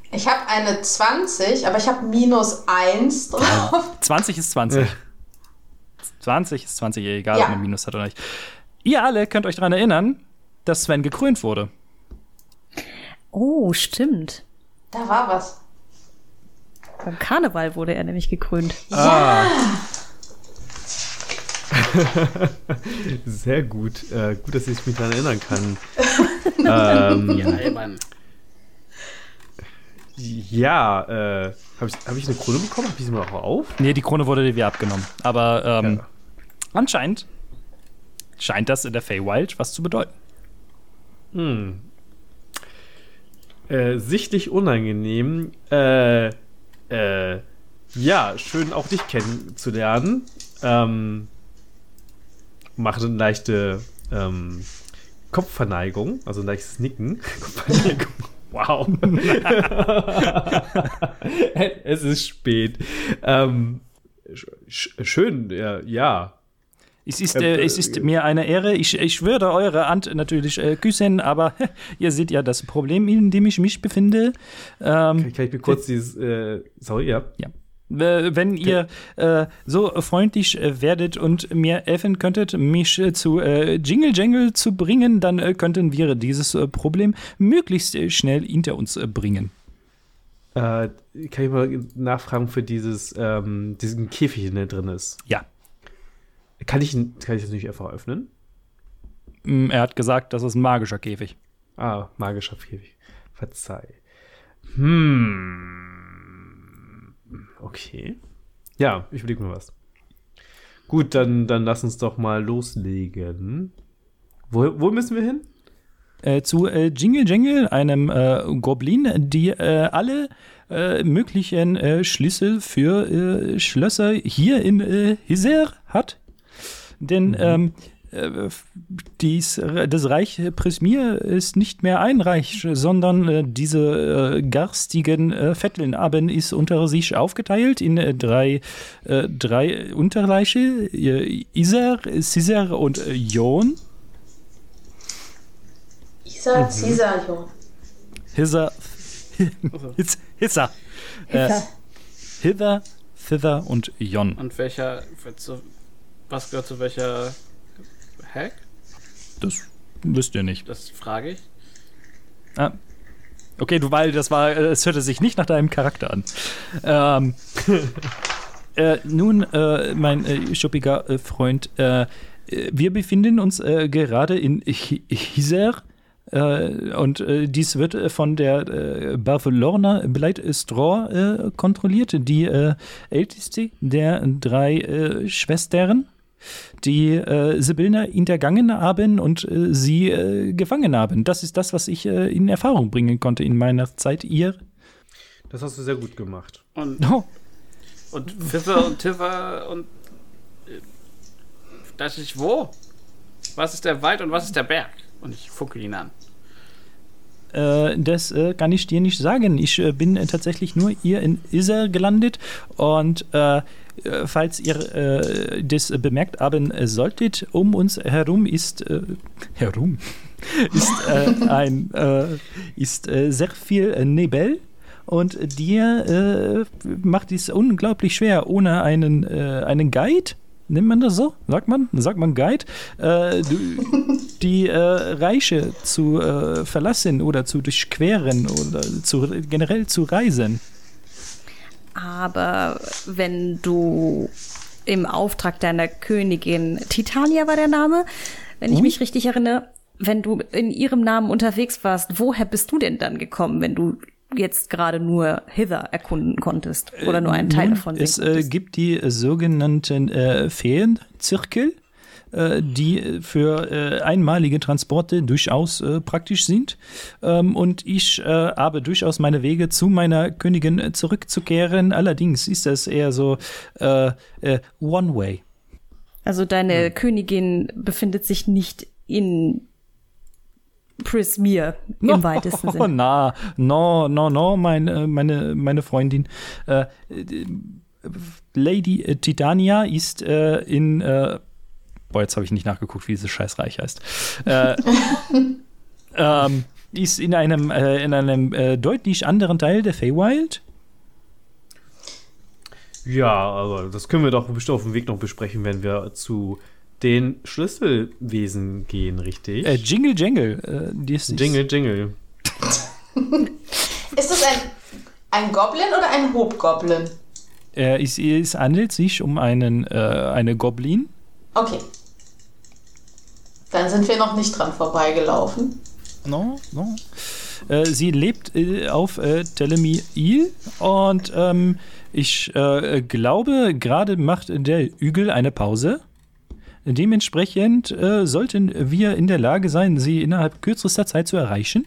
G: Ich habe eine 20, aber ich habe minus 1 drauf.
C: 20 ist 20. 20 <laughs> ist 20, egal,
G: Ja.
C: ob man Minus hat oder nicht. Ihr alle könnt euch daran erinnern, dass Sven gekrönt wurde.
F: Oh, stimmt.
G: Da war was.
F: Beim Karneval wurde er nämlich gekrönt. <laughs>
D: Sehr gut. Äh, gut, dass ich mich daran erinnern kann. <laughs> ähm,
E: Ja, albern.
D: ja, äh, habe ich, hab ich eine Krone bekommen? Habe ich sie mal auch auf?
C: Nee, die Krone wurde dir wieder abgenommen. Aber ähm,
D: Ja.
C: anscheinend scheint das in der Feywild was zu bedeuten.
D: Hm. Äh, sichtlich unangenehm. Äh, äh, ja, schön auch dich kennenzulernen. Ähm, mache eine leichte ähm, Kopfverneigung, also ein leichtes Nicken. <laughs> Kopfverneigung. Wow. <laughs> es ist spät. Ähm, sch sch- schön, ja, ja.
C: Es ist,
D: Äh,
C: äh, es ist mir eine Ehre. Ich, ich würde eure Hand natürlich äh, küssen, aber <laughs> ihr seht ja das Problem, in dem ich mich befinde. Ähm,
D: Kann ich mir kurz dieses, äh, sorry, ja.
C: ja. Äh, Wenn ihr äh, so freundlich äh, werdet und mir helfen könntet, mich äh, zu äh, Jingle Jangle zu bringen, dann äh, könnten wir dieses Problem möglichst schnell hinter uns bringen.
D: Äh, kann ich mal nachfragen für dieses, ähm, diesen Käfig, der drin ist?
C: Ja.
D: Kann ich, kann ich das nicht einfach öffnen?
C: Mm, Er hat gesagt, das ist ein magischer Käfig.
D: Ah, magischer Käfig. Verzeih. Hm. Okay. Ja, ich überlege mir was. Gut, dann, dann lass uns doch mal loslegen. Wo, wo müssen wir hin?
C: äh, zu äh, Jingle Jangle, einem äh, Goblin, die äh, alle äh, möglichen äh, Schlüssel für äh, Schlösser hier in äh, Hiser hat. Denn ähm, äh, dies, das Reich Prismir ist nicht mehr ein Reich, sondern äh, diese äh, garstigen äh, Vetteln ist unter sich aufgeteilt in äh, drei, äh, drei Unterreiche, äh, Iser, Ciser und äh, Jon.
G: Isa, Caesar, <laughs>
C: Hitz- Hitzer, äh, Hither, Thither und Jon.
E: Und welcher, was gehört zu welcher Hack?
C: Das wisst ihr nicht.
E: Das frage ich.
C: Ah. Okay, du, weil das war, es hörte sich nicht nach deinem Charakter an. Ähm, <laughs> äh, nun, äh, mein äh, schuppiger äh, Freund, äh, wir befinden uns äh, gerade in Hiser. und dies wird von der äh, Barcelona Bleit Straw kontrolliert, die älteste der drei Schwestern die äh, Sibylla hintergangen haben und äh, sie äh, gefangen haben. Das ist das, was ich äh, in Erfahrung bringen konnte in meiner Zeit. Ihr?
D: Das hast du sehr gut gemacht.
E: Und, oh. und Pfiffer und Tiffer und äh, das ist wo? Was ist der Wald und was ist der Berg? Und ich fucke ihn an.
C: Äh, das äh, kann ich dir nicht sagen. Ich äh, bin tatsächlich nur hier in Isar gelandet und falls ihr das bemerkt haben solltet, um uns herum ist herum <laughs> ist ein ist sehr viel Nebel und dir macht es unglaublich schwer ohne einen einen Guide Nimmt man das so? Sagt man? Sagt man Guide? Äh, <laughs> die äh, Reiche zu äh, verlassen oder zu durchqueren oder zu, generell zu reisen.
F: Aber wenn du im Auftrag deiner Königin Titania war der Name, wenn ich hm? mich richtig erinnere, wenn du in ihrem Namen unterwegs warst, woher bist du denn dann gekommen, wenn du jetzt gerade nur Hither erkunden konntest oder nur einen Teil Nun, davon.
C: Es äh, gibt die sogenannten äh, Feenzirkel, äh, die für äh, einmalige Transporte durchaus äh, praktisch sind. Ähm, und ich äh, habe durchaus meine Wege zu meiner Königin zurückzukehren. Allerdings ist das eher so One Way.
F: Also deine hm. Königin befindet sich nicht in Prismir im no, <laughs> weitesten Sinne.
C: Na, no, no, no, mein, äh, meine, meine Freundin. Äh, Lady Titania ist äh, in. Äh, boah, jetzt habe ich nicht nachgeguckt, wie dieses Scheißreich heißt. Äh, <laughs> ähm, ist in einem, äh, in einem deutlich anderen Teil der Feywild.
D: Ja, aber das können wir doch bestimmt auf dem Weg noch besprechen, wenn wir zu den Schlüsselwesen gehen, richtig?
C: Äh, Jingle Jangle. Äh,
D: Jingle Jingle. <laughs>
G: ist das ein, ein Goblin oder ein Hobgoblin?
C: Äh, es, es, handelt sich um einen, äh, eine Goblin.
G: Okay. Dann sind wir noch nicht dran vorbeigelaufen.
C: No, no. Äh, sie lebt äh, auf äh, Telemi und ähm, ich äh, glaube, gerade macht der Hügel eine Pause. Dementsprechend äh, sollten wir in der Lage sein, sie innerhalb kürzester Zeit zu erreichen.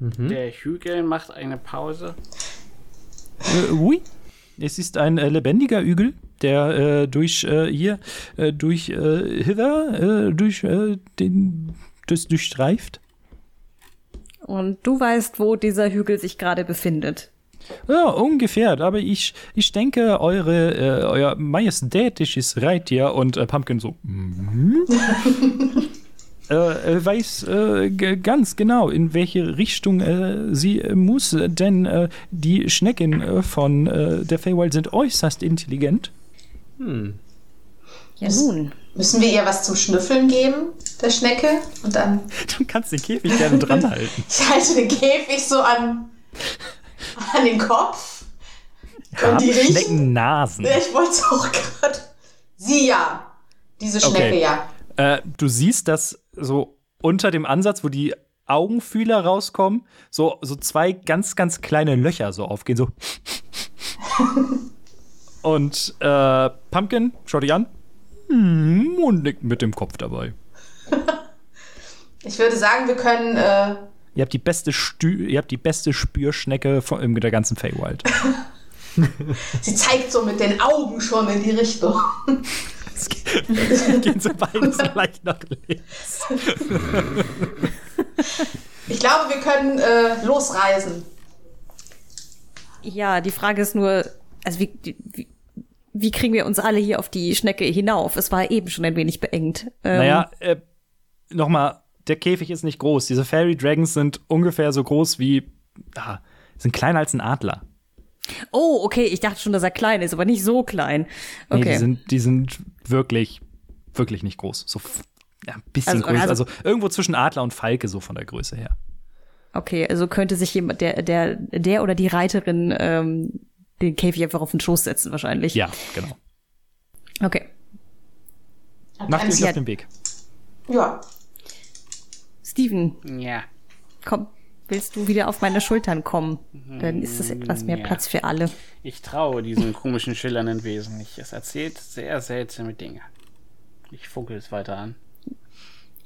E: Mhm. Der Hügel macht eine Pause.
C: Äh, oui. Es ist ein äh, lebendiger Hügel, der äh, durch äh, hier, äh, durch Hither, durch den, das durchstreift.
F: Und du weißt, wo dieser Hügel sich gerade befindet.
C: Ja, ungefähr. Aber ich, ich denke, eure, äh, euer majestätisches Reittier und äh, Pumpkin so. Mm <laughs> äh, weiß äh, ganz genau, in welche Richtung äh, sie muss, denn die Schnecken von der Feywild sind äußerst intelligent.
G: Hm. Ja, nun. Müssen wir ihr was zum Schnüffeln geben, der Schnecke? Und dann.
C: Du kannst den Käfig gerne dranhalten. <laughs>
G: ich halte den Käfig so an an den Kopf.
C: Haben die Schnecken Nasen?
G: Ich wollte es auch gerade. Sie ja. Diese Schnecke okay. ja.
C: Äh, du siehst, dass so unter dem Ansatz, wo die Augenfühler rauskommen, so, so zwei ganz, ganz kleine Löcher so aufgehen, so. <laughs> Und äh, Pumpkin, schau dich an. Hm, und nickt mit dem Kopf dabei. <laughs>
G: ich würde sagen, wir können äh,
C: Ihr habt die beste, Stü ihr habt die beste Spürschnecke von, der ganzen Feywild. <laughs>
G: Sie zeigt so mit den Augen schon in die Richtung. <laughs>
C: Es gehen so beide so leicht nach links.
G: Ich glaube, wir können äh, losreisen.
F: Ja, die Frage ist nur, also wie, wie, wie kriegen wir uns alle hier auf die Schnecke hinauf? Es war eben schon ein wenig beengt.
C: Ähm, naja, äh, nochmal, der Käfig ist nicht groß. Diese Fairy Dragons sind ungefähr so groß wie, ah, sind kleiner als ein Adler.
F: Oh, okay, ich dachte schon, dass er klein ist, aber nicht so klein. Okay.
C: Nee, die sind, die sind wirklich, wirklich nicht groß. So ja, ein bisschen
F: Also-
C: größer.
F: also-
C: Also, irgendwo zwischen Adler und Falke, so von der Größe her.
F: Okay, also könnte sich jemand, der, der, der oder die Reiterin ähm, den Käfig einfach auf den Schoß setzen, wahrscheinlich.
C: Ja, genau.
F: Okay.
C: Macht euch auf den Weg.
G: Ja,
F: Steven,
E: Ja.
F: komm, willst du wieder auf meine Schultern kommen? Dann ist es etwas mehr
E: Ja.
F: Platz für alle.
E: Ich traue diesem komischen, schillernden Wesen nicht. Es erzählt sehr seltsame Dinge. Ich funkel es weiter an.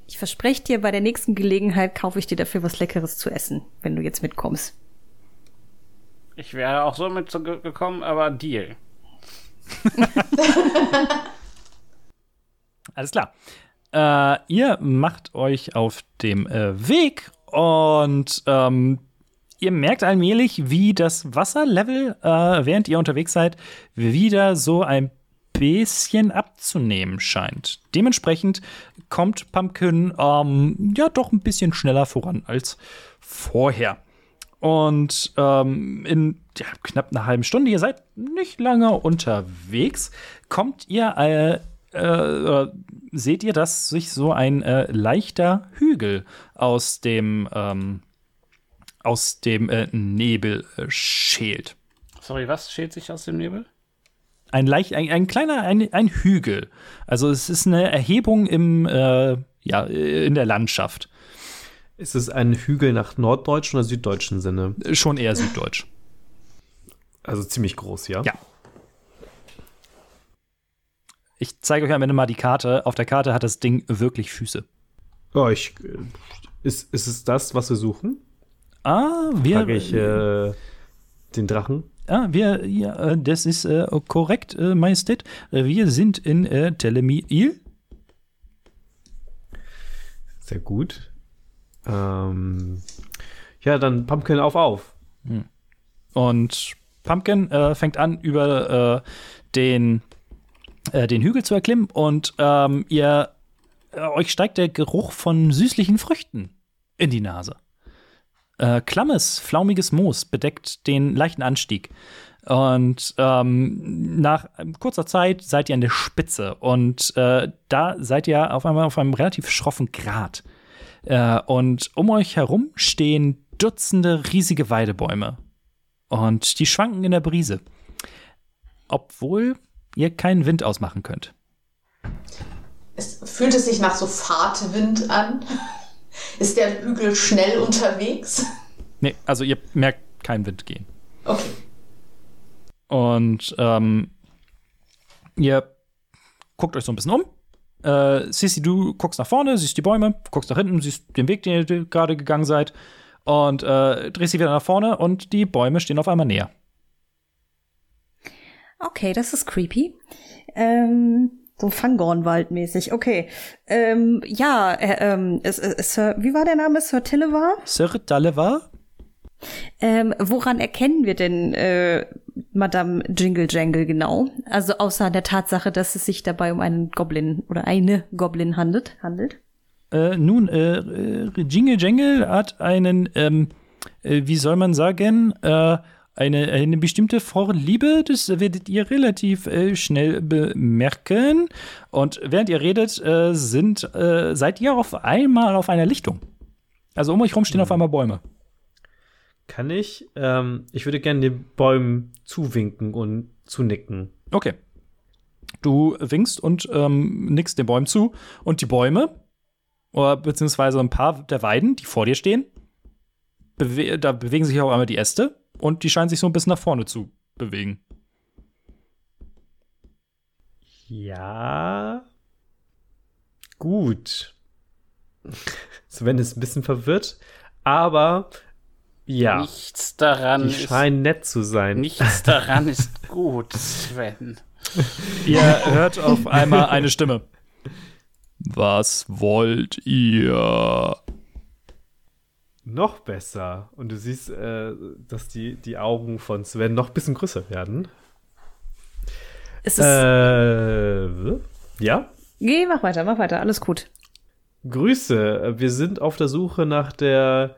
F: Ich verspreche dir, bei der nächsten Gelegenheit kaufe ich dir dafür was Leckeres zu essen, wenn du jetzt mitkommst.
E: Ich wäre auch so mitgekommen, aber Deal. <laughs>
C: Alles klar. Äh, ihr macht euch auf dem äh, Weg und ähm, ihr merkt allmählich, wie das Wasserlevel, äh, während ihr unterwegs seid, wieder so ein bisschen abzunehmen scheint. Dementsprechend kommt Pumpkin ähm, ja doch ein bisschen schneller voran als vorher. Und ähm, in ja, knapp einer halben Stunde, ihr seid nicht lange unterwegs, kommt ihr, äh, äh, äh, seht ihr, dass sich so ein äh, leichter Hügel aus dem, ähm, aus dem äh, Nebel äh, schält.
E: Sorry, was schält sich aus dem Nebel?
C: Ein, leicht, ein, ein kleiner, ein, ein Hügel. Also es ist eine Erhebung im, ja, in der Landschaft.
D: Ist es ein Hügel nach norddeutschen oder süddeutschen Sinne?
C: Schon eher süddeutsch.
D: Also ziemlich groß, ja?
C: Ja. Ich zeige euch am Ende mal die Karte. Auf der Karte hat das Ding wirklich Füße.
D: Oh, ich, ist, ist es das, was wir suchen?
C: Ah, wir.
D: Frage ich äh, den Drachen.
C: ah, wir, ja, äh, das ist äh, korrekt, äh, Majestät. Äh, Wir sind in äh, Telemil.
D: Sehr gut. Ähm, ja, dann Pumpkin auf auf.
C: Und Pumpkin äh, fängt an, über äh, den, äh, den Hügel zu erklimmen. Und ähm, ihr, äh, euch steigt der Geruch von süßlichen Früchten in die Nase. Äh, klammes, flaumiges Moos bedeckt den leichten Anstieg. Und ähm, nach kurzer Zeit seid ihr an der Spitze. Und äh, da seid ihr auf einmal auf einem relativ schroffen Grat. Äh, und um euch herum stehen Dutzende riesige Weidebäume. Und die schwanken in der Brise. Obwohl ihr keinen Wind ausmachen könnt.
G: es fühlt es sich nach so Fahrtwind an. Ist der Hügel schnell unterwegs?
C: Nee, also ihr merkt keinen Wind gehen.
G: Okay.
C: Und ähm, ihr guckt euch so ein bisschen um. Äh, Sissy, du guckst nach vorne, siehst die Bäume, guckst nach hinten, siehst den Weg, den ihr gerade gegangen seid. Und äh, drehst sie wieder nach vorne und die Bäume stehen auf einmal näher.
F: Okay, das ist creepy. Ähm, so Fangornwald-mäßig. Okay. Ähm, ja, äh, ähm, es, es, Sir, wie war der Name? Sir Tillevar?
C: Sir Dalevar?
F: Ähm, woran erkennen wir denn äh, Madame Jingle Jangle genau? Also außer der Tatsache, dass es sich dabei um einen Goblin oder eine Goblin handelt. handelt?
C: Äh, nun, äh, äh, Jingle Jangle hat einen, ähm, äh, wie soll man sagen, äh, eine, eine bestimmte Vorliebe, das werdet ihr relativ äh, schnell bemerken. Und während ihr redet, äh, sind, äh, seid ihr auf einmal auf einer Lichtung. Also um euch rum stehen auf einmal Bäume.
D: Kann ich? Ähm, ich würde gerne den Bäumen zuwinken und zunicken.
C: Okay. Du winkst und ähm, nickst den Bäumen zu. Und die Bäume, oder beziehungsweise ein paar der Weiden, die vor dir stehen, bewe da bewegen sich auch einmal die Äste und die scheinen sich so ein bisschen nach vorne zu bewegen.
D: Ja. Gut. <laughs> Sven ist ein bisschen verwirrt, aber ja,
E: Nichts daran
D: die
E: ist.
D: scheinen nett zu sein.
E: Nichts <laughs> daran ist gut, Sven.
C: Ihr hört auf einmal eine Stimme. Was wollt ihr?
D: Noch besser. Und du siehst, äh, dass die, die Augen von Sven noch ein bisschen größer werden.
F: Es ist.
D: Äh, ja?
F: Geh, mach weiter, mach weiter, alles gut.
D: Grüße. Wir sind auf der Suche nach der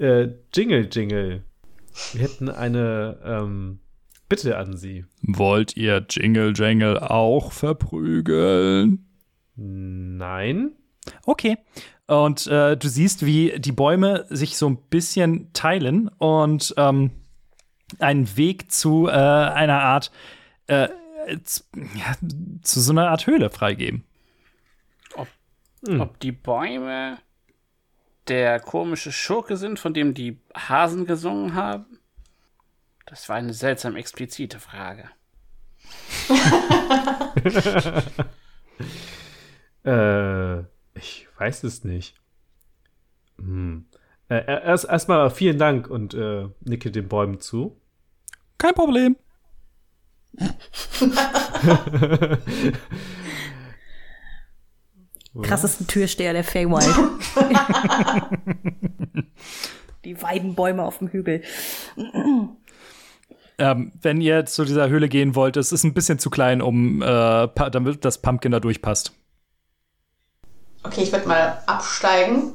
D: äh, Jingle Jingle. Wir hätten eine, ähm, Bitte an Sie.
C: Wollt ihr Jingle Jangle auch verprügeln?
D: Nein.
C: Okay. Und äh, du siehst, wie die Bäume sich so ein bisschen teilen und ähm, einen Weg zu äh, einer Art, äh, zu, ja, zu so einer Art Höhle freigeben.
E: Ob die Bäume der komische Schurke sind, von dem die Hasen gesungen haben? Das war eine seltsam explizite Frage. <laughs>
D: Äh, ich weiß es nicht. Hm. Äh, erst erstmal vielen Dank und äh, nicke den Bäumen zu.
C: Kein Problem. <laughs>
F: Krassesten Türsteher der Feywild. <laughs> die Weidenbäume auf dem Hügel.
C: Ähm, wenn ihr zu dieser Höhle gehen wollt, es ist ein bisschen zu klein, um äh, damit das Pumpkin da durchpasst.
G: Okay, ich werde mal absteigen.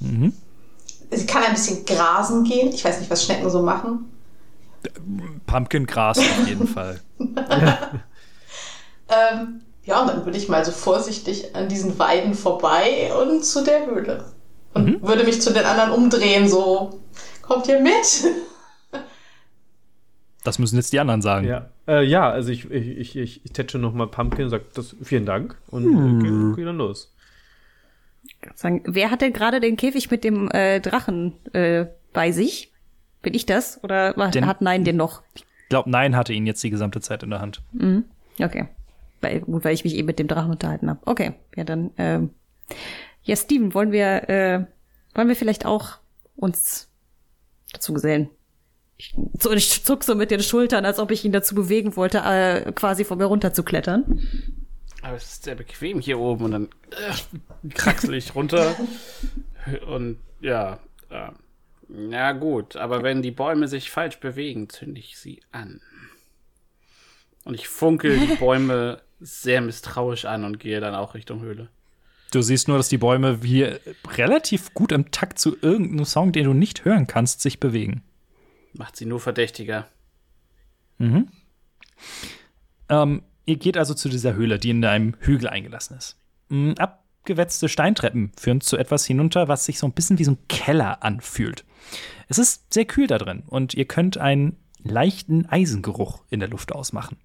G: Sie kann ein bisschen grasen gehen. Ich weiß nicht, was Schnecken so machen.
C: Pumpkin Gras auf jeden Fall. <laughs> <laughs>
G: Ähm, ja, und dann würde ich mal so vorsichtig an diesen Weiden vorbei und zu der Höhle. Und würde mich zu den anderen umdrehen, so, kommt ihr mit?
C: Das müssen jetzt die anderen sagen.
D: Ja, äh, ja also ich, ich, ich, ich, ich tätsche noch mal Pumpkin und sage das, vielen Dank und äh, geh, geh dann los.
F: Sagen, wer hat denn gerade den Käfig mit dem äh, Drachen äh, bei sich? Bin ich das? Oder
C: Den-
F: hat Nein den noch?
C: Ich glaube, Nein hatte ihn jetzt die gesamte Zeit in der Hand.
F: Okay. Weil, gut, weil ich mich eben mit dem Drachen unterhalten habe. Okay, ja dann. Ähm, ja, Steven, wollen wir, äh, wollen wir vielleicht auch uns dazu gesellen? Ich, so, ich zuck so mit den Schultern, als ob ich ihn dazu bewegen wollte, äh, quasi von mir runter zu klettern.
E: Aber es ist sehr bequem hier oben und dann äh, kraxel ich runter. Und ja, äh, na gut, aber wenn die Bäume sich falsch bewegen, zünde ich sie an. Und ich funkel die Bäume sehr misstrauisch an und gehe dann auch Richtung Höhle.
C: Du siehst nur, dass die Bäume hier relativ gut im Takt zu irgendeinem Song, den du nicht hören kannst, sich bewegen.
E: Macht sie nur verdächtiger.
C: Ähm, ihr geht also zu dieser Höhle, die in einem Hügel eingelassen ist. Mm, Abgewetzte Steintreppen führen zu etwas hinunter, was sich so ein bisschen wie so ein Keller anfühlt. Es ist sehr kühl da drin und ihr könnt einen leichten Eisengeruch in der Luft ausmachen.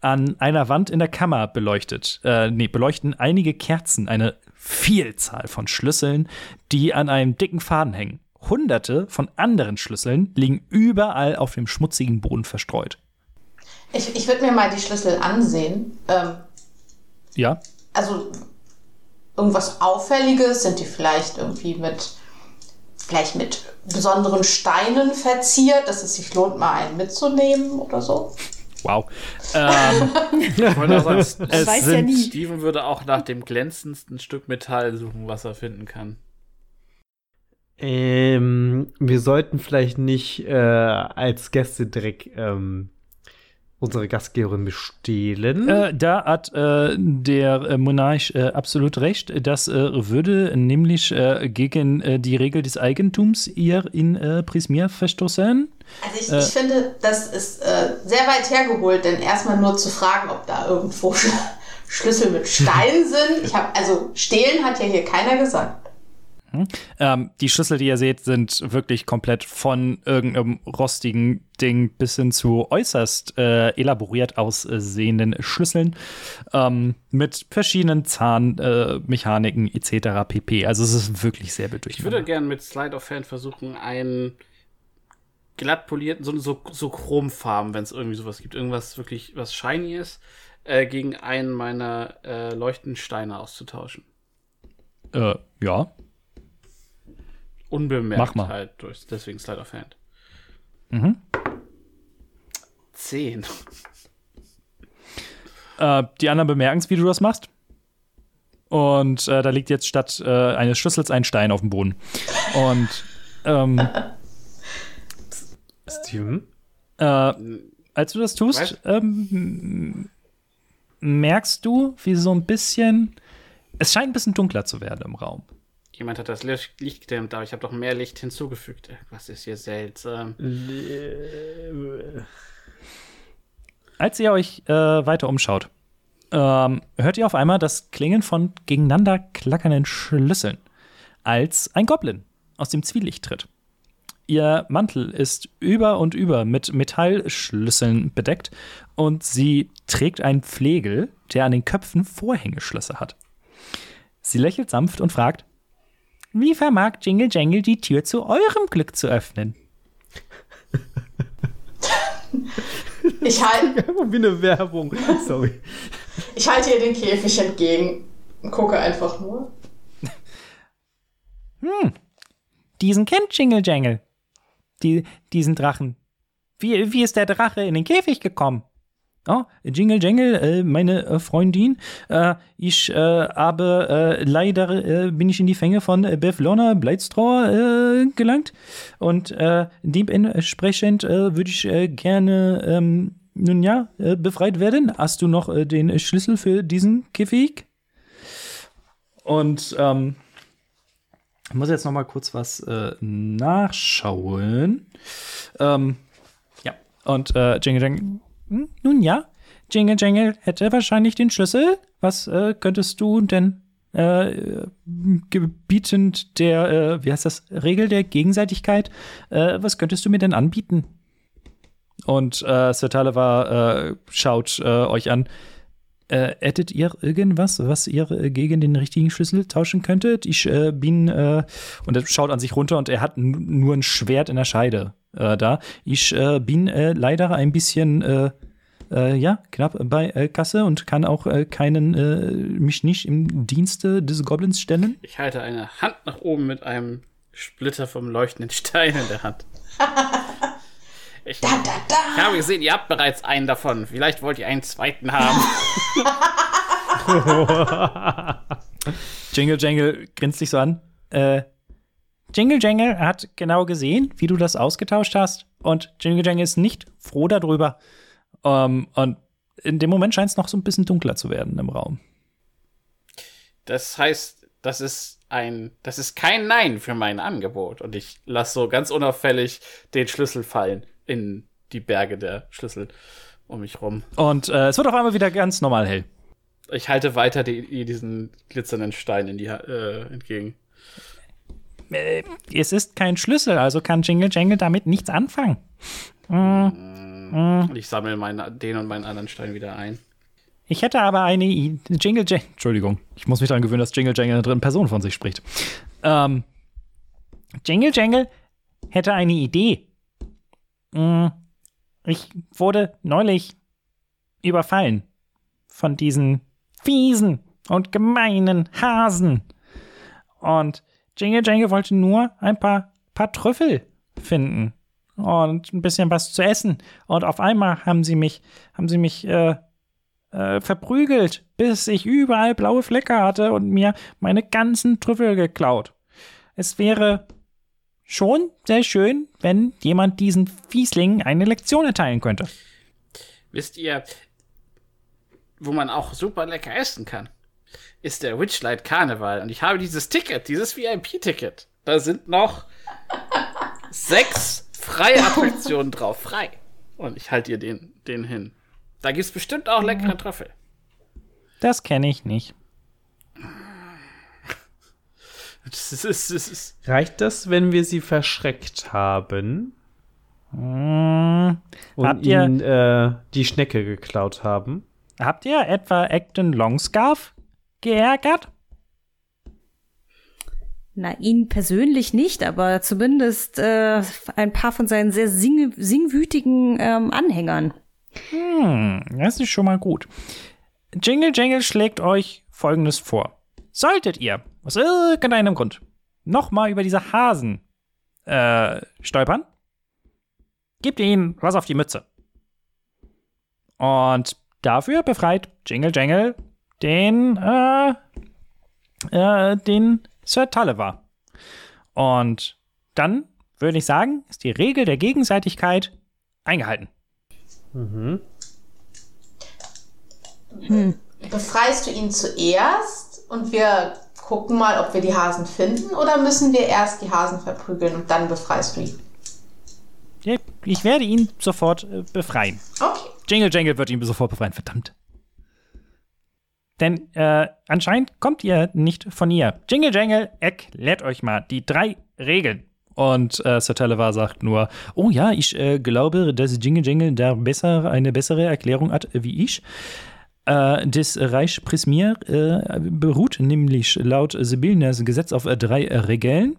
C: An einer Wand in der Kammer beleuchtet, äh, nee, beleuchten einige Kerzen eine Vielzahl von Schlüsseln, die an einem dicken Faden hängen. Hunderte von anderen Schlüsseln liegen überall auf dem schmutzigen Boden verstreut.
G: Ich, ich würde mir mal die Schlüssel ansehen. Ähm,
C: Ja,
G: also irgendwas Auffälliges? Sind die vielleicht irgendwie mit, vielleicht mit besonderen Steinen verziert, dass es sich lohnt, mal einen mitzunehmen oder so?
C: Wow. <laughs> Ähm,
E: Ich wollte auch sagen, <laughs>
C: es
F: weiß ja
C: sind,
F: nie.
E: Steven würde auch nach dem glänzendsten Stück Metall suchen, was er finden kann.
D: Ähm, wir sollten vielleicht nicht äh, als Gäste direkt ähm, unsere Gastgeberin bestehlen.
C: Äh, da hat äh, der äh, Monarch äh, absolut recht. Das äh, würde nämlich äh, gegen äh, die Regel des Eigentums hier in äh, Prismir verstoßen.
G: Also ich,
C: Äh.
G: ich finde, das ist äh, sehr weit hergeholt, denn erstmal nur zu fragen, ob da irgendwo Sch <laughs> Schlüssel mit Stein <laughs> sind. Ich habe also stehlen hat ja hier keiner gesagt.
C: Ähm, die Schlüssel, die ihr seht, sind wirklich komplett von irgendeinem rostigen Ding bis hin zu äußerst äh, elaboriert aussehenden Schlüsseln ähm, mit verschiedenen Zahnmechaniken äh, etc. pp. Also es ist wirklich sehr
E: Ich würde gerne mit Slide of Hand versuchen, einen glatt polierten, so, so, so Chromfarben, wenn es irgendwie sowas gibt, irgendwas wirklich, was shiny ist, äh, gegen einen meiner äh, leuchtenden Steine auszutauschen.
C: Äh, ja.
E: Unbemerkt
C: Mach mal.
E: halt durch, deswegen Slide of Hand.
C: Mhm.
E: Zehn.
C: Äh, die anderen bemerken es, wie du das machst. Und äh, da liegt jetzt statt äh, eines Schlüssels ein Stein auf dem Boden. Und ähm, <laughs>
D: Steven?
C: äh, als du das tust, ähm, merkst du, wie so ein bisschen. Es scheint ein bisschen dunkler zu werden im Raum.
E: Jemand hat das Licht gedämmt, aber ich habe doch mehr Licht hinzugefügt. Was ist hier seltsam?
C: Als ihr euch äh, weiter umschaut, ähm, hört ihr auf einmal das Klingen von gegeneinander klackernden Schlüsseln, als ein Goblin aus dem Zwielicht tritt. Ihr Mantel ist über und über mit Metallschlüsseln bedeckt und sie trägt einen Flegel, der an den Köpfen Vorhängeschlösser hat. Sie lächelt sanft und fragt, wie vermag Jingle Jangle die Tür zu eurem Glück zu öffnen?
G: Ich, halt, <laughs>
D: Wie eine Werbung. Sorry.
G: ich halte ihr den Käfig entgegen und gucke einfach nur.
C: Diesen kennt Jingle Jangle. Die, diesen Drachen. Wie, wie ist der Drache in den Käfig gekommen? Oh, Jingle Jangle, äh, meine äh, Freundin. Äh, ich habe leider bin ich in die Fänge von Bevlona Bleitstraw äh, gelangt. Und dementsprechend würde ich gerne, ähm, nun ja, befreit werden. Hast du noch den Schlüssel für diesen Käfig? Und ähm, ich muss jetzt noch mal kurz was nachschauen. Ähm, ja, und Jingle Jangle, hm, nun ja, Jingle Jangle hätte wahrscheinlich den Schlüssel. Was äh, könntest du denn äh, gebietend der, äh, wie heißt das, Regel der Gegenseitigkeit, äh, was könntest du mir denn anbieten? Und äh, Sir Talevar äh, schaut äh, euch an. Hättet ihr irgendwas, was ihr gegen den richtigen Schlüssel tauschen könntet? Ich bin, und er schaut an sich runter und er hat nur ein Schwert in der Scheide äh, da. Ich äh, bin äh, leider ein bisschen, äh, äh, ja, knapp bei äh, Kasse und kann auch äh, keinen, äh, mich nicht im Dienste des Goblins stellen.
E: Ich halte eine Hand nach oben mit einem Splitter vom leuchtenden Stein in der Hand. <laughs> Ich,
G: Da, da, da.
E: ich habe gesehen, ihr habt bereits einen davon. Vielleicht wollt ihr einen zweiten haben. <laughs> <laughs>
C: Jingle Jangle grinst dich so an. Äh, Jingle Jangle hat genau gesehen, wie du das ausgetauscht hast. Und Jingle Jangle ist nicht froh darüber. Ähm, und in dem Moment scheint es noch so ein bisschen dunkler zu werden im Raum.
E: Das heißt, das ist ein, das ist kein Nein für mein Angebot. Und ich lasse so ganz unauffällig den Schlüssel fallen in die Berge der Schlüssel um mich rum.
C: Und äh, es wird auf einmal wieder ganz normal hell.
E: Ich halte weiter die, diesen glitzernden Stein in die, äh, entgegen.
C: Äh, es ist kein Schlüssel, also kann Jingle Jangle damit nichts anfangen.
E: Und ich sammle meinen, den und meinen anderen Stein wieder ein.
C: Ich hätte aber eine I Jingle Jangle. Entschuldigung, ich muss mich daran gewöhnen, dass Jingle Jangle eine dritten Person von sich spricht. Ähm, Jingle Jangle hätte eine Idee. Mm, Ich wurde neulich überfallen von diesen fiesen und gemeinen Hasen. Und Jingle Jangle wollte nur ein paar, paar Trüffel finden und ein bisschen was zu essen. Und auf einmal haben sie mich, haben sie mich äh, äh, verprügelt, bis ich überall blaue Flecke hatte und mir meine ganzen Trüffel geklaut. Es wäre schon sehr schön, wenn jemand diesen Fieslingen eine Lektion erteilen könnte.
E: Wisst ihr, wo man auch super lecker essen kann? Ist der Witchlight Karneval. Und ich habe dieses Ticket, dieses VIP-Ticket. Da sind noch sechs freie <laughs> Attraktionen drauf. Frei. Und ich halte ihr den, den hin. Da gibt's bestimmt auch leckere Trüffel.
C: Das kenne ich nicht.
E: Das ist, das ist, das ist,
D: Reicht das, wenn wir sie verschreckt haben
C: Hm,
D: und
C: Habt ihr-
D: ihnen äh, die Schnecke geklaut haben?
C: habt ihr etwa Acton Longscarf geärgert?
F: Na, ihn persönlich nicht, aber zumindest äh, ein paar von seinen sehr sing singwütigen ähm, Anhängern.
C: Hm, das ist schon mal gut. Jingle Jangle schlägt euch Folgendes vor. Solltet ihr aus irgendeinem Grund nochmal über diese Hasen äh, stolpern, gebt ihnen was auf die Mütze. Und dafür befreit Jingle Jangle den, äh, äh, den Sir Tulliver. Und dann würde ich sagen, ist die Regel der Gegenseitigkeit eingehalten.
G: Befreist du ihn zuerst und wir gucken mal, ob wir die Hasen finden oder müssen wir erst die Hasen verprügeln und dann befreist du ihn?
C: Ich werde ihn sofort äh, befreien.
G: Okay.
C: Jingle Jangle wird ihn sofort befreien, verdammt. Denn äh, anscheinend kommt ihr nicht von ihr. Jingle Jangle erklärt euch mal die drei Regeln. Und äh, Sir Televar sagt nur, oh ja, ich äh, glaube, dass Jingle Jangle da besser, eine bessere Erklärung hat wie ich. Äh, das Reich Prismir äh, beruht nämlich laut Sibyllinas Gesetz auf äh, drei Regeln.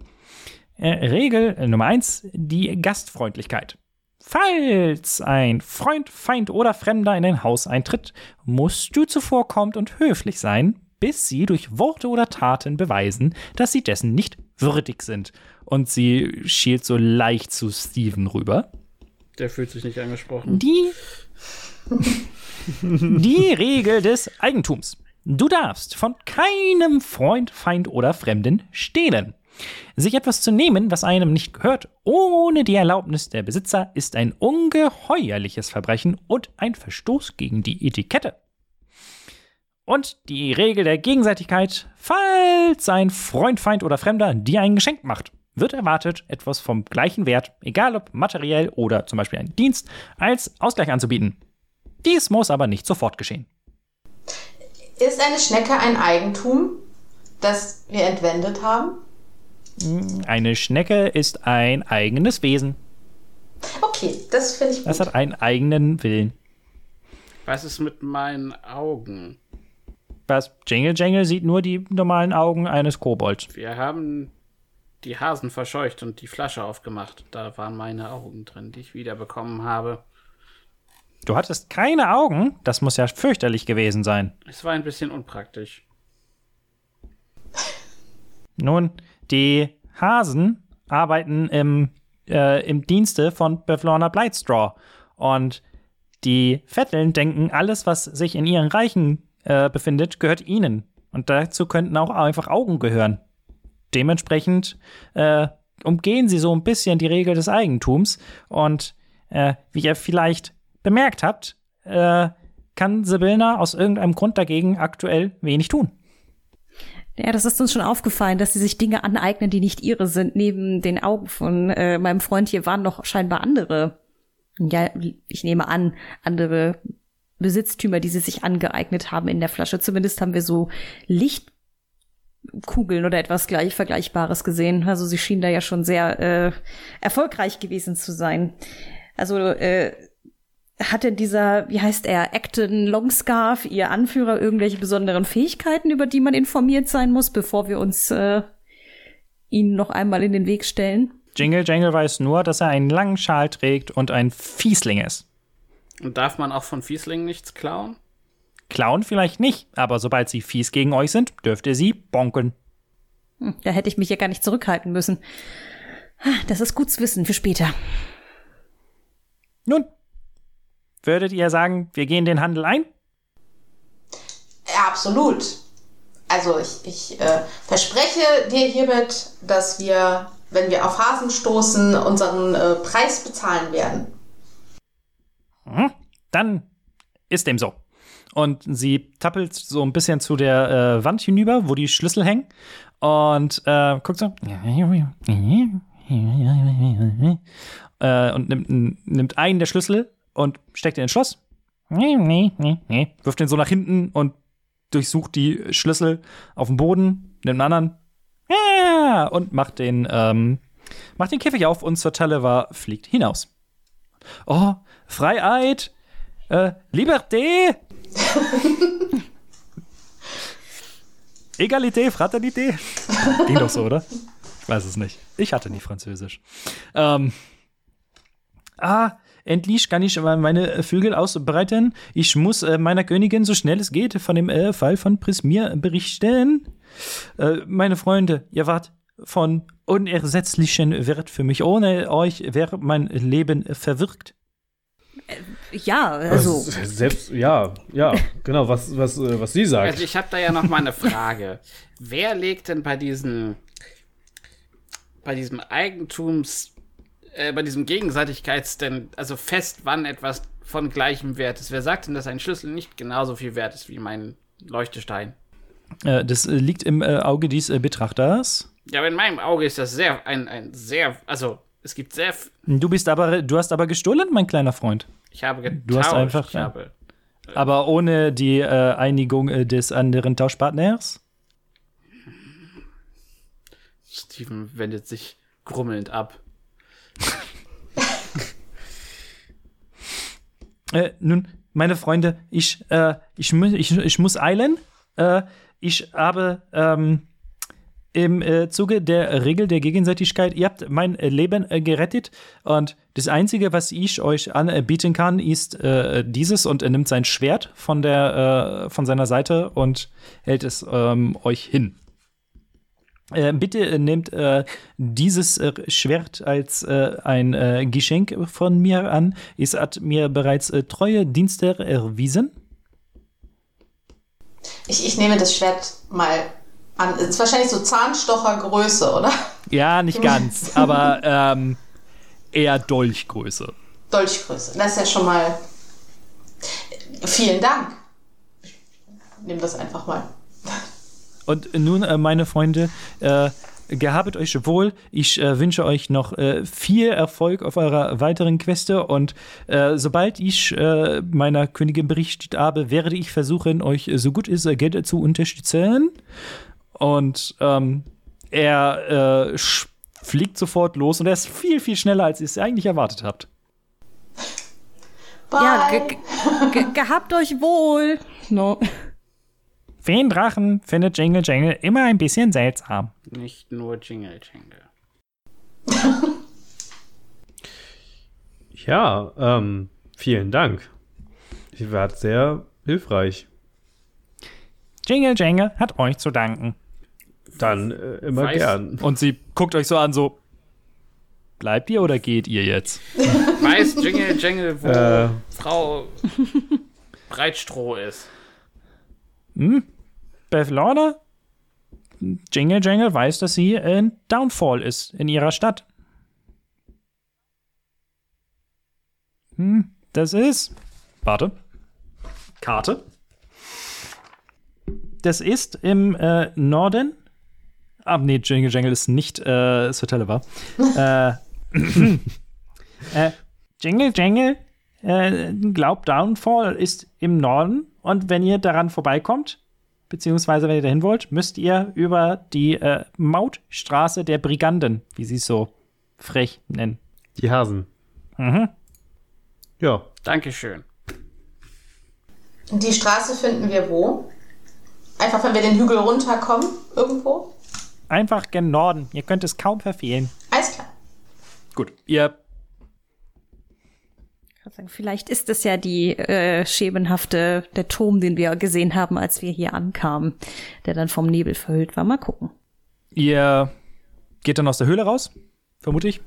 C: Äh, Regel Nummer eins, die Gastfreundlichkeit. Falls ein Freund, Feind oder Fremder in dein Haus eintritt, musst du zuvorkommend und höflich sein, bis sie durch Worte oder Taten beweisen, dass sie dessen nicht würdig sind. Und sie schielt so leicht zu Steven rüber.
E: Der fühlt sich nicht angesprochen.
C: Die, die Regel des Eigentums. Du darfst von keinem Freund, Feind oder Fremden stehlen. Sich etwas zu nehmen, was einem nicht gehört, ohne die Erlaubnis der Besitzer, ist ein ungeheuerliches Verbrechen und ein Verstoß gegen die Etikette. Und die Regel der Gegenseitigkeit, falls ein Freund, Feind oder Fremder dir ein Geschenk macht, wird erwartet, etwas vom gleichen Wert, egal ob materiell oder zum Beispiel ein Dienst, als Ausgleich anzubieten. Dies muss aber nicht sofort geschehen.
G: Ist eine Schnecke ein Eigentum, das wir entwendet haben?
C: Eine Schnecke ist ein eigenes Wesen.
G: Okay, das finde ich gut.
C: Das hat einen eigenen Willen.
E: Was ist mit meinen Augen?
C: Was? Jingle Jangle sieht nur die normalen Augen eines Kobolds.
E: Wir haben die Hasen verscheucht und die Flasche aufgemacht. Da waren meine Augen drin, die ich wiederbekommen habe.
C: Du hattest keine Augen? Das muss ja fürchterlich gewesen sein.
E: Es war ein bisschen unpraktisch.
C: Nun, die Hasen arbeiten im, äh, im Dienste von Bevlorna Blightstraw. Und die Vetteln denken, alles, was sich in ihren Reichen äh, befindet, gehört ihnen. Und dazu könnten auch einfach Augen gehören. Dementsprechend äh, umgehen sie so ein bisschen die Regel des Eigentums. Und äh, wie ihr vielleicht bemerkt habt, äh, kann Sibyllna aus irgendeinem Grund dagegen aktuell wenig tun.
F: Ja, das ist uns schon aufgefallen, dass sie sich Dinge aneignen, die nicht ihre sind. Neben den Augen von äh, meinem Freund hier waren noch scheinbar andere. Ja, ich nehme an, andere Besitztümer, die sie sich angeeignet haben in der Flasche. Zumindest haben wir so Lichtkugeln oder etwas gleich Vergleichbares gesehen. Also sie schien da ja schon sehr äh, erfolgreich gewesen zu sein. Also äh, hatte dieser, wie heißt er, Acton Longscarf, ihr Anführer, irgendwelche besonderen Fähigkeiten, über die man informiert sein muss, bevor wir uns äh, ihn noch einmal in den Weg stellen?
C: Jingle Jangle weiß nur, dass er einen langen Schal trägt und ein Fiesling ist.
E: Und darf man auch von Fieslingen nichts klauen?
C: Klauen vielleicht nicht, aber sobald sie fies gegen euch sind, dürft ihr sie bonken.
F: Hm, da hätte ich mich ja gar nicht zurückhalten müssen. Das ist gut zu wissen für später.
C: Nun, würdet ihr sagen, wir gehen den Handel ein?
G: Ja, absolut. Also ich, ich äh, verspreche dir hiermit, dass wir, wenn wir auf Hasen stoßen, unseren äh, Preis bezahlen werden.
C: Hm, dann ist dem so. Und sie tappelt so ein bisschen zu der äh, Wand hinüber, wo die Schlüssel hängen. Und äh, guckt so. Äh, und nimmt, nimmt einen der Schlüssel und steckt ihn ins Schloss. Wirft den so nach hinten und durchsucht die Schlüssel auf dem Boden, nimmt einen anderen ja, und macht den, ähm, macht den Käfig auf und Sir Televar fliegt hinaus. Oh, Freiheit, äh, Liberté, <laughs> Egalité, Fraternité. Ging doch so, oder? Ich weiß es nicht. Ich hatte nie Französisch. Ähm, ah, endlich kann ich meine Vögel ausbreiten. Ich muss äh, meiner Königin so schnell es geht von dem äh, Fall von Prismir berichten. Äh, meine Freunde, ihr wart von unersetzlichen Wert für mich. Ohne euch wäre mein Leben verwirkt.
F: Ja, also.
D: Selbst, ja, ja, genau, was, was, äh, was sie sagt.
E: Also ich habe da ja noch mal eine Frage. Wer legt denn bei diesen, bei diesem Eigentums, äh, bei diesem Gegenseitigkeits denn, also fest, wann etwas von gleichem Wert ist? Wer sagt denn, dass ein Schlüssel nicht genauso viel wert ist wie mein Leuchtestein?
C: Äh, das liegt im äh, Auge dieses äh, Betrachters.
E: Ja, aber in meinem Auge ist das sehr, ein, ein sehr, also Es gibt sehr.
C: Du bist aber, du hast aber gestohlen, mein kleiner Freund.
E: Ich habe getauscht.
C: Du hast einfach-
E: Ich habe.
C: Aber ohne die äh, Einigung äh, des anderen Tauschpartners?
E: Steven wendet sich grummelnd ab.
C: Äh, nun, meine Freunde, ich, äh, ich, ich, ich muss eilen. Äh, ich habe ähm, im äh, Zuge der Regel der Gegenseitigkeit, ihr habt mein Leben äh, gerettet und das Einzige, was ich euch anbieten kann, ist äh, dieses und er nimmt sein Schwert von, der, äh, von seiner Seite und hält es ähm, euch hin. Äh, bitte äh, nehmt äh, dieses äh, Schwert als äh, ein äh, Geschenk von mir an. Es hat mir bereits treue Dienste erwiesen.
G: Ich, ich nehme das Schwert mal an. Es ist wahrscheinlich so Zahnstochergröße, oder?
C: Ja, nicht ganz, aber ähm, eher Dolchgröße.
G: Dolchgröße. Das ist ja schon mal. Vielen Dank. Ich nehme das einfach mal.
C: Und nun, äh, meine Freunde, äh, gehabet euch wohl. Ich äh, wünsche euch noch äh, viel Erfolg auf eurer weiteren Queste und äh, sobald ich äh, meiner Königin berichtet habe, werde ich versuchen, euch so gut es geht zu unterstützen. Und ähm, er äh, fliegt sofort los und er ist viel, viel schneller, als ihr es eigentlich erwartet habt.
G: Bye.
F: Ja, ge ge gehabt euch wohl. No.
C: Feendrachen findet Jingle Jangle immer ein bisschen seltsam.
E: Nicht nur Jingle Jingle. <laughs>
D: Ja, ähm, vielen Dank. Ich war sehr hilfreich.
C: Jingle Jangle hat euch zu danken.
D: Dann äh, immer
E: Weiß-
D: gern.
C: Und sie guckt euch so an, so. Bleibt ihr oder geht ihr jetzt?
E: Weiß Jingle Jingle, wo
D: Äh.
E: Frau Breitstroh ist.
C: Beth Lorna? Jingle Jangle weiß, dass sie in Downfall ist, in ihrer Stadt. Hm, das ist. Warte. Karte. Das ist im äh, Norden. Ah, nee, Jingle Jangle ist nicht äh, Sir Televar. äh, <laughs> äh, Jingle Jangle äh, glaubt Downfall ist im Norden und wenn ihr daran vorbeikommt, beziehungsweise wenn ihr dahin wollt, müsst ihr über die äh, Mautstraße der Briganden, wie sie es so frech nennen.
D: Die Hasen.
C: Mhm.
D: Ja.
E: Dankeschön.
G: Und die Straße finden wir wo? Einfach, wenn wir den Hügel runterkommen, irgendwo?
C: Einfach gen Norden. Ihr könnt es kaum verfehlen.
G: Alles klar.
C: Gut, ihr
F: sagen, Vielleicht ist es ja die äh, schemenhafte, der Turm, den wir gesehen haben, als wir hier ankamen, der dann vom Nebel verhüllt war. Mal gucken.
C: Ihr geht dann aus der Höhle raus, vermute ich.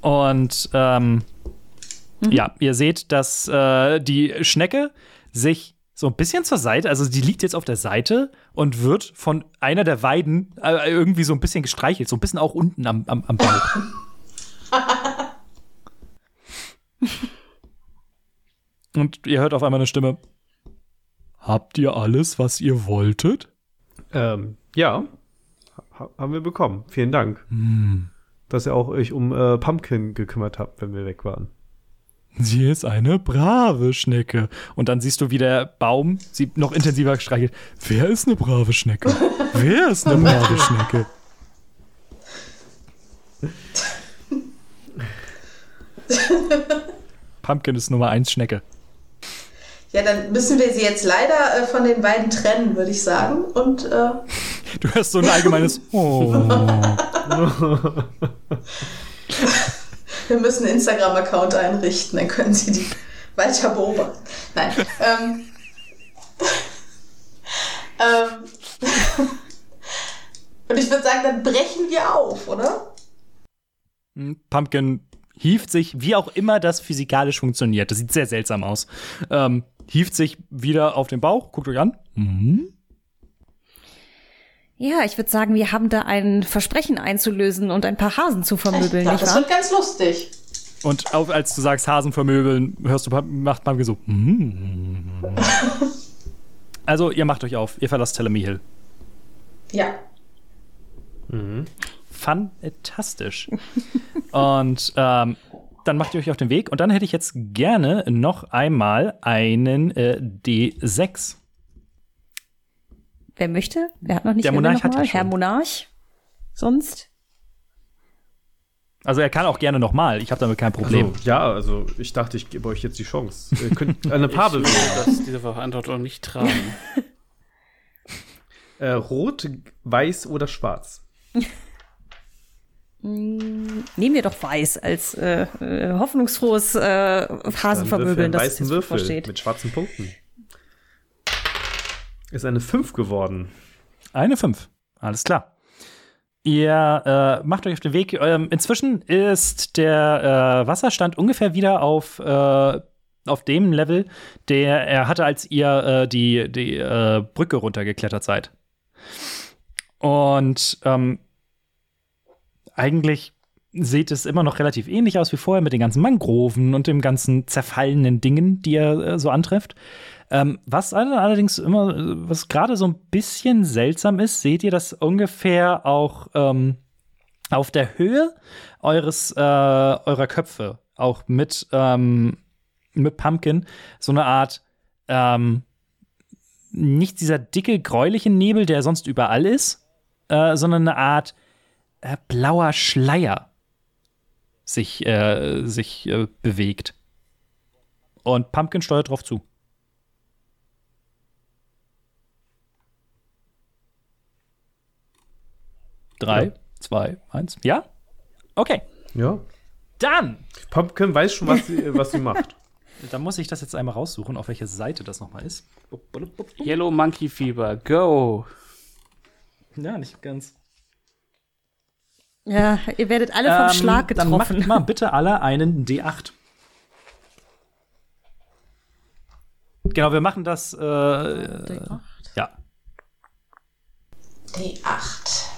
C: Und ähm, ja, ihr seht, dass äh, die Schnecke sich so ein bisschen zur Seite, also die liegt jetzt auf der Seite und wird von einer der Weiden äh, irgendwie so ein bisschen gestreichelt, so ein bisschen auch unten am, am, am Bauch. <laughs> <laughs> und ihr hört auf einmal eine Stimme. Habt ihr alles, was ihr wolltet?
D: Ähm, ja. Ha haben wir bekommen. Vielen Dank. Dass ihr auch euch um äh, Pumpkin gekümmert habt, wenn wir weg waren.
C: Sie ist eine brave Schnecke. Und dann siehst du, wie der Baum sie noch intensiver streichelt. Wer ist eine brave Schnecke? <laughs> Wer ist eine brave Schnecke? <laughs> Pumpkin ist Nummer eins Schnecke.
G: Ja, dann müssen wir sie jetzt leider äh, von den beiden trennen, würde ich sagen. Und äh, <laughs>
C: Du hörst so ein allgemeines <laughs> Oh.
G: wir müssen einen Instagram-Account einrichten, dann können sie die weiter beobachten. Nein. Ähm, <laughs> ähm, und ich würde sagen, dann brechen wir auf, oder?
C: Pumpkin hieft sich, wie auch immer das physikalisch funktioniert. Das sieht sehr seltsam aus. Ähm, hieft sich wieder auf den Bauch, guckt euch an.
F: Ja, ich würde sagen, wir haben da ein Versprechen einzulösen und ein paar Hasen zu
G: Ich
F: vermöbeln, nicht
G: das
F: wahr?
G: wird ganz lustig.
C: Und auch als du sagst Hasen vermöbeln, hörst du, macht Pumpkin so. "Mm." Also, ihr macht euch auf. Ihr verlasst Telemy Hill.
G: Ja.
C: Fantastisch. <laughs> und ähm, dann macht ihr euch auf den Weg und dann hätte ich jetzt gerne noch einmal einen äh, D6.
F: Wer möchte? Wer hat noch nicht
C: Der Monarch
F: noch
C: hat ja schon.
F: Herr Monarch? Sonst?
C: Also er kann auch gerne nochmal, ich habe damit kein Problem.
D: Also, ja, also ich dachte, ich gebe euch jetzt die Chance. Ihr könnt <laughs> eine
E: Ich
D: Farbe
E: würde
D: wählen.
E: das, diese Verantwortung nicht tragen. <laughs>
D: Äh, rot, weiß oder schwarz.
F: Nehmen wir doch weiß als äh, äh, hoffnungsfrohes äh, Hasenvermöbeln, das
D: weißen Würfel
F: versteht.
D: mit schwarzen Punkten. Ist eine 5 geworden.
C: Eine 5. Alles klar. Ihr äh, macht euch auf den Weg. Ähm, inzwischen ist der äh, Wasserstand ungefähr wieder auf, äh, auf dem Level, der er hatte, als ihr äh, die, die äh, Brücke runtergeklettert seid. Und ähm, eigentlich sieht es immer noch relativ ähnlich aus wie vorher mit den ganzen Mangroven und dem ganzen zerfallenen Dingen, die ihr äh, so antrefft. Ähm, was alle- allerdings immer, äh, was gerade so ein bisschen seltsam ist, seht ihr, dass ungefähr auch ähm, auf der Höhe eures, äh, eurer Köpfe, auch mit, ähm, mit Pumpkin, so eine Art, ähm, nicht dieser dicke, gräuliche Nebel, der sonst überall ist, äh, sondern eine Art äh, blauer Schleier sich, äh, sich äh, bewegt. Und Pumpkin steuert drauf zu. Drei,
D: Ja.
C: zwei, eins. Ja? Okay.
D: Ja.
C: Dann,
D: Pumpkin weiß schon, was sie, was sie macht. <laughs>
C: dann muss ich das jetzt einmal raussuchen, auf welche Seite das nochmal ist.
E: Yellow Monkey Fever, go!
C: Ja, nicht ganz.
F: Ja, ihr werdet alle vom
C: Ähm,
F: Schlag
C: Dann macht
F: getroffen.
C: mal bitte alle einen D8. Genau, wir machen das. Äh, ja,
G: Die 8.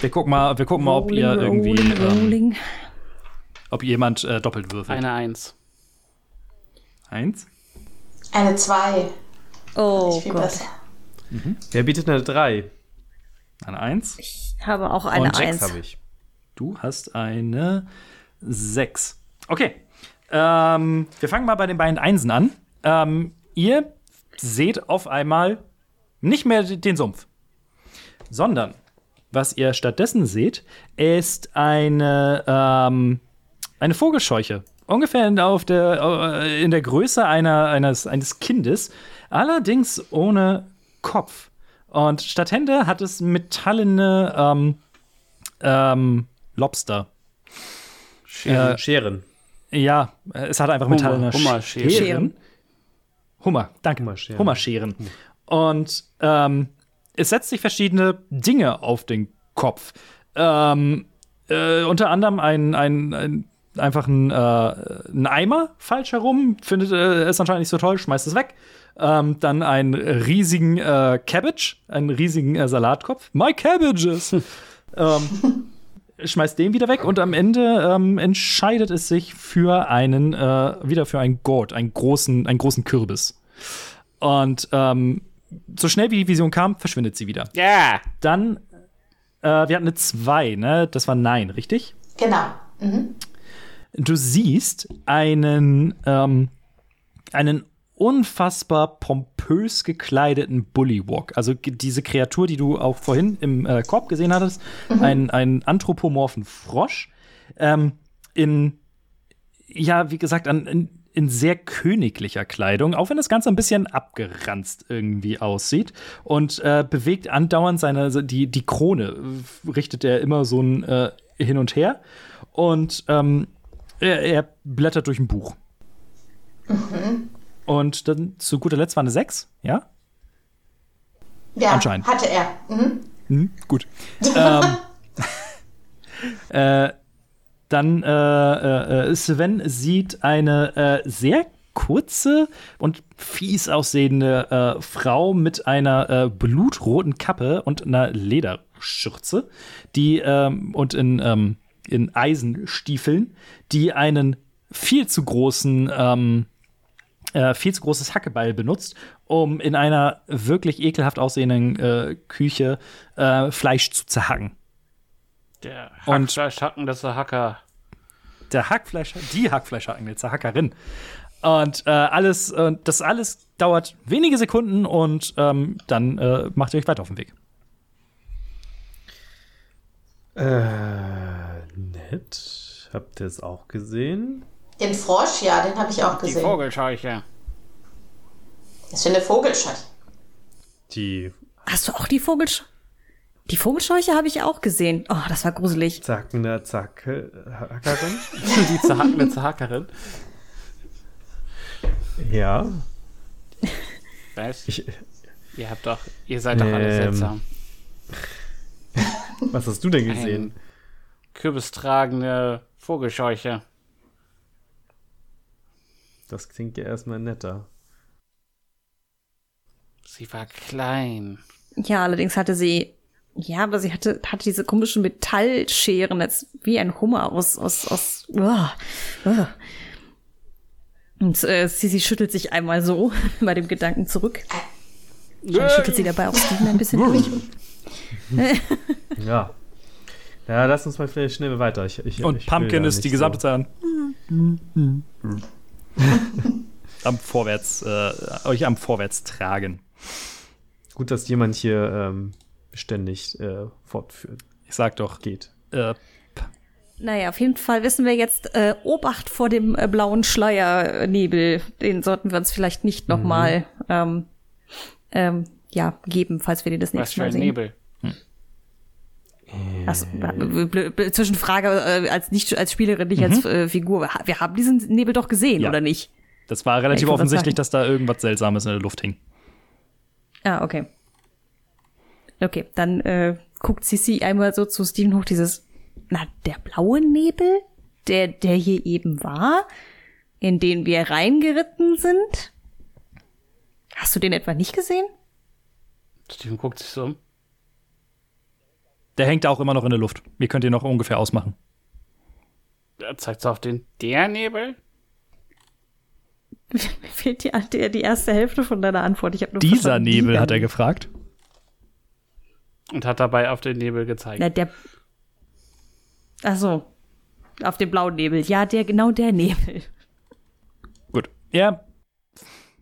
C: wir gucken mal, wir gucken mal, ob ihr
F: Rolling,
C: irgendwie,
F: rolling,
C: ähm,
F: rolling.
C: ob jemand äh, doppelt würfelt.
E: Eine Eins.
C: Eins.
G: Eine 2.
F: Oh Gott.
G: besser.
D: Wer bietet eine 3?
C: Eine Eins.
F: Ich habe auch eine
C: Und
F: Eins.
D: habe ich.
C: Du hast eine Sechs. Okay. Ähm, wir fangen mal bei den beiden Einsen an. Ähm, ihr seht auf einmal nicht mehr den Sumpf, sondern was ihr stattdessen seht, ist eine, ähm, eine Vogelscheuche. Ungefähr in, auf der, äh, in der Größe einer, eines, eines Kindes, allerdings ohne Kopf. Und statt Hände hat es metallene ähm, ähm, Lobster.
D: Scheren. Scheren.
C: Ja, äh, es hat einfach
E: Hummer,
C: metallene
E: Hummerscheren.
C: Scheren. Hummer, danke.
D: Hummerscheren.
C: Hummerscheren. Und ähm, es setzt sich verschiedene Dinge auf den Kopf. Ähm, äh, unter anderem ein, ein, ein einfach ein, äh, ein Eimer falsch herum, findet äh, es anscheinend nicht so toll, schmeißt es weg. Ähm, dann einen riesigen äh, Cabbage, einen riesigen äh, Salatkopf. My cabbages! <laughs> ähm, schmeißt den wieder weg und am Ende ähm, entscheidet es sich für einen, äh, wieder für einen Gourd, einen großen, einen großen Kürbis. Und ähm, so schnell wie die Vision kam, verschwindet sie wieder.
E: Ja!
C: Dann, äh, wir hatten eine 2, ne? Das war Nein, richtig?
G: Genau. Mhm.
C: Du siehst einen, ähm, einen unfassbar pompös gekleideten Bullywog. Also diese Kreatur, die du auch vorhin im äh, Korb gesehen hattest, ein, einen anthropomorphen Frosch, ähm, in, ja, wie gesagt, an, in, in sehr königlicher Kleidung, auch wenn das Ganze ein bisschen abgeranzt irgendwie aussieht und äh, bewegt andauernd seine, die, die Krone, äh, richtet er immer so ein äh, hin und her und ähm, er, er blättert durch ein Buch. Und dann zu guter Letzt war eine 6, ja?
G: Ja,
C: Anscheinend.
G: hatte er. Mhm.
C: Hm, gut. <laughs> ähm, <laughs> äh, dann äh, äh, Sven sieht eine äh, sehr kurze und fies aussehende äh, Frau mit einer äh, blutroten Kappe und einer Lederschürze, die ähm, und in, ähm, in Eisenstiefeln, die einen viel zu großen ähm, äh, viel zu großes Hackebeil benutzt, um in einer wirklich ekelhaft aussehenden äh, Küche äh, Fleisch zu zerhacken.
E: Der
C: Und-
E: Hackfleischhacken, das ist der Hacker.
C: der Hackfleisch, die Hackfleischhacken, jetzt der Hackerin. Und äh, alles, äh, das alles dauert wenige Sekunden und ähm, dann äh, macht ihr euch weiter auf den Weg.
D: Äh, nett. Habt ihr es auch gesehen?
G: Den Frosch, ja, den habe ich auch
E: Die
G: gesehen.
E: Vogelscheuche.
G: Das ist für eine Vogelscheuche.
D: Die
F: Hast du auch die Vogelsch Die Vogelscheuche habe ich auch gesehen. Oh, das war gruselig.
D: zackende Zacke Hackerin? <laughs>
E: Die zerhackende Zerhackerin.
D: ja.
E: Was?
D: Ich,
E: Ihr habt doch, ihr seid doch alle
D: Ähm,
E: seltsam.
D: was hast du denn gesehen?
E: Ein kürbistragende Vogelscheuche.
D: Das klingt ja erstmal netter.
E: Sie war klein.
F: Ja, allerdings hatte sie, ja, aber sie hatte, hatte diese komischen Metallscheren, als wie ein Hummer aus, aus, aus, uah, uah. Und äh, sie, sie schüttelt sich einmal so <laughs> bei dem Gedanken zurück. Dann schüttelt sie dabei auch Steven ein bisschen durch. <laughs>
D: Ja. Ja, lass uns mal vielleicht schnell weiter. Ich, ich,
C: Und
D: ich
C: Pumpkin ist die gesamte Zeit an. <laughs> am Vorwärts, äh, euch am Vorwärts tragen.
D: Gut, dass jemand hier ähm, ständig äh, fortführt.
C: Ich sag doch,
D: Geht.
C: äh,
F: Naja, auf jeden Fall wissen wir jetzt, äh, Obacht vor dem äh, blauen Schleiernebel. Den sollten wir uns vielleicht nicht noch mal ähm, ähm, ja, geben, falls wir den das
E: Was
F: nächste
E: für
F: Mal
E: ein
F: sehen.
E: Nebel.
F: Das, blö- Zwischenfrage äh, als nicht als Spielerin, nicht als äh, Figur. Wir haben diesen Nebel doch gesehen,
C: Ja.
F: oder nicht?
C: das war relativ
F: wollte
C: offensichtlich, dass da irgendwas Seltsames in der Luft hing.
F: Ah, okay. Okay, dann äh, guckt Sissi einmal so zu Steven hoch, dieses, na, der blaue Nebel, der, der hier eben war, in den wir reingeritten sind. Hast du den etwa nicht gesehen?
E: Steven guckt sich so um.
C: Der hängt auch immer noch in der Luft. Ihr könnt ihn noch ungefähr ausmachen.
E: Er zeigt auf den. Der Nebel? <laughs>
F: Mir fehlt die, die, die erste Hälfte von deiner Antwort. Ich habe nur
C: Dieser Nebel,
F: dieser
C: hat er gefragt.
E: Und hat dabei auf den Nebel gezeigt.
F: Na, der. Ach so. Auf dem blauen Nebel. Ja, der, genau der Nebel.
C: Gut. Er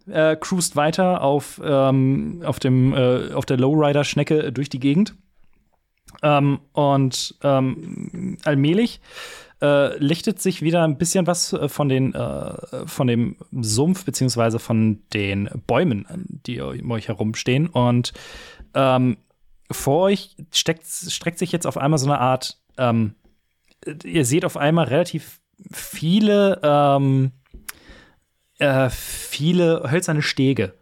C: äh, cruist weiter auf, ähm, auf, dem, äh, auf der Lowrider-Schnecke durch die Gegend. Ähm, und ähm, allmählich äh, lichtet sich wieder ein bisschen was äh, von, den, äh, von dem Sumpf beziehungsweise von den Bäumen, die um euch herumstehen. Und ähm, vor euch steckt, streckt sich jetzt auf einmal so eine Art, ähm, ihr seht auf einmal relativ viele, ähm, äh, viele hölzerne Stege.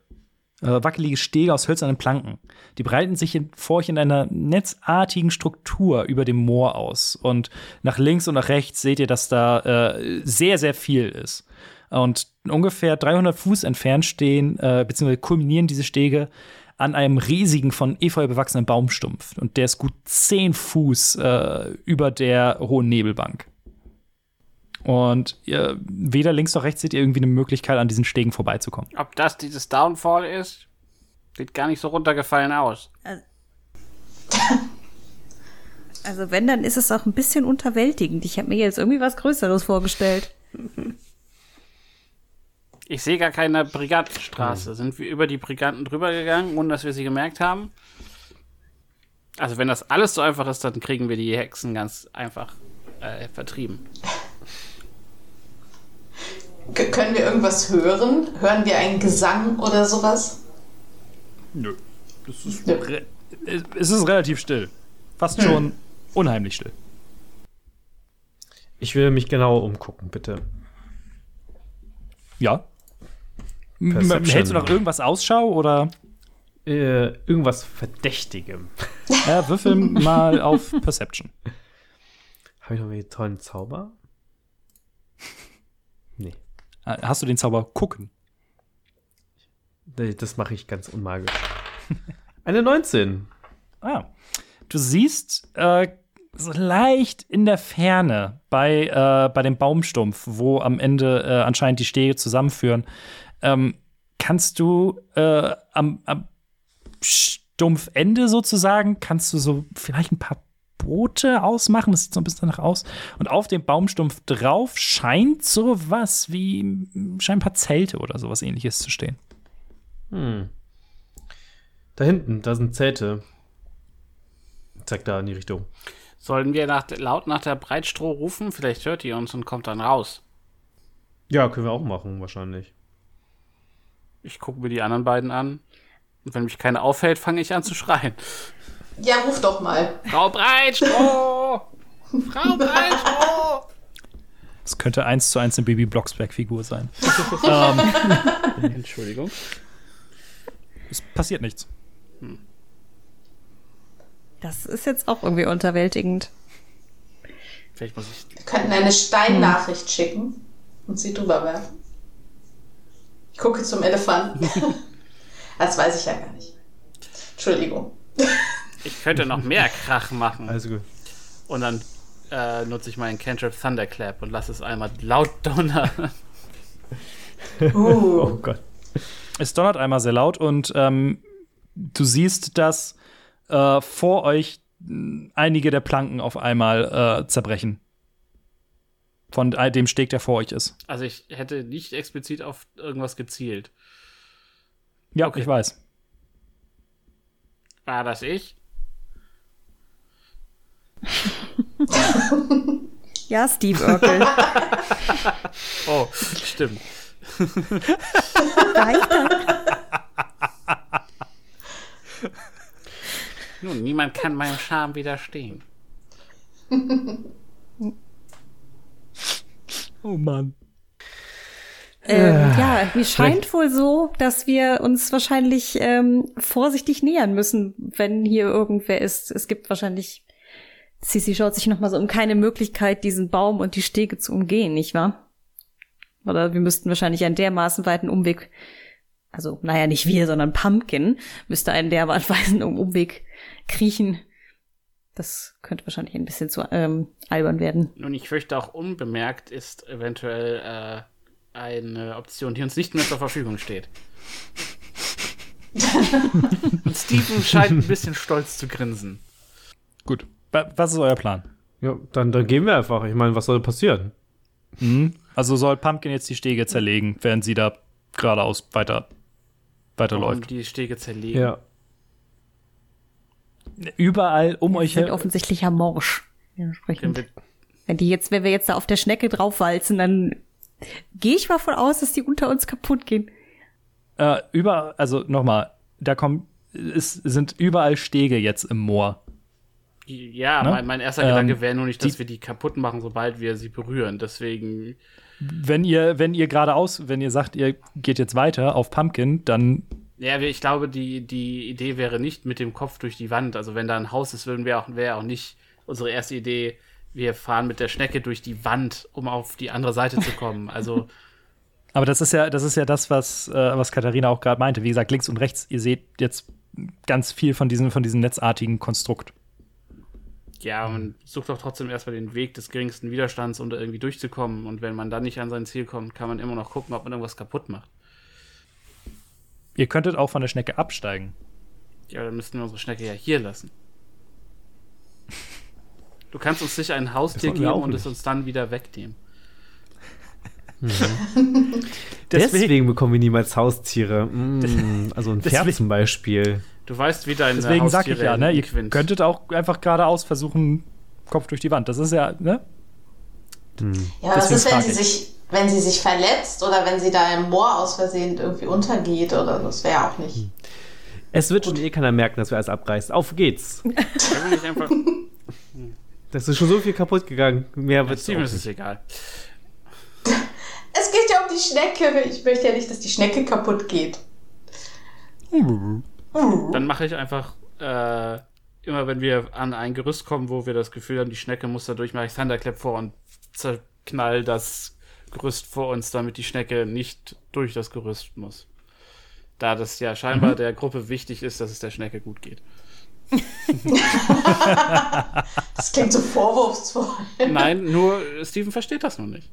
C: Äh, wackelige Stege aus hölzernen Planken. Die breiten sich in, vor euch in einer netzartigen Struktur über dem Moor aus. Und nach links und nach rechts seht ihr, dass da äh, sehr, sehr viel ist. Und ungefähr 300 Fuß entfernt stehen, äh, beziehungsweise kulminieren diese Stege an einem riesigen, von Efeu bewachsenen Baumstumpf. Und der ist gut 10 Fuß äh, über der hohen Nebelbank. Und ihr, weder links noch rechts seht ihr irgendwie eine Möglichkeit, an diesen Stegen vorbeizukommen.
E: Ob das dieses Downfall ist? Sieht gar nicht so runtergefallen aus.
F: Also wenn, dann ist es auch ein bisschen unterwältigend. Ich habe mir jetzt irgendwie was Größeres vorgestellt.
E: Ich sehe gar keine Brigantenstraße. Sind wir über die Briganten drüber gegangen, ohne dass wir sie gemerkt haben? Also wenn das alles so einfach ist, dann kriegen wir die Hexen ganz einfach äh, vertrieben.
G: K können wir irgendwas hören? Hören wir einen Gesang oder sowas?
C: Nö. Das ist
G: Nö.
C: es ist relativ still. Fast schon unheimlich still.
D: Ich will mich genauer umgucken, bitte.
C: Ja.
D: Perception.
C: Hältst du nach irgendwas Ausschau oder
D: Äh, irgendwas Verdächtigem. <laughs>
C: ja, würfel mal auf Perception.
D: Habe ich noch einen tollen Zauber? Nee.
C: Hast du den Zauber gucken?
D: Nee, Das mache ich ganz unmagisch. Eine 19.
C: Ah. Du siehst äh, so leicht in der Ferne bei, äh, bei dem Baumstumpf, wo am Ende äh, anscheinend die Stege zusammenführen, ähm, kannst du äh, am, am Stumpfende sozusagen, kannst du so vielleicht ein paar Boote ausmachen. Das sieht so ein bisschen danach aus. Und auf dem Baumstumpf drauf scheint sowas wie, scheint ein paar Zelte oder sowas ähnliches zu stehen.
D: Hm. Da hinten, da sind Zelte. Zeig da in die Richtung.
E: Sollen wir nach, laut nach der Breitstroh rufen? Vielleicht hört ihr uns und kommt dann raus.
D: Ja, können wir auch machen, wahrscheinlich.
E: Ich gucke mir die anderen beiden an. Und wenn mich keiner auffällt, fange ich an zu schreien.
G: Ja, ruf doch mal.
E: Frau Breitstroh! <laughs> Frau Breitstroh!
C: Das könnte eins zu eins eine Baby Blocksberg-Figur sein. <laughs>
E: Entschuldigung.
C: Es passiert nichts.
F: Das ist jetzt auch irgendwie unterwältigend.
E: Vielleicht muss ich.
G: Wir könnten eine Steinnachricht schicken und sie drüber werfen. Ich gucke zum Elefanten. <laughs> das weiß ich ja gar nicht. Entschuldigung.
E: Ich könnte noch mehr <laughs> Krach machen.
D: Also gut.
E: Und dann äh, nutze ich meinen Cantrip Thunderclap und lasse es einmal laut donnern.
G: Uh. <laughs>
D: Oh Gott.
C: Es donnert einmal sehr laut und ähm, du siehst, dass äh, vor euch mh, einige der Planken auf einmal äh, zerbrechen. Von all dem Steg, der vor euch ist.
E: Also ich hätte nicht explizit auf irgendwas gezielt.
C: Ja,
E: Okay.
C: ich weiß.
E: War das ich? <laughs>
F: Ja, Steve Urkel. <laughs>
E: Oh, stimmt.
F: Weiter.
E: Nun, niemand kann meinem Charme widerstehen.
C: Oh Mann.
F: Ähm, ja, mir scheint wohl so, dass wir uns wahrscheinlich ähm, vorsichtig nähern müssen, wenn hier irgendwer ist. Es gibt wahrscheinlich. Sisi schaut sich noch mal so um keine Möglichkeit, diesen Baum und die Stege zu umgehen, nicht wahr? Oder wir müssten wahrscheinlich einen dermaßen weiten Umweg. Also, naja, nicht wir, sondern Pumpkin müsste einen dermaßen <laughs> um Umweg kriechen. Das könnte wahrscheinlich ein bisschen zu ähm, albern werden.
E: Nun, ich fürchte auch unbemerkt ist eventuell äh, eine Option, die uns nicht mehr zur Verfügung steht. <laughs> Und Steven scheint ein bisschen stolz zu grinsen.
C: Gut. Wa- Was ist euer Plan?
D: Ja, dann, dann gehen wir einfach. Ich meine, was soll passieren?
C: Mhm. Also soll Pumpkin jetzt die Stege zerlegen, während sie da geradeaus weiter weiterläuft.
E: Und die Stege zerlegen.
D: Ja.
C: Überall um euch
F: sind
C: her.
F: offensichtlich ja morsch. Dementsprechend.
E: wir,
F: Wenn die jetzt, wenn wir jetzt da auf der Schnecke draufwalzen, dann gehe ich mal von aus, dass die unter uns kaputt gehen.
C: Äh, überall, also nochmal, da kommen, es sind überall Stege jetzt im Moor.
E: Ja,
C: Ne?
E: mein, mein erster
C: Ähm,
E: Gedanke wäre nur nicht, dass
C: die-
E: wir die kaputt machen, sobald wir sie berühren. Deswegen,
C: Wenn ihr, wenn ihr geradeaus, wenn ihr sagt, ihr geht jetzt weiter auf Pumpkin, dann
E: ja, ich glaube, die, die Idee wäre nicht mit dem Kopf durch die Wand. Also wenn da ein Haus ist, würden wir auch, wäre auch nicht unsere erste Idee, wir fahren mit der Schnecke durch die Wand, um auf die andere Seite zu kommen. Also <laughs>
C: Aber das ist ja, das ist ja das, was, äh, was Katharina auch gerade meinte. Wie gesagt, links und rechts, ihr seht jetzt ganz viel von diesem, von diesem netzartigen Konstrukt.
E: Ja, man sucht doch trotzdem erstmal den Weg des geringsten Widerstands, um da irgendwie durchzukommen. Und wenn man dann nicht an sein Ziel kommt, kann man immer noch gucken, ob man irgendwas kaputt macht.
C: Ihr könntet auch von der Schnecke absteigen.
E: Ja, dann müssten wir unsere Schnecke ja hier lassen. Du kannst uns sicher ein Haustier geben und es uns dann wieder wegnehmen. <laughs>
D: Deswegen, bekommen wir niemals Haustiere. Mm, also ein Pferd
C: Deswegen-
D: zum Beispiel.
E: Du weißt, wie deine
C: Deswegen sag
E: Haustiere
C: ich ja, ne, ihr
E: Quint.
C: könntet auch einfach geradeaus versuchen, Kopf durch die Wand. Das ist ja, ne?
G: Ja, was
C: Deswegen
G: ist, wenn sie,
C: ich.
G: sich, wenn sie sich verletzt oder wenn sie da im Moor aus Versehen irgendwie untergeht oder so? Das wäre auch nicht.
D: Es wird schon eh keiner merken, dass wir alles abreißen. Auf geht's. <laughs> Das ist schon so viel kaputt gegangen. Mehr
E: Ja,
D: wird's auch
E: ist egal.
G: Es geht ja um die Schnecke. Ich möchte ja nicht, dass die Schnecke kaputt geht.
E: Dann mache ich einfach, äh, immer wenn wir an ein Gerüst kommen, wo wir das Gefühl haben, die Schnecke muss da durch, mache ich Thunderclap vor und zerknall das Gerüst vor uns, damit die Schnecke nicht durch das Gerüst muss. Da das ja scheinbar der Gruppe wichtig ist, dass es der Schnecke gut geht. <laughs>
G: Das klingt so vorwurfsvoll.
E: Nein, nur Steven versteht das noch nicht.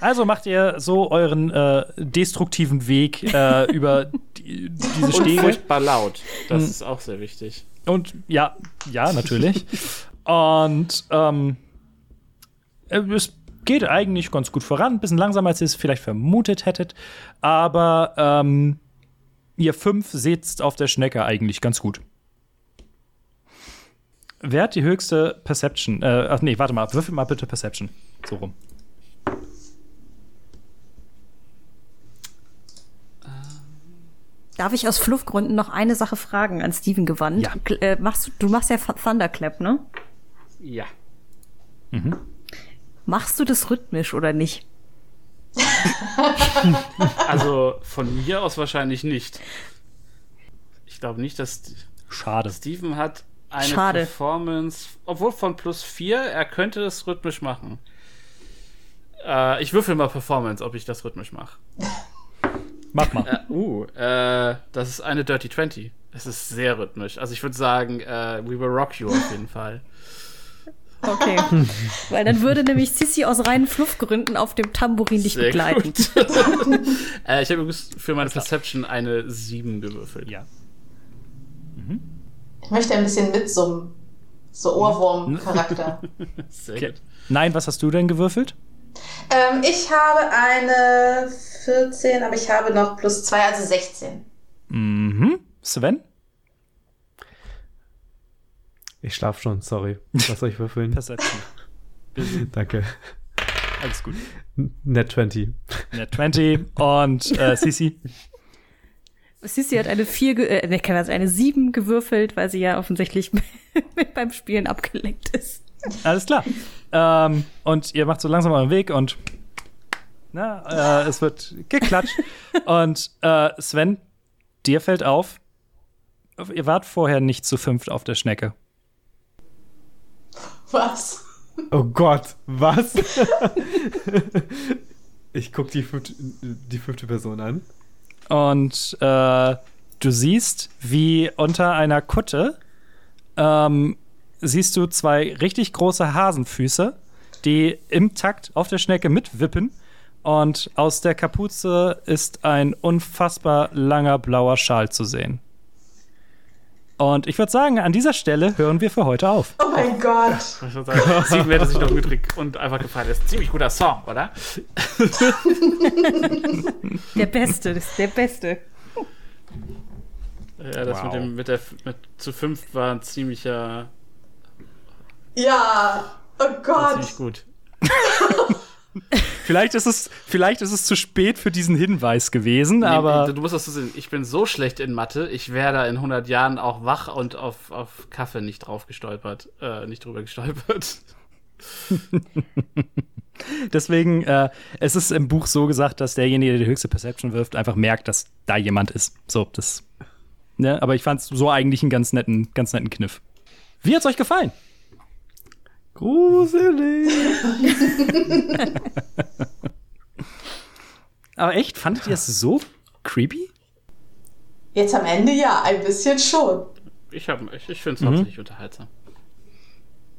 C: Also macht ihr so euren äh, destruktiven Weg äh, <laughs> über die, diese
E: Und
C: Stege.
E: furchtbar laut. Das
C: Hm.
E: ist auch sehr wichtig.
C: Und ja, ja, natürlich. Und ähm, äh, es geht eigentlich ganz gut voran, ein bisschen langsamer, als ihr es vielleicht vermutet hättet. Aber ähm, ihr fünf sitzt auf der Schnecke eigentlich ganz gut. Wer hat die höchste Perception? Äh, ach nee, warte mal, würfel mal bitte Perception. So rum.
F: Darf ich aus Fluffgründen noch eine Sache fragen an Steven gewandt?
C: Ja.
F: Äh, machst, du- du machst ja Th- Thunderclap, ne?
E: Ja.
F: Machst du das rhythmisch oder nicht? <laughs>
E: Also von mir aus wahrscheinlich nicht. Ich glaube nicht, dass
C: Schade.
E: Steven hat eine
F: Schade.
E: Performance, obwohl von plus 4, er könnte es rhythmisch machen. Äh, ich würfel mal Performance, ob ich das rhythmisch mache.
C: Mach mal.
E: Äh, uh, äh, das ist eine Dirty 20. Es ist sehr rhythmisch. Also ich würde sagen, äh, We Will Rock You auf jeden Fall.
F: Okay. <laughs> Weil dann würde nämlich Sissi aus reinen Fluffgründen auf dem Tambourin dich
E: Sehr
F: begleiten.
E: gut. <laughs> äh, ich habe übrigens für meine Perception eine 7 gewürfelt.
C: Ja.
G: Ich möchte ein bisschen mitsummen. So Ohrwurm-Charakter. <laughs>
E: Sehr
C: Okay.
E: gut.
C: Nein, was hast du denn gewürfelt?
G: Ähm, ich habe eine 14, aber ich habe noch plus 2, also 16.
C: Mhm. Sven?
D: Ich schlaf schon, sorry. Was soll ich würfeln? <laughs>
C: Perception. <laughs>
D: Danke.
C: Alles gut.
D: Net 20.
C: Net 20 und äh, Sisi.
F: Sissi hat eine 4, ge äh, ne, keine Ahnung, eine 7 gewürfelt, weil sie ja offensichtlich <laughs> beim Spielen abgelenkt ist.
C: Alles klar. Ähm, und ihr macht so langsam euren Weg und na, äh, es wird geklatscht. und äh, Sven, dir fällt auf, ihr wart vorher nicht zu fünft auf der Schnecke.
G: Was?
D: Oh Gott, was? ich guck die fünfte, die fünfte Person an.
C: Und äh, du siehst, wie unter einer Kutte ähm, siehst du zwei richtig große Hasenfüße, die im Takt auf der Schnecke mitwippen. Und aus der Kapuze ist ein unfassbar langer blauer Schal zu sehen. Und ich würde sagen, an dieser Stelle hören wir für heute auf.
G: Oh mein Gott.
E: Ich würde sagen, Steven hätte sich noch umgedreht und einfach gefallen. Das ist ein ziemlich guter Song, oder? <laughs>
F: Der Beste, das ist der Beste.
E: Ja, das mit dem mit der mit zu fünf war ein ziemlicher
G: Ja. Oh Gott.
E: ziemlich gut. <laughs>
C: Vielleicht ist es, vielleicht ist es zu spät für diesen Hinweis gewesen,
E: Nee,
C: aber
E: du musst das so sehen. Ich bin so schlecht in Mathe, ich wäre da in 100 Jahren auch wach und auf, auf Kaffee nicht drauf gestolpert, äh, nicht drüber gestolpert. <laughs>
C: Deswegen, äh, es ist im Buch so gesagt, dass derjenige, der die höchste Perception wirft, einfach merkt, dass da jemand ist. So, das. Ne? Aber ich fand es so eigentlich einen ganz netten, ganz netten Kniff. Wie hat's euch gefallen?
D: Gruselig. <laughs>
C: Aber echt, fandet ihr es so creepy?
G: Jetzt am Ende ja, ein bisschen schon.
E: Ich, hab- ich, ich finde es
C: Mhm.
E: hauptsächlich unterhaltsam.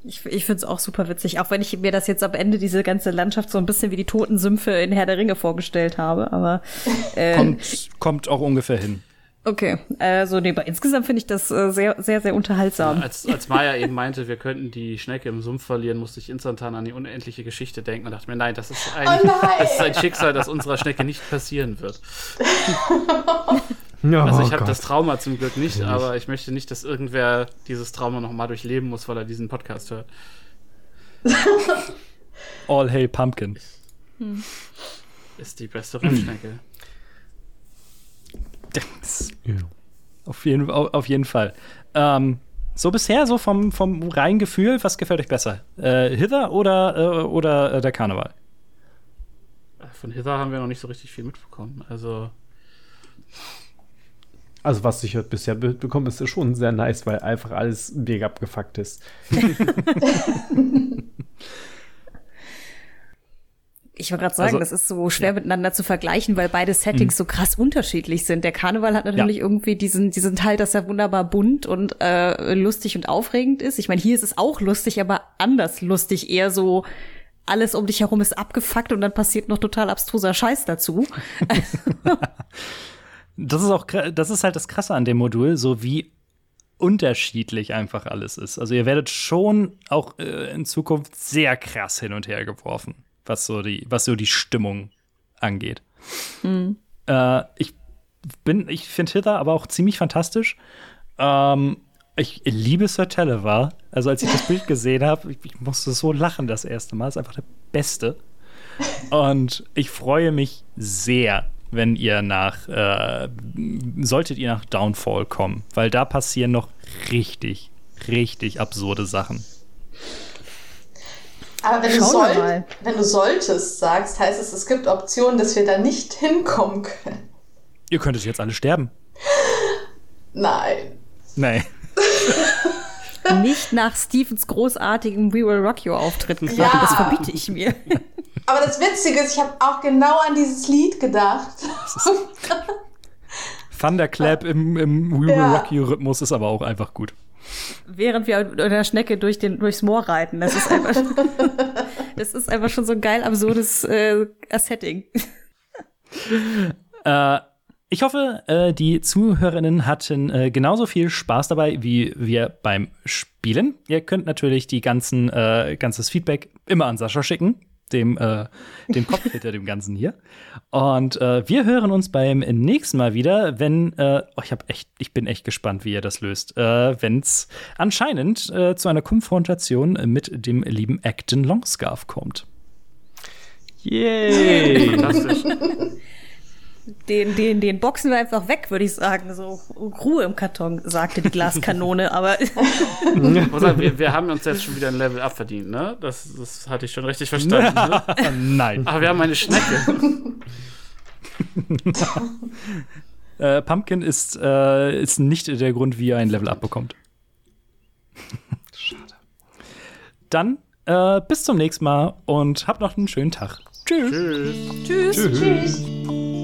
F: Ich, ich finde es auch super witzig, auch wenn ich mir das jetzt am Ende diese ganze Landschaft so ein bisschen wie die toten Sümpfe in Herr der Ringe vorgestellt habe. Aber <laughs> äh,
C: Kommt, kommt auch ungefähr hin.
F: Okay, also nee, aber insgesamt finde ich das äh, sehr, sehr, sehr unterhaltsam.
E: Als, als Maya eben meinte, wir könnten die Schnecke im Sumpf verlieren, musste ich instantan an die unendliche Geschichte denken und dachte mir, nein, das ist ein,
G: Oh
E: das ist ein Schicksal, das unserer Schnecke nicht passieren wird.
D: Oh <laughs>
E: Also ich habe
D: Gott.
E: das Trauma zum Glück nicht, aber ich möchte nicht, dass irgendwer dieses Trauma noch mal durchleben muss, weil er diesen Podcast hört. <laughs>
C: All Hail Pumpkin.
E: Ist die beste Rennschnecke.
D: Ja.
C: Auf jeden, au- auf jeden Fall. Ähm, so bisher, so vom, vom reinen Gefühl, was gefällt euch besser? Äh, Hither oder, äh, oder äh, der Karneval?
E: Von Hither haben wir noch nicht so richtig viel mitbekommen. Also
D: Also, was ich heute bisher mitbekommen, ist schon sehr nice, weil einfach alles mega abgefuckt ist. <laughs> <laughs>
F: Ich wollte gerade sagen,
C: Also-
F: das ist so schwer miteinander zu vergleichen, weil beide Settings so krass unterschiedlich sind. Der Karneval hat natürlich
C: Ja.
F: irgendwie diesen, diesen Teil, dass er wunderbar bunt und äh, lustig und aufregend ist. Ich meine, hier ist es auch lustig, aber anders lustig. Eher so, alles um dich herum ist abgefuckt und dann passiert noch total abstruser Scheiß dazu. <laughs>
C: Das ist auch, das ist halt das Krasse an dem Modul, so wie unterschiedlich einfach alles ist. Also ihr werdet schon auch äh, in Zukunft sehr krass hin und her geworfen, was so die, was so die Stimmung angeht. Mhm. Äh, ich bin, ich finde Hither aber auch ziemlich fantastisch. Ähm, ich liebe Sir Televar. Also als ich das Bild gesehen habe, ich, ich, musste so lachen das erste Mal. Ist einfach der Beste. Und ich freue mich sehr, wenn ihr nach, äh, solltet ihr nach Downfall kommen, weil da passieren noch richtig, richtig absurde Sachen.
G: Aber wenn du, soll, wenn du solltest sagst, heißt es, es gibt Optionen, dass wir da nicht hinkommen können.
C: Ihr könntet jetzt alle sterben.
G: Nein.
C: Nein. <laughs>
F: Nicht nach Stephens großartigem We Will Rock You Auftritt ja. das verbiete ich mir. <laughs>
G: Aber das Witzige ist, ich habe auch genau an dieses Lied gedacht.
C: Thunderclap im, im We Will ja. Rock You Rhythmus ist aber auch einfach gut.
F: Während wir in der Schnecke durch den, durchs Moor reiten. Das ist einfach, <laughs> das ist einfach schon so ein geil absurdes äh, Setting.
C: Äh, ich hoffe, äh, die Zuhörerinnen hatten äh, genauso viel Spaß dabei wie wir beim Spielen. Ihr könnt natürlich die ganzen, äh, ganzes Feedback immer an Sascha schicken, dem, äh, dem Kopf hinter dem Ganzen hier. Und äh, wir hören uns beim nächsten Mal wieder, wenn äh, oh, ich habe echt, ich bin echt gespannt, wie ihr das löst, äh, wenn es anscheinend äh, zu einer Konfrontation mit dem lieben Acton Longscarf kommt.
D: Yay! Fantastisch <laughs>
F: den, den, den boxen wir einfach weg, würde ich sagen. So Ruhe im Karton, sagte die Glaskanone, <laughs> aber.
E: wir, wir haben uns jetzt schon wieder ein Level up verdient, ne? Das, das hatte ich schon richtig verstanden. Ne? <laughs>
C: Nein.
E: Aber wir haben eine Schnecke. <laughs>
C: äh, Pumpkin ist, äh, ist nicht der Grund, wie er ein Level up bekommt. Schade. Dann äh, bis zum nächsten Mal und habt noch einen schönen Tag. Tschüss.
E: Tschüss. Tschüss. Tschüss.